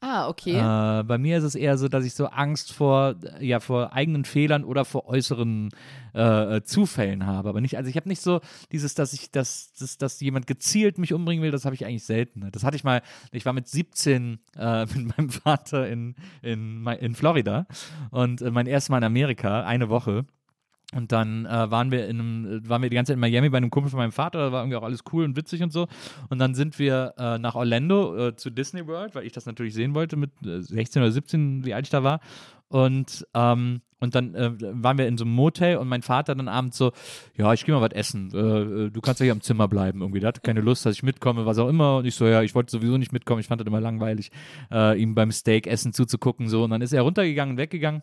Ah, okay. Äh, bei mir ist es eher so, dass ich so Angst vor, ja, vor eigenen Fehlern oder vor äußeren äh, äh, Zufällen habe. Aber nicht, also ich habe nicht so dieses, dass ich, dass, dass, dass jemand gezielt mich umbringen will, das habe ich eigentlich selten. Das hatte ich mal, ich war mit 17 äh, [laughs] mit meinem Vater in, in, in Florida und äh, mein erstes Mal in Amerika, eine Woche. Und dann äh, waren wir in einem, äh, waren wir die ganze Zeit in Miami bei einem Kumpel von meinem Vater, da war irgendwie auch alles cool und witzig und so. Und dann sind wir äh, nach Orlando äh, zu Disney World, weil ich das natürlich sehen wollte mit äh, 16 oder 17, wie alt ich da war. Und, ähm, und dann äh, waren wir in so einem Motel und mein Vater dann abends so, ja, ich gehe mal was essen. Äh, äh, du kannst ja hier am Zimmer bleiben irgendwie. Der hatte keine Lust, dass ich mitkomme, was auch immer. Und ich so, ja, ich wollte sowieso nicht mitkommen. Ich fand das immer langweilig, äh, ihm beim Steakessen zuzugucken. So. Und dann ist er runtergegangen, weggegangen.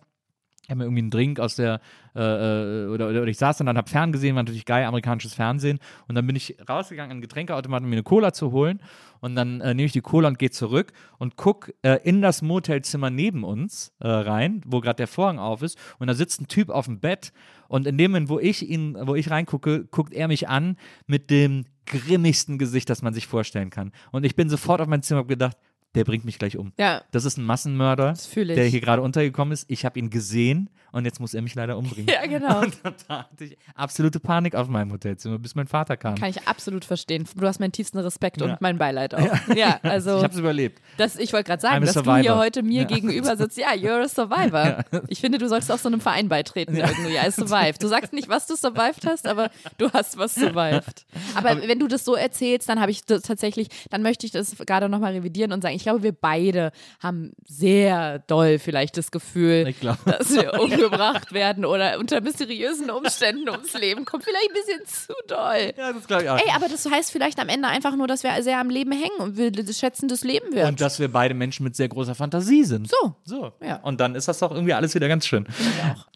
Ich habe mir irgendwie einen Drink aus der, äh, äh, oder, oder ich saß dann und habe Ferngesehen, war natürlich geil, amerikanisches Fernsehen. Und dann bin ich rausgegangen an den Getränkeautomat, um mir eine Cola zu holen. Und dann äh, nehme ich die Cola und gehe zurück und guck äh, in das Motelzimmer neben uns äh, rein, wo gerade der Vorhang auf ist. Und da sitzt ein Typ auf dem Bett. Und in dem Moment, wo ich ihn, wo ich reingucke, guckt er mich an mit dem grimmigsten Gesicht, das man sich vorstellen kann. Und ich bin sofort auf mein Zimmer und gedacht, der bringt mich gleich um. Ja. Das ist ein Massenmörder, der hier gerade untergekommen ist. Ich habe ihn gesehen und jetzt muss er mich leider umbringen. [laughs] Ja, genau. Und da hatte ich absolute Panik auf meinem Hotelzimmer, bis mein Vater kam. Kann ich absolut verstehen. Du hast meinen tiefsten Respekt Ja. und mein Beileid [laughs] auch. Ja, also ich habe es überlebt. das, ich wollte gerade I'm sagen, dass du hier heute mir Ja. gegenüber sitzt. Ja, you're a survivor. [laughs] Ich finde, du solltest auch so einem Verein beitreten irgendwie. I survived. Du sagst nicht, was du survived hast, aber du hast was survived. Aber, wenn du das so erzählst, dann habe ich tatsächlich, dann möchte ich das gerade nochmal revidieren und sagen, ich glaube, wir beide haben sehr doll vielleicht das Gefühl, Ich dass wir umgebracht werden oder unter mysteriösen Umständen ums Leben kommt. Vielleicht ein bisschen zu doll. Ja, das glaube ich auch. Ey, aber das heißt vielleicht am Ende einfach nur, dass wir sehr am Leben hängen und wir schätzen das Leben wert. Und dass wir beide Menschen mit sehr großer Fantasie sind. so. So. Ja. Und dann ist das doch irgendwie alles wieder ganz schön.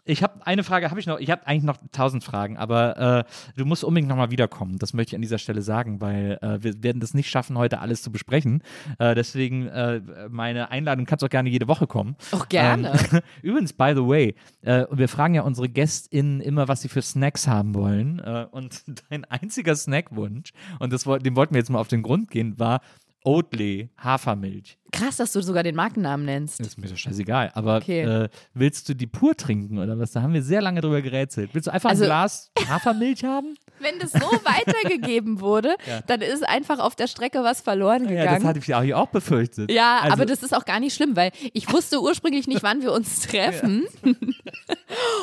Ich habe eine Frage, habe ich noch. Ich habe eigentlich noch tausend Fragen, aber äh, du musst unbedingt nochmal wiederkommen. Das möchte ich an dieser Stelle sagen, weil äh, wir werden das nicht schaffen, heute alles zu besprechen. Äh, deswegen äh, meine Einladung kannst auch gerne jede Woche kommen. Auch gerne. Ähm, [laughs] übrigens, by the way, äh, wir fragen ja unsere GästInnen immer, was sie für Snacks haben wollen. Äh, und [laughs] dein einziger Snackwunsch, und das, dem wollten wir jetzt mal auf den Grund gehen, war Oatly Hafermilch. Krass, dass du sogar den Markennamen nennst. Ist mir doch scheißegal. Aber Okay. äh, willst du die pur trinken oder was? Da haben wir sehr lange drüber gerätselt. Willst du einfach Also- ein Glas Hafermilch haben? Wenn das so weitergegeben wurde, dann ist einfach auf der Strecke was verloren Ja, das gegangen. hatte ich auch befürchtet. Ja, Also- aber das ist auch gar nicht schlimm, weil ich wusste ursprünglich nicht, wann wir uns treffen.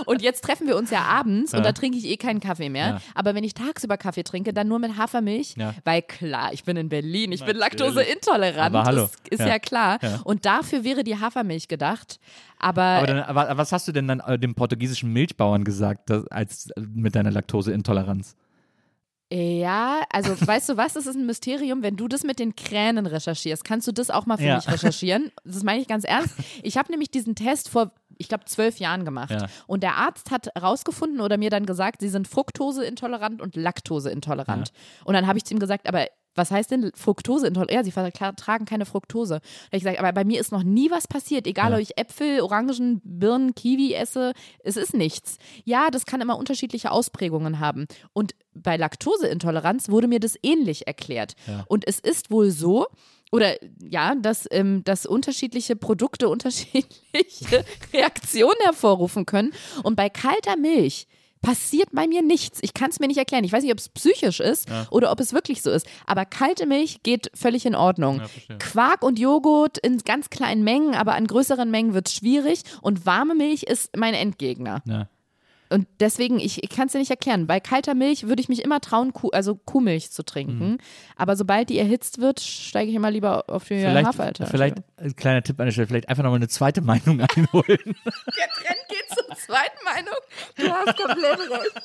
und jetzt treffen wir uns ja abends und Ja. da trinke ich eh keinen Kaffee mehr. Ja. Aber wenn ich tagsüber Kaffee trinke, dann nur mit Hafermilch, Ja. weil klar, ich bin in Berlin, ich bin Natürlich. laktoseintolerant. Aber hallo. Das ist Ja. ja, klar. Ja. Und dafür wäre die Hafermilch gedacht. Aber, Aber, dann, aber was hast du denn dann äh, dem portugiesischen Milchbauern gesagt, dass, als mit deiner Laktoseintoleranz? Ja, also [laughs] weißt du was, das ist ein Mysterium, wenn du das mit den Kränen recherchierst, kannst du das auch mal für Ja. mich recherchieren? Das meine ich ganz ernst. Ich habe nämlich diesen Test vor, ich glaube, zwölf Jahren gemacht. Ja. Und der Arzt hat rausgefunden oder mir dann gesagt, sie sind fruktoseintolerant und laktoseintolerant. Und dann habe ich zu ihm gesagt, aber was heißt denn Fruktoseintolerant? Ja, sie vertragen keine Fructose. Da ich gesagt, aber bei mir ist noch nie was passiert, egal Ja. ob ich Äpfel, Orangen, Birnen, Kiwi esse, es ist nichts. Ja, das kann immer unterschiedliche Ausprägungen haben. Und bei Laktoseintoleranz wurde mir das ähnlich erklärt. Ja. Und es ist wohl so, oder ja, dass, ähm, dass unterschiedliche Produkte [laughs] unterschiedliche Reaktionen hervorrufen können. Und bei kalter Milch passiert bei mir nichts. Ich kann es mir nicht erklären. Ich weiß nicht, ob es psychisch ist oder ob es wirklich so ist. Aber kalte Milch geht völlig in Ordnung. Ja. Quark und Joghurt in ganz kleinen Mengen, aber an größeren Mengen wird es schwierig. Und warme Milch ist mein Endgegner. Ja. Und deswegen, ich, ich kann es dir nicht erklären. Bei kalter Milch würde ich mich immer trauen, Kuh, also Kuhmilch zu trinken. Mhm. Aber sobald die erhitzt wird, steige ich immer lieber auf die Vielleicht, Haferalternative. vielleicht ein kleiner Tipp an der Stelle, vielleicht einfach nochmal eine zweite Meinung [laughs] einholen. Der Trend geht zur zweiten Meinung. Du hast komplett recht.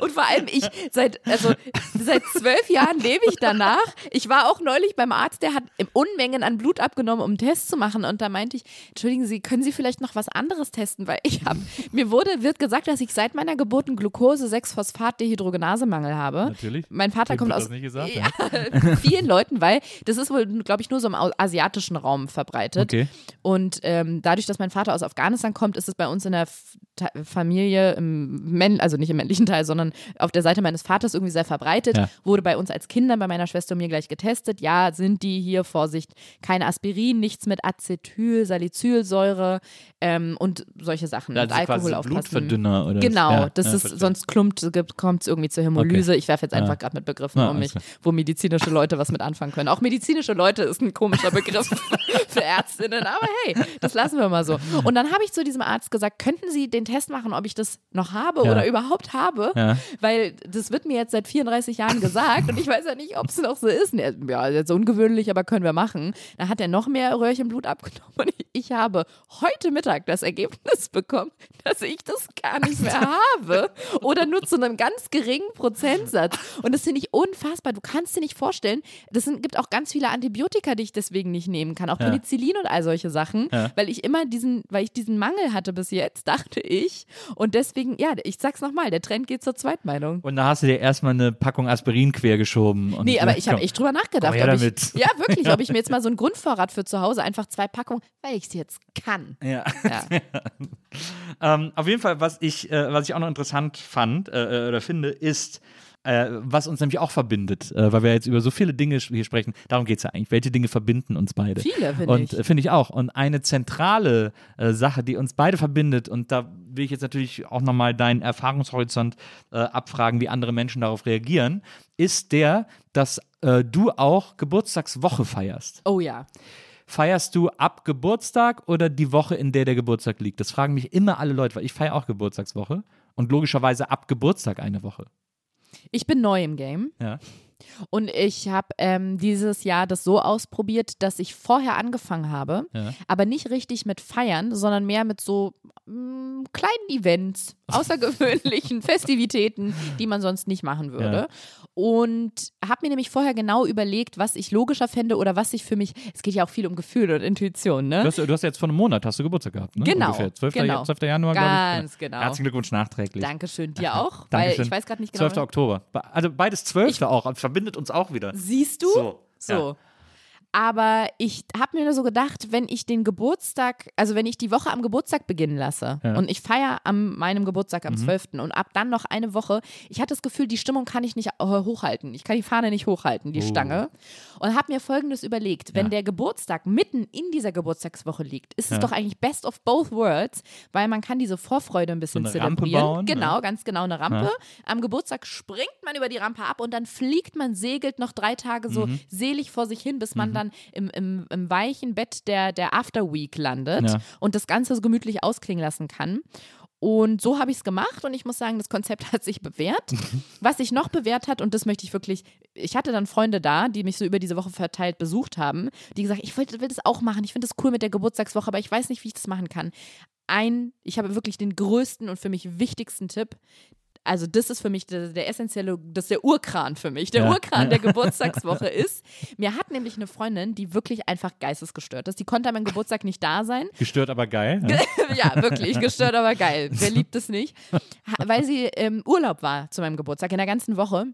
Und vor allem ich, seit, also, seit zwölf Jahren lebe ich danach. Ich war auch neulich beim Arzt, der hat Unmengen an Blut abgenommen, um einen Test zu machen. Und da meinte ich, entschuldigen Sie, können Sie vielleicht noch was anderes testen? Weil ich habe, mir wurde, wird gesagt, dass ich seit meiner Geburt einen Glucose-6-Phosphat-Dehydrogenasemangel habe. Natürlich. Mein Vater Wem kommt aus gesagt, ja, [laughs] vielen Leuten, weil das ist wohl, glaube ich, nur so im asiatischen Raum verbreitet. Okay. Und ähm, dadurch, dass mein Vater aus Afghanistan kommt, ist es bei uns in der Familie, im Männ also nicht im männlichen Teil, sondern auf der Seite meines Vaters irgendwie sehr verbreitet. Ja. Wurde bei uns als Kinder, bei meiner Schwester und mir gleich getestet. Ja, sind die hier, Vorsicht, kein Aspirin, nichts mit Acetyl, Salicylsäure ähm, und solche Sachen. Also und quasi Alkohol aufpassen. Blutverdünner oder Genau, ja, das ja, ist, verstehe. sonst klumpt, kommt es irgendwie zur Hämolyse. Ich werfe jetzt einfach Ja. gerade mit Begriffen Ja, um mich, wo medizinische Leute was mit anfangen können. Auch medizinische Leute ist ein komischer Begriff [laughs] für Ärztinnen, aber hey, das lassen wir mal so. Und dann habe ich zu diesem Arzt gesagt, könnten Sie den Test machen, ob ich das noch habe Ja. oder überhaupt habe? Ja. [laughs] Weil das wird mir jetzt seit 34 Jahren gesagt und ich weiß ja nicht, ob es noch so ist. Er, Ja, jetzt ungewöhnlich, aber können wir machen. Dann hat er noch mehr Röhrchenblut abgenommen und [laughs] ich habe heute Mittag das Ergebnis bekommen, dass ich das gar nicht mehr [laughs] habe oder nur zu einem ganz geringen Prozentsatz. Und das finde ich unfassbar. Du kannst dir nicht vorstellen, das sind, gibt auch ganz viele Antibiotika, die ich deswegen nicht nehmen kann, auch Ja. Penicillin und all solche Sachen, Ja. weil ich immer diesen, weil ich diesen Mangel hatte bis jetzt, dachte ich. Und deswegen, ja, ich sag's nochmal, der Trend geht zur Zweitmeinung. Und da hast du dir erstmal eine Packung Aspirin quergeschoben. Und Nee, aber ich habe echt drüber nachgedacht. Komm her ob ich, damit. [laughs] ja, wirklich, ob ich mir jetzt [laughs] mal so einen Grundvorrat für zu Hause einfach zwei Packungen, weil ich es jetzt kann. Ja. Ja. [laughs] Ähm, auf jeden Fall, was ich, äh, was ich auch noch interessant fand äh, äh, oder finde, ist, äh, was uns nämlich auch verbindet, äh, weil wir jetzt über so viele Dinge hier sprechen. Darum geht es ja eigentlich. Welche Dinge verbinden uns beide? Viele, finde Und ich. äh, finde ich auch. Und eine zentrale äh, Sache, die uns beide verbindet, und da will ich jetzt natürlich auch nochmal deinen Erfahrungshorizont äh, abfragen, wie andere Menschen darauf reagieren, ist der, dass äh, du auch Geburtstagswoche feierst. Oh ja. Feierst du ab Geburtstag oder die Woche, in der der Geburtstag liegt? Das fragen mich immer alle Leute, weil ich feiere auch Geburtstagswoche und logischerweise ab Geburtstag eine Woche. Ich bin neu im Game. Ja. Und ich habe ähm, dieses Jahr das so ausprobiert, dass ich vorher angefangen habe, Ja. aber nicht richtig mit Feiern, sondern mehr mit so mh, kleinen Events, [laughs] außergewöhnlichen Festivitäten, die man sonst nicht machen würde. Und habe mir nämlich vorher genau überlegt, was ich logischer fände oder was ich für mich, es geht ja auch viel um Gefühl und Intuition, ne? Du hast, du hast jetzt vor einem Monat hast du Geburtstag gehabt, ne? Genau, Ungefähr. 12. genau. 12. Januar, glaube ich. Ganz Ja. genau. Herzlichen Glückwunsch nachträglich. Dankeschön, dir auch, weil Dankeschön. ich weiß gerade nicht genau. 12. Oktober. Be- Also beides 12. auch. Das verbindet uns auch wieder. Siehst du? So, So. Aber ich habe mir nur so gedacht, wenn ich den Geburtstag, also wenn ich die Woche am Geburtstag beginnen lasse Ja. Mhm. und ich feiere an meinem Geburtstag am 12. und ab dann noch eine Woche, ich hatte das Gefühl, die Stimmung kann ich nicht äh, hochhalten. Ich kann die Fahne nicht hochhalten, die Oh. Stange. Und habe mir folgendes überlegt, wenn Ja. der Geburtstag mitten in dieser Geburtstagswoche liegt, ist Ja. es doch eigentlich best of both worlds, weil man kann diese Vorfreude ein bisschen Rampe zelebrieren. bauen, genau, ja. ganz genau eine Rampe. Am Geburtstag springt man über die Rampe ab und dann fliegt man, segelt noch drei Tage so Mhm. selig vor sich hin, bis man dann im, im, im weichen Bett der, der After Week landet Ja. und das Ganze so gemütlich ausklingen lassen kann. Und so habe ich es gemacht und ich muss sagen, das Konzept [laughs] hat sich bewährt. [laughs] Was sich noch bewährt hat, und das möchte ich wirklich, ich hatte dann Freunde da, die mich so über diese Woche verteilt besucht haben, die gesagt, ich will, will das auch machen, ich finde das cool mit der Geburtstagswoche, aber ich weiß nicht, wie ich das machen kann. Ein, ich habe wirklich den größten und für mich wichtigsten Tipp. Also das ist für mich der, der essentielle, das ist der Urkran für mich. Der Ja. Urkran der [laughs] Geburtstagswoche ist, mir hat nämlich eine Freundin, die wirklich einfach geistesgestört ist. Die konnte an meinem Geburtstag nicht da sein. Gestört, aber geil. Ja. [laughs] ja, wirklich, gestört, aber geil. Wer liebt es nicht? Weil sie im Urlaub war zu meinem Geburtstag, in der ganzen Woche.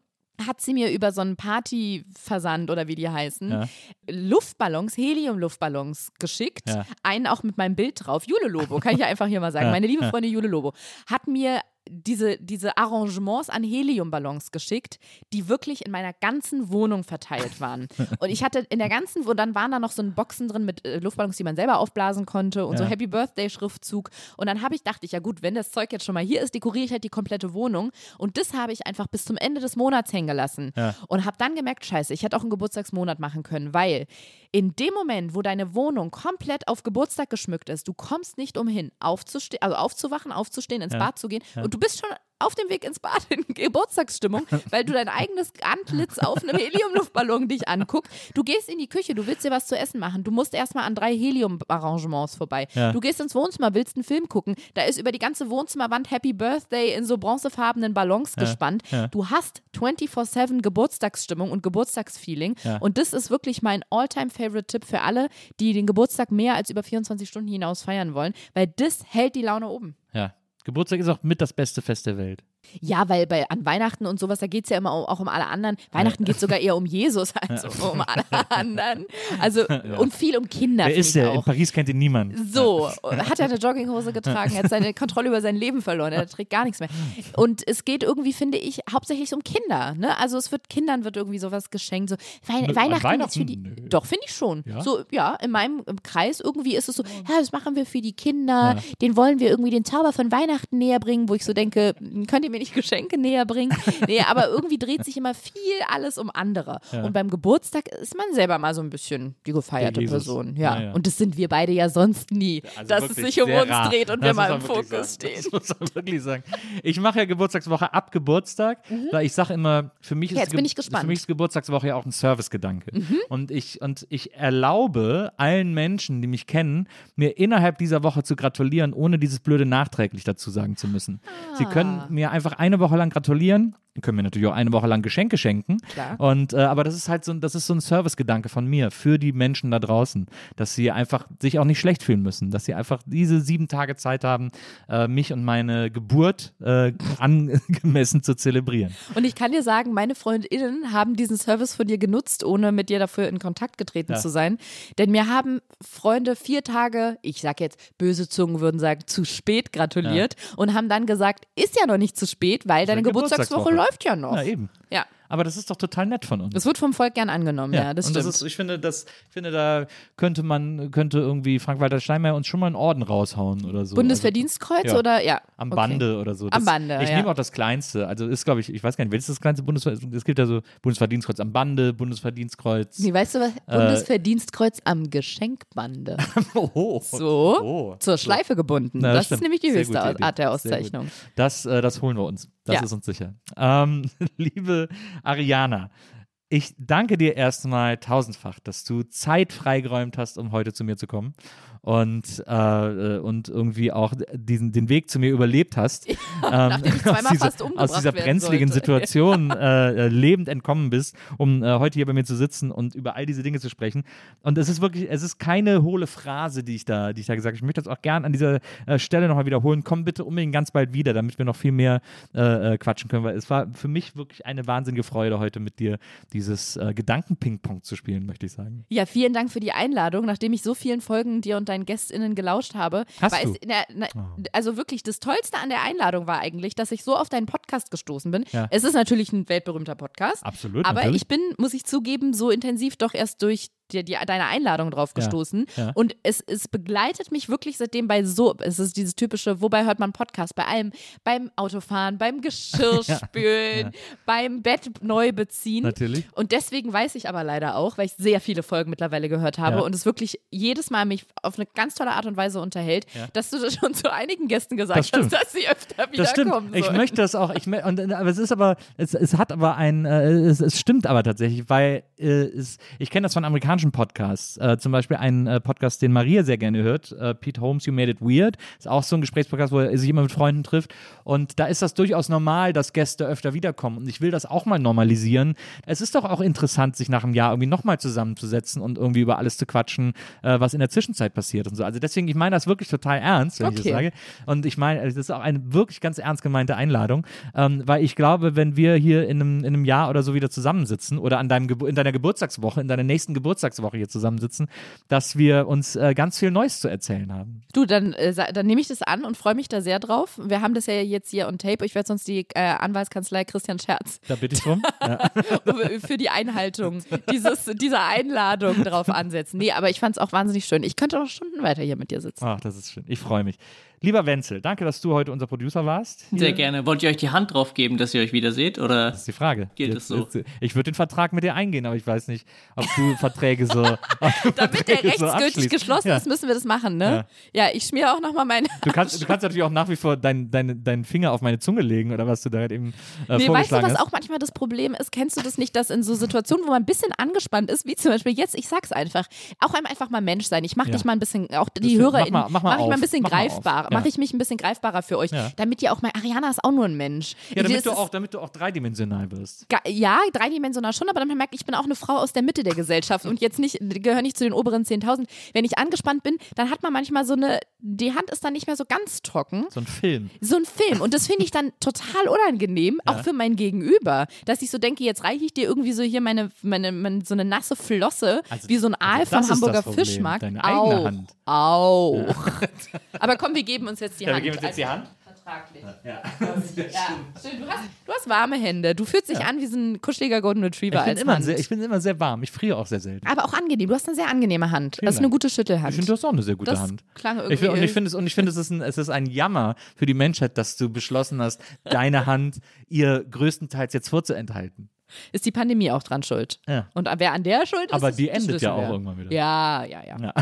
Hat sie mir über so einen Partyversand oder wie die heißen, Ja. Luftballons, Helium-Luftballons geschickt. Ja. Einen auch mit meinem Bild drauf. Jule Lobo, kann ich ja einfach hier mal sagen. Meine liebe. Freundin Jule Lobo hat mir diese, diese Arrangements an Heliumballons geschickt, die wirklich in meiner ganzen Wohnung verteilt waren. [laughs] Und ich hatte in der ganzen Wohnung, dann waren da noch so ein Boxen drin mit äh, Luftballons, die man selber aufblasen konnte und so Ja. Happy Birthday Schriftzug. Und dann habe ich, dachte ich, ja gut, wenn das Zeug jetzt schon mal hier ist, dekoriere ich halt die komplette Wohnung. Und das habe ich einfach bis zum Ende des Monats hängen gelassen. Ja. Und habe dann gemerkt, scheiße, ich hätte auch einen Geburtstagsmonat machen können, weil in dem Moment, wo deine Wohnung komplett auf Geburtstag geschmückt ist, du kommst nicht umhin, aufzustehen, also aufzuwachen, aufzustehen, ins Ja. Bad zu gehen und du bist schon auf dem Weg ins Bad in [laughs] Geburtstagsstimmung, weil du dein eigenes Antlitz auf einem Heliumluftballon dich anguckst. Du gehst in die Küche, du willst dir was zu essen machen. Du musst erstmal an drei Helium-Arrangements vorbei. Ja. Du gehst ins Wohnzimmer, willst einen Film gucken. Da ist über die ganze Wohnzimmerwand Happy Birthday in so bronzefarbenen Ballons gespannt. ja. Du hast 24-7 Geburtstagsstimmung und Geburtstagsfeeling. Ja. Und das ist wirklich mein All-Time-Favorite-Tipp für alle, die den Geburtstag mehr als über 24 Stunden hinaus feiern wollen, weil das hält die Laune oben. Geburtstag ist auch mit das beste Fest der Welt. Ja, weil bei, an Weihnachten und sowas, da geht es ja immer auch, um alle anderen. Weihnachten geht es sogar eher um Jesus [laughs] als um alle anderen. Also und viel um Kinder. Wer ist der? In Auch. Paris kennt ihn niemand. So, hat er eine Jogginghose getragen, er hat seine Kontrolle über sein Leben verloren, er trägt gar nichts mehr. Und es geht irgendwie, finde ich, hauptsächlich um Kinder. Ne? Also es wird Kindern wird irgendwie sowas geschenkt. So, Wei Nö, Weihnachten, Weihnachten? ist für die. Nö. Doch, finde ich schon. Ja? So, ja, in meinem Kreis irgendwie ist es so, ja, das machen wir für die Kinder, den wollen wir irgendwie den Zauber von Weihnachten näher bringen, wo ich so denke, könnt ihr mir nicht Geschenke näher bringen? Nee, aber irgendwie dreht sich immer viel alles um andere. Und beim Geburtstag ist man selber mal so ein bisschen die gefeierte. Person. Ja. Ja, ja. und das sind wir beide ja sonst nie, Also dass es sich um uns rar. dreht und Das wir mal im Fokus sagen. stehen. Das muss man wirklich sagen. Ich mache ja Geburtstagswoche ab Geburtstag, weil ich sage immer, für mich ist, Mhm. Gespannt. Mhm. für mich ist Geburtstagswoche ja auch ein Servicegedanke. Und, ich, und ich erlaube allen Menschen, die mich kennen, mir innerhalb dieser Woche zu gratulieren, ohne dieses blöde nachträglich dazu sagen zu müssen. Sie Ah. können mir einfach eine Woche lang gratulieren, können mir natürlich auch eine Woche lang Geschenke schenken. Klar. Und, äh, aber das ist halt so, ein- das ist so ein Servicegedanke von mir für die Menschen da draußen, dass sie einfach sich auch nicht schlecht fühlen müssen, dass sie einfach diese sieben Tage Zeit haben, äh, mich und meine Geburt äh, angemessen zu zelebrieren. Und ich kann dir sagen, meine FreundInnen haben diesen Service von dir genutzt, ohne mit dir dafür in Kontakt getreten Ja. zu sein. Denn mir haben Freunde vier Tage, ich sag jetzt, böse Zungen würden sagen, zu spät gratuliert und haben dann gesagt, ist ja noch nicht zu spät, weil deine Geburtstagswoche. Läuft ja noch. Ja, eben. Ja. Aber das ist doch total nett von uns. Das wird vom Volk gern angenommen, ja, das und stimmt. das ist, ich finde, das, ich finde, da könnte man, könnte irgendwie Frank-Walter Steinmeier uns schon mal einen Orden raushauen oder so. Bundesverdienstkreuz Also, ja. oder ja? Am okay. Bande oder so. Am Bande, Ich ja. nehme auch das Kleinste. Also ist, glaube ich, ich weiß gar nicht, welches das kleinste Bundesverdienstkreuz? Es gibt ja so Bundesverdienstkreuz am Bande, Bundesverdienstkreuz. Nee, weißt du was? Bundesverdienstkreuz am Geschenkbande. [laughs] Oh, So, Oh. zur Schleife gebunden. Na, das stimmt. ist nämlich die höchste. Art der. Auszeichnung. Das, äh, das holen wir uns. Das Ja. ist uns sicher. Ähm, [laughs] liebe Ariana, ich danke dir erstmal tausendfach, dass du Zeit freigeräumt hast, um heute zu mir zu kommen und, äh, äh, und irgendwie auch diesen, den Weg zu mir überlebt hast. [laughs] ähm, ich zweimal aus dieser, aus dieser brenzligen sollte. Situation [laughs] äh, äh, lebend entkommen bist, um äh, heute hier bei mir zu sitzen und über all diese Dinge zu sprechen. Und es ist wirklich, es ist keine hohle Phrase, die ich da, die ich da gesagt habe. Ich möchte das auch gern an dieser äh, Stelle nochmal wiederholen. Komm bitte unbedingt ganz bald wieder, damit wir noch viel mehr quatschen können, weil es war für mich wirklich eine wahnsinnige Freude, heute mit dir dieses Gedanken-Ping-Pong zu spielen, möchte ich sagen. Ja, vielen Dank für die Einladung. Nachdem ich so vielen Folgen dir und deinen GästInnen gelauscht habe, Hast du? der, na, Oh. also wirklich das Tollste an der Einladung war eigentlich, dass ich so auf deinen Podcast gestoßen bin. Ja. Es ist natürlich ein weltberühmter Podcast. Absolut, Aber natürlich. ich bin, muss ich zugeben, so intensiv doch erst durch die, die, deine Einladung drauf Ja, gestoßen. ja. Und es, es begleitet mich wirklich seitdem bei so, es ist dieses typische, wobei hört man Podcast? Bei allem, beim Autofahren, beim Geschirrspülen, [laughs] beim Bett neu beziehen. Natürlich. Und deswegen weiß ich aber leider auch, weil ich sehr viele Folgen mittlerweile gehört habe Ja. und es wirklich jedes Mal mich auf eine ganz tolle Art und Weise unterhält, Ja. dass du das schon zu einigen Gästen Das gesagt hast, stimmt. dass sie öfter Das stimmt. wiederkommen Ich sollen. möchte das auch. Ich und, aber es ist aber, es, es hat aber ein, äh, es, es stimmt aber tatsächlich, weil äh, es, ich kenne das von amerikanischen Podcasts. Äh, zum Beispiel einen äh, Podcast, den Maria sehr gerne hört, äh, Pete Holmes, You Made It Weird. Ist auch so ein Gesprächspodcast, wo er sich immer mit Freunden trifft. Und da ist das durchaus normal, dass Gäste öfter wiederkommen. Und ich will das auch mal normalisieren. Es ist doch auch interessant, sich nach einem Jahr irgendwie nochmal zusammenzusetzen und irgendwie über alles zu quatschen, äh, was in der Zwischenzeit passiert und so. Also deswegen, ich meine das wirklich total ernst, wenn ich das Okay. sage. Und ich meine, das ist auch eine wirklich ganz ernst gemeinte Einladung, ähm, weil ich glaube, wenn wir hier in einem, in einem Jahr oder so wieder zusammensitzen oder an deinem in deiner Geburtstagswoche, in deiner nächsten Geburtstagswoche hier zusammensitzen, dass wir uns äh, ganz viel Neues zu erzählen haben. Du, dann, äh, dann nehme ich das an und freue mich da sehr drauf. Wir haben das ja jetzt hier on tape. Ich werde sonst die äh, Anwaltskanzlei Christian Scherz Da bitte ich drum. [laughs] ja. [laughs] für die Einhaltung dieses, dieser Einladung drauf ansetzen. Nee, aber ich fand es auch wahnsinnig schön. Ich könnte auch Stunden weiter hier mit dir sitzen. Ach, das ist schön. Ich freue mich. Lieber Wenzel, danke, dass du heute unser Producer warst. Hier Sehr gerne. Wollt ihr euch die Hand drauf geben, dass ihr euch wieder seht? Oder? Das ist die Frage. Gilt es so? jetzt- ich würde den Vertrag mit dir eingehen, aber ich weiß nicht, ob du [laughs] Verträge so. du [laughs] Damit der Verträge so rechtsgültig abschließt. geschlossen ja. ist, müssen wir das machen, ne? Ja, ich schmiere auch nochmal meine. Du kannst, du kannst natürlich auch nach wie vor deinen dein, deinen Finger auf meine Zunge legen oder was du da halt eben äh, Nee, weißt du, was hast. auch manchmal das Problem ist? Kennst du das nicht, dass in so Situationen, wo man ein bisschen angespannt ist, wie zum Beispiel jetzt, ich sag's einfach, auch einem einfach mal Mensch sein. Ich mach Ja. dich mal ein bisschen, auch die Hörer, mach mal- mach mal mach ich mal ein bisschen Mach greifbarer, Ja. mache ich mich ein bisschen greifbarer für euch, Ja. damit ihr auch mal, Ariana ist auch nur ein Mensch. Ja, Das damit du, auch, damit du auch dreidimensional wirst. Ja, dreidimensional schon, aber dann merkt, ich bin auch eine Frau aus der Mitte der Gesellschaft und jetzt nicht, gehöre nicht zu den oberen 10.000. Wenn ich angespannt bin, dann hat man manchmal so eine, die Hand ist dann nicht mehr so ganz trocken. So ein Film. So ein Film. Und das finde ich dann total unangenehm, auch für mein Gegenüber. Dass ich so denke, jetzt reiche ich dir irgendwie so hier meine, meine, meine so eine nasse Flosse, Also- wie so ein Aal also vom Hamburger Fischmarkt. deine eigene auch, Hand. Auch. Aber komm, wir geben uns jetzt die Ja, wir Hand. geben uns jetzt die Hand. Vertraglich. Ja. Ja, [laughs] stimmt. Du, hast, du hast warme Hände. Du fühlst dich an wie so ein kuscheliger Golden Retriever Ich bin, als immer Hand. sehr, ich bin immer sehr warm. Ich friere auch sehr selten. aber auch angenehm. Du hast eine sehr angenehme Hand. Vielen das ist eine gute Schüttelhand. Ich finde, du hast auch eine sehr gute das Hand. klang Ich, irgendwie. find- und ich finde es, und ich finde, es ist ein, es ist ein Jammer für die Menschheit, dass du beschlossen hast, deine Hand ihr größtenteils jetzt vorzuenthalten. Ist die Pandemie auch dran schuld. Ja. Und wer an der schuld ist, Aber die endet ja auch irgendwann wieder. Ja, ja, ja. Ja.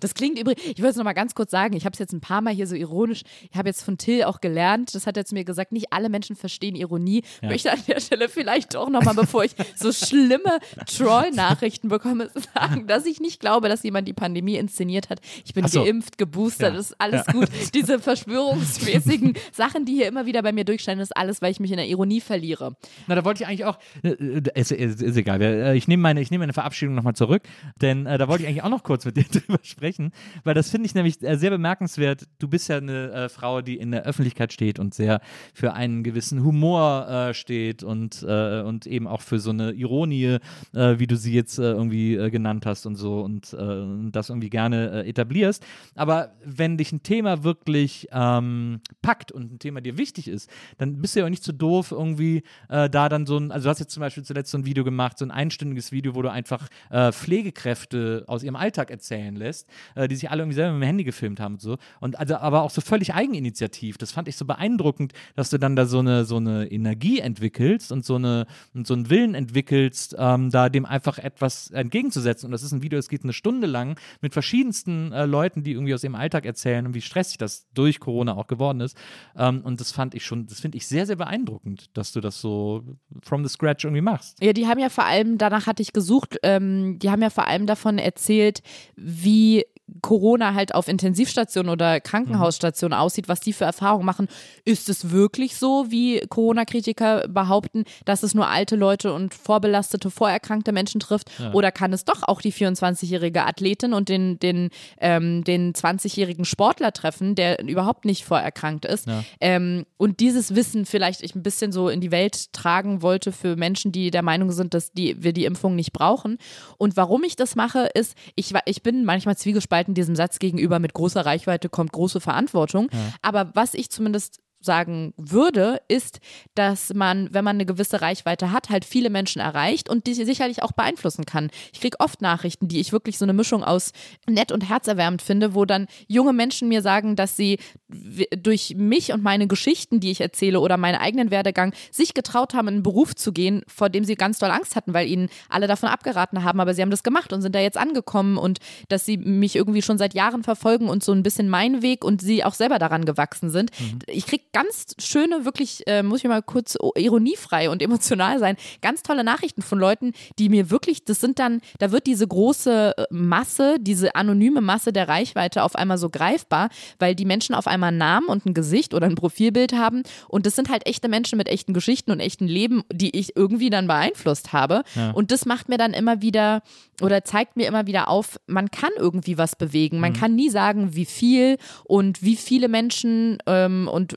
Das klingt übrigens, ich will es nochmal ganz kurz sagen, ich habe es jetzt ein paar Mal hier so ironisch, ich habe jetzt von Till auch gelernt, das hat er zu mir gesagt, nicht alle Menschen verstehen Ironie. Ja. Möchte an der Stelle vielleicht doch nochmal, bevor ich so schlimme Troll-Nachrichten bekomme, sagen, dass ich nicht glaube, dass jemand die Pandemie inszeniert hat. Ich bin so. geimpft, geboostert, Ja. ist alles Ja. gut. Diese verschwörungsmäßigen Sachen, die hier immer wieder bei mir durchscheinen, ist alles, weil ich mich in der Ironie verliere. Na, da wollte ich eigentlich ich auch, äh, äh, ist, ist, ist egal, äh, ich nehme meine, ich meine Verabschiedung nochmal zurück, denn äh, da wollte ich eigentlich auch noch kurz mit dir [laughs] drüber sprechen, weil das finde ich nämlich äh, sehr bemerkenswert. Du bist ja eine äh, Frau, die in der Öffentlichkeit steht und sehr für einen gewissen Humor steht und, und eben auch für so eine Ironie, wie du sie jetzt irgendwie genannt hast und so und das irgendwie gerne etablierst. Aber wenn dich ein Thema wirklich ähm, packt und ein Thema dir wichtig ist, dann bist du ja auch nicht so doof, irgendwie äh, da dann so ein, also du hast jetzt zum Beispiel zuletzt so ein Video gemacht, so ein einstündiges Video, wo du einfach äh, Pflegekräfte aus ihrem Alltag erzählen lässt, äh, die sich alle irgendwie selber mit dem Handy gefilmt haben und so. Und also aber auch so völlig eigeninitiativ. Das fand ich so beeindruckend, dass du dann da so eine, so eine Energie entwickelst und so, eine, und so einen Willen entwickelst, ähm, da dem einfach etwas entgegenzusetzen. Und das ist ein Video, es geht eine Stunde lang mit verschiedensten äh, Leuten, die irgendwie aus ihrem Alltag erzählen und wie stressig das durch Corona auch geworden ist. Ähm, und das fand ich schon, das finde ich sehr, sehr beeindruckend, dass du das so from the scratch irgendwie machst. Ja, die haben ja vor allem, danach hatte ich gesucht, ähm, die haben ja vor allem davon erzählt, wie Corona halt auf Intensivstationen oder Krankenhausstationen aussieht, was die für Erfahrungen machen. Ist es wirklich so, wie Corona-Kritiker behaupten, dass es nur alte Leute und vorbelastete, vorerkrankte Menschen trifft? Ja. Oder kann es doch auch die 24-jährige Athletin und den, den, ähm, den 20-jährigen Sportler treffen, der überhaupt nicht vorerkrankt ist? Ja. Ähm, und dieses Wissen vielleicht ich ein bisschen so in die Welt tragen wollte für Menschen, die der Meinung sind, dass die, wir die Impfung nicht brauchen. Und warum ich das mache, ist, ich, ich bin manchmal zwiegespalten Seiten diesem Satz gegenüber mit großer Reichweite kommt große Verantwortung. Ja. Aber was ich zumindest sagen würde, ist, dass man, wenn man eine gewisse Reichweite hat, halt viele Menschen erreicht und die sicherlich auch beeinflussen kann. Ich kriege oft Nachrichten, die ich wirklich so eine Mischung aus nett und herzerwärmend finde, wo dann junge Menschen mir sagen, dass sie durch mich und meine Geschichten, die ich erzähle oder meinen eigenen Werdegang, sich getraut haben, in einen Beruf zu gehen, vor dem sie ganz doll Angst hatten, weil ihnen alle davon abgeraten haben, aber sie haben das gemacht und sind da jetzt angekommen und dass sie mich irgendwie schon seit Jahren verfolgen und so ein bisschen mein Weg und sie auch selber daran gewachsen sind. Mhm. Ich kriege ganz schöne, wirklich, äh, muss ich mal kurz ironiefrei und [laughs] emotional sein, ganz tolle Nachrichten von Leuten, die mir wirklich, das sind dann, da wird diese große äh, Masse, diese anonyme Masse der Reichweite auf einmal so greifbar, weil die Menschen auf einmal einen Namen und ein Gesicht oder ein Profilbild haben und das sind halt echte Menschen mit echten Geschichten und echten Leben, die ich irgendwie dann beeinflusst habe. Ja. Und das macht mir dann immer wieder oder zeigt mir immer wieder auf, man kann irgendwie was bewegen. Man mhm. kann nie sagen, wie viel und wie viele Menschen ähm, und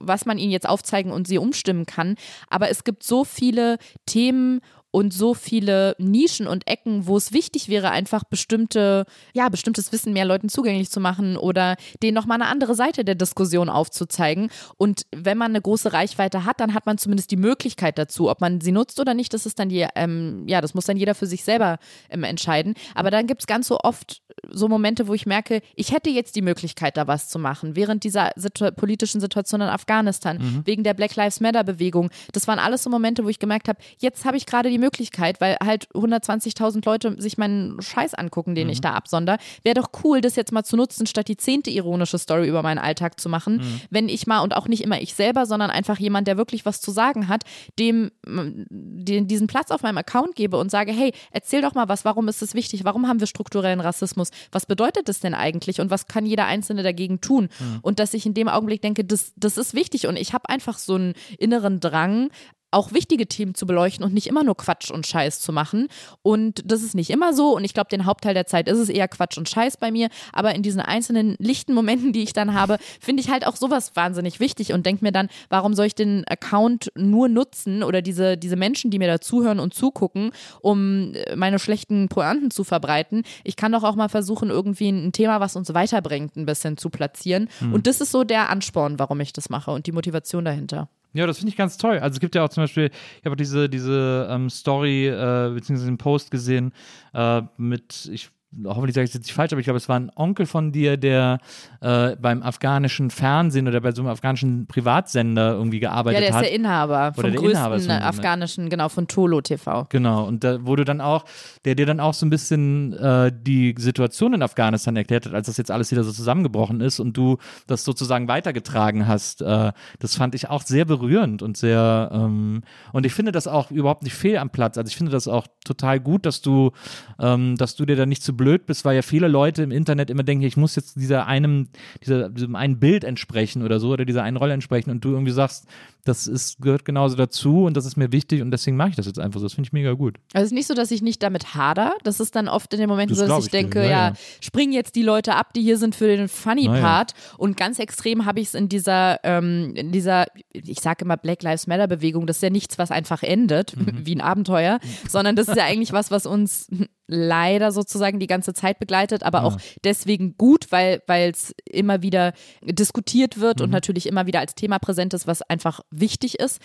was man ihnen jetzt aufzeigen und sie umstimmen kann. Aber es gibt so viele Themen und so viele Nischen und Ecken, wo es wichtig wäre, einfach bestimmte, ja, bestimmtes Wissen mehr Leuten zugänglich zu machen oder denen nochmal eine andere Seite der Diskussion aufzuzeigen. Und wenn man eine große Reichweite hat, dann hat man zumindest die Möglichkeit dazu. Ob man sie nutzt oder nicht, das ist dann die, ähm, ja, das muss dann jeder für sich selber ähm, entscheiden. Aber dann gibt es ganz so oft so Momente, wo ich merke, ich hätte jetzt die Möglichkeit, da was zu machen. Während dieser situ politischen Situation in Afghanistan, mhm. wegen der Black Lives Matter Bewegung. Das waren alles so Momente, wo ich gemerkt habe, jetzt habe ich gerade die Möglichkeit, weil halt 120.000 Leute sich meinen Scheiß angucken, den mhm. ich da absonder. Wäre doch cool, das jetzt mal zu nutzen, statt die zehnte ironische Story über meinen Alltag zu machen. Mhm. Wenn ich mal, und auch nicht immer ich selber, sondern einfach jemand, der wirklich was zu sagen hat, dem den, diesen Platz auf meinem Account gebe und sage, hey, erzähl doch mal was, warum ist es wichtig, warum haben wir strukturellen Rassismus, was bedeutet das denn eigentlich und was kann jeder Einzelne dagegen tun? Mhm. Und dass ich in dem Augenblick denke, das, das ist wichtig und ich habe einfach so einen inneren Drang, auch wichtige Themen zu beleuchten und nicht immer nur Quatsch und Scheiß zu machen. Und das ist nicht immer so. Und ich glaube, den Hauptteil der Zeit ist es eher Quatsch und Scheiß bei mir. Aber in diesen einzelnen lichten Momenten, die ich dann habe, finde ich halt auch sowas wahnsinnig wichtig und denke mir dann, warum soll ich den Account nur nutzen oder diese, diese Menschen, die mir da zuhören und zugucken, um äh, meine schlechten Pointen zu verbreiten. Ich kann doch auch mal versuchen, irgendwie ein Thema, was uns weiterbringt, ein bisschen zu platzieren. Mhm. Und das ist so der Ansporn, warum ich das mache und die Motivation dahinter. Ja, das finde ich ganz toll. Also es gibt ja auch zum Beispiel, ich habe diese, diese ähm, Story äh, beziehungsweise den Post gesehen äh, mit, ich hoffentlich sage ich es jetzt nicht falsch, aber ich glaube, es war ein Onkel von dir, der äh, beim afghanischen Fernsehen oder bei so einem afghanischen Privatsender irgendwie gearbeitet hat. Ja, der ist der Inhaber vom der größten Inhaber von, afghanischen, genau, von Tolo TV. Genau, und da wurde dann auch, der dir dann auch so ein bisschen äh, die Situation in Afghanistan erklärt hat, als das jetzt alles wieder so zusammengebrochen ist und du das sozusagen weitergetragen hast. Äh, das fand ich auch sehr berührend und sehr, ähm, und ich finde das auch überhaupt nicht fehl am Platz. Also ich finde das auch total gut, dass du, ähm, dass du dir da nicht zu blöd bist, weil ja viele Leute im Internet immer denken, ich muss jetzt dieser einem, dieser, diesem einen Bild entsprechen oder so oder dieser einen Rolle entsprechen und du irgendwie sagst, das ist, gehört genauso dazu und das ist mir wichtig und deswegen mache ich das jetzt einfach so. Das finde ich mega gut. Also es ist nicht so, dass ich nicht damit hader. Das ist dann oft in den Momenten Das so, dass ich ich denke, Ja, ja, springen jetzt die Leute ab, die hier sind für den Funny Na ja. Part. Und ganz extrem habe ich es in dieser, ähm, in dieser, ich sage immer Black Lives Matter Bewegung. Das ist ja nichts, was einfach endet, Mhm. [laughs] wie ein Abenteuer, sondern das ist ja eigentlich was, was uns leider sozusagen die ganze Zeit begleitet, aber auch deswegen gut, weil es immer wieder diskutiert wird Mhm. und natürlich immer wieder als Thema präsent ist, was einfach wichtig ist.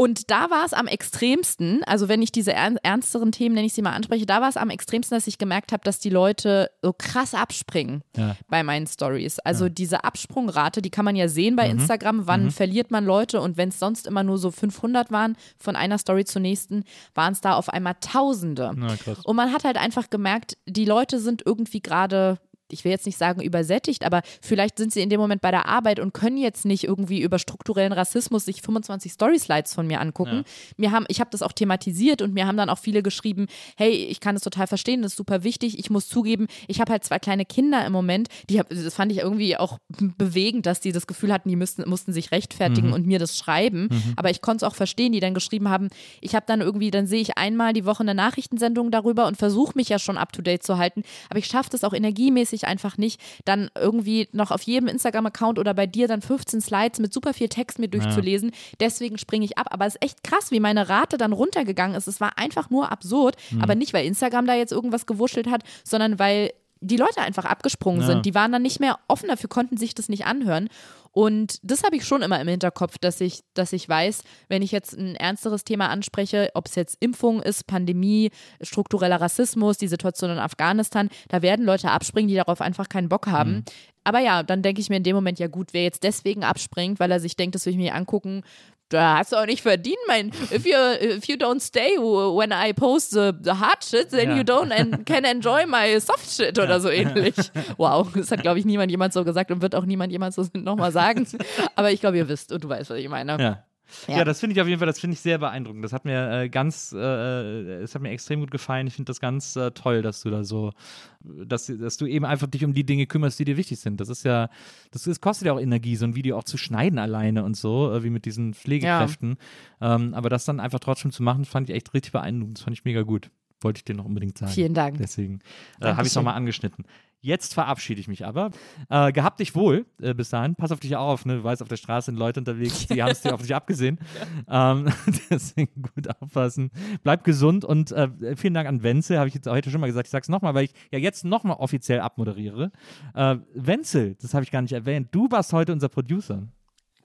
Und da war es am extremsten, also wenn ich diese ern ernsteren Themen, nenne ich sie mal, anspreche, da war es am extremsten, dass ich gemerkt habe, dass die Leute so krass abspringen Ja. bei meinen Stories. Also diese Absprungrate, die kann man ja sehen bei Instagram, wann verliert man Leute und wenn es sonst immer nur so 500 waren, von einer Story zur nächsten, waren es da auf einmal Tausende. Krass. Und man hat halt einfach gemerkt, die Leute sind irgendwie gerade, ich will jetzt nicht sagen übersättigt, aber vielleicht sind sie in dem Moment bei der Arbeit und können jetzt nicht irgendwie über strukturellen Rassismus sich 25 Story-Slides von mir angucken. Mir haben, ich habe das auch thematisiert und mir haben dann auch viele geschrieben, hey, ich kann das total verstehen, das ist super wichtig. Ich muss zugeben, ich habe halt zwei kleine Kinder im Moment, die hab, das fand ich irgendwie auch bewegend, dass die das Gefühl hatten, die müssten, mussten sich rechtfertigen und mir das schreiben. Aber ich konnte es auch verstehen, die dann geschrieben haben, ich habe dann irgendwie, dann sehe ich einmal die Woche eine Nachrichtensendung darüber und versuche mich ja schon up to date zu halten, aber ich schaffe das auch energiemäßig einfach nicht, dann irgendwie noch auf jedem Instagram-Account oder bei dir dann 15 Slides mit super viel Text mir durchzulesen. Deswegen springe ich ab. Aber es ist echt krass, wie meine Rate dann runtergegangen ist. Es war einfach nur absurd, aber nicht, weil Instagram da jetzt irgendwas gewurschtelt hat, sondern weil die Leute einfach abgesprungen Ja. sind. Die waren dann nicht mehr offen dafür, konnten sich das nicht anhören. Und das habe ich schon immer im Hinterkopf, dass ich, dass ich weiß, wenn ich jetzt ein ernsteres Thema anspreche, ob es jetzt Impfung ist, Pandemie, struktureller Rassismus, die Situation in Afghanistan, da werden Leute abspringen, die darauf einfach keinen Bock haben. Aber ja, dann denke ich mir in dem Moment, ja gut, wer jetzt deswegen abspringt, weil er sich denkt, das will ich mir angucken, da hast du auch nicht verdient, mein. If you if you don't stay when I post the, the hard shit, then Ja. you don't and can enjoy my soft shit oder so ähnlich. Wow, das hat glaube ich niemand jemand so gesagt und wird auch niemand jemand so [laughs] nochmal sagen. Aber ich glaube, ihr wisst und du weißt, was ich meine. Ja. Ja. Ja. das finde ich auf jeden Fall, das finde ich sehr beeindruckend. Das hat mir äh, ganz, äh, es hat mir extrem gut gefallen. Ich finde das ganz äh, toll, dass du da so, dass, dass du eben einfach dich um die Dinge kümmerst, die dir wichtig sind. Das ist ja, das, ist, kostet ja auch Energie, so ein Video auch zu schneiden alleine und so, äh, wie mit diesen Pflegekräften. Ähm, aber das dann einfach trotzdem zu machen, fand ich echt richtig beeindruckend. Das fand ich mega gut. Wollte ich dir noch unbedingt sagen. Vielen Dank. Deswegen äh, habe ich es nochmal angeschnitten. Jetzt verabschiede ich mich aber. Äh, gehabt dich wohl äh, bis dahin. Pass auf dich auf, ne? Du weißt, auf der Straße sind Leute unterwegs, die haben es dir [laughs] auf dich abgesehen. Ähm, [laughs] deswegen gut aufpassen. Bleib gesund und äh, vielen Dank an Wenzel, habe ich jetzt heute schon mal gesagt. Ich sage es nochmal, weil ich ja jetzt nochmal offiziell abmoderiere. Äh, Wenzel, das habe ich gar nicht erwähnt. Du warst heute unser Producer.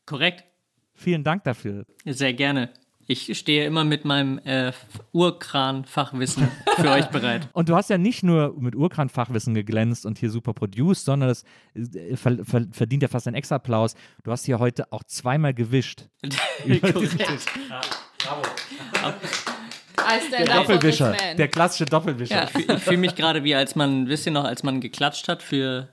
Korrekt. Vielen Dank dafür. Sehr gerne. Ich stehe immer mit meinem äh, Urkran-Fachwissen für euch bereit. [laughs] Und du hast ja nicht nur mit Urkran-Fachwissen geglänzt und hier super produced, sondern das äh, ver ver verdient ja fast einen extra Applaus. Du hast hier heute auch zweimal gewischt. [laughs] Korrekt. Der Doppelwischer, der klassische Doppelwischer. Ich fühle mich gerade wie als man, wisst ihr noch, als man geklatscht hat für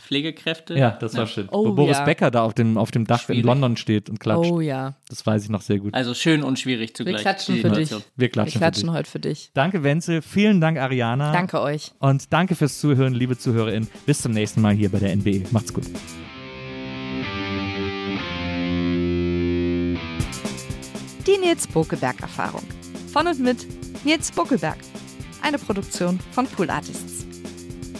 Pflegekräfte. Ja, das war schön. Oh, Wo Boris ja. Becker da auf dem, auf dem Dach Schwierig. in London steht und klatscht. Oh ja. Das weiß ich noch sehr gut. Also schön und schwierig zugleich. klatschen die für dich. Wir Wir klatschen, klatschen für dich. heute für dich. Danke, Wenzel. Vielen Dank, Ariana. Danke euch. Und danke fürs Zuhören, liebe ZuhörerInnen. Bis zum nächsten Mal hier bei der NBE. Macht's gut. Die Nils Bokelberg-Erfahrung. Von und mit Nils Bokelberg. Eine Produktion von Pool Artists.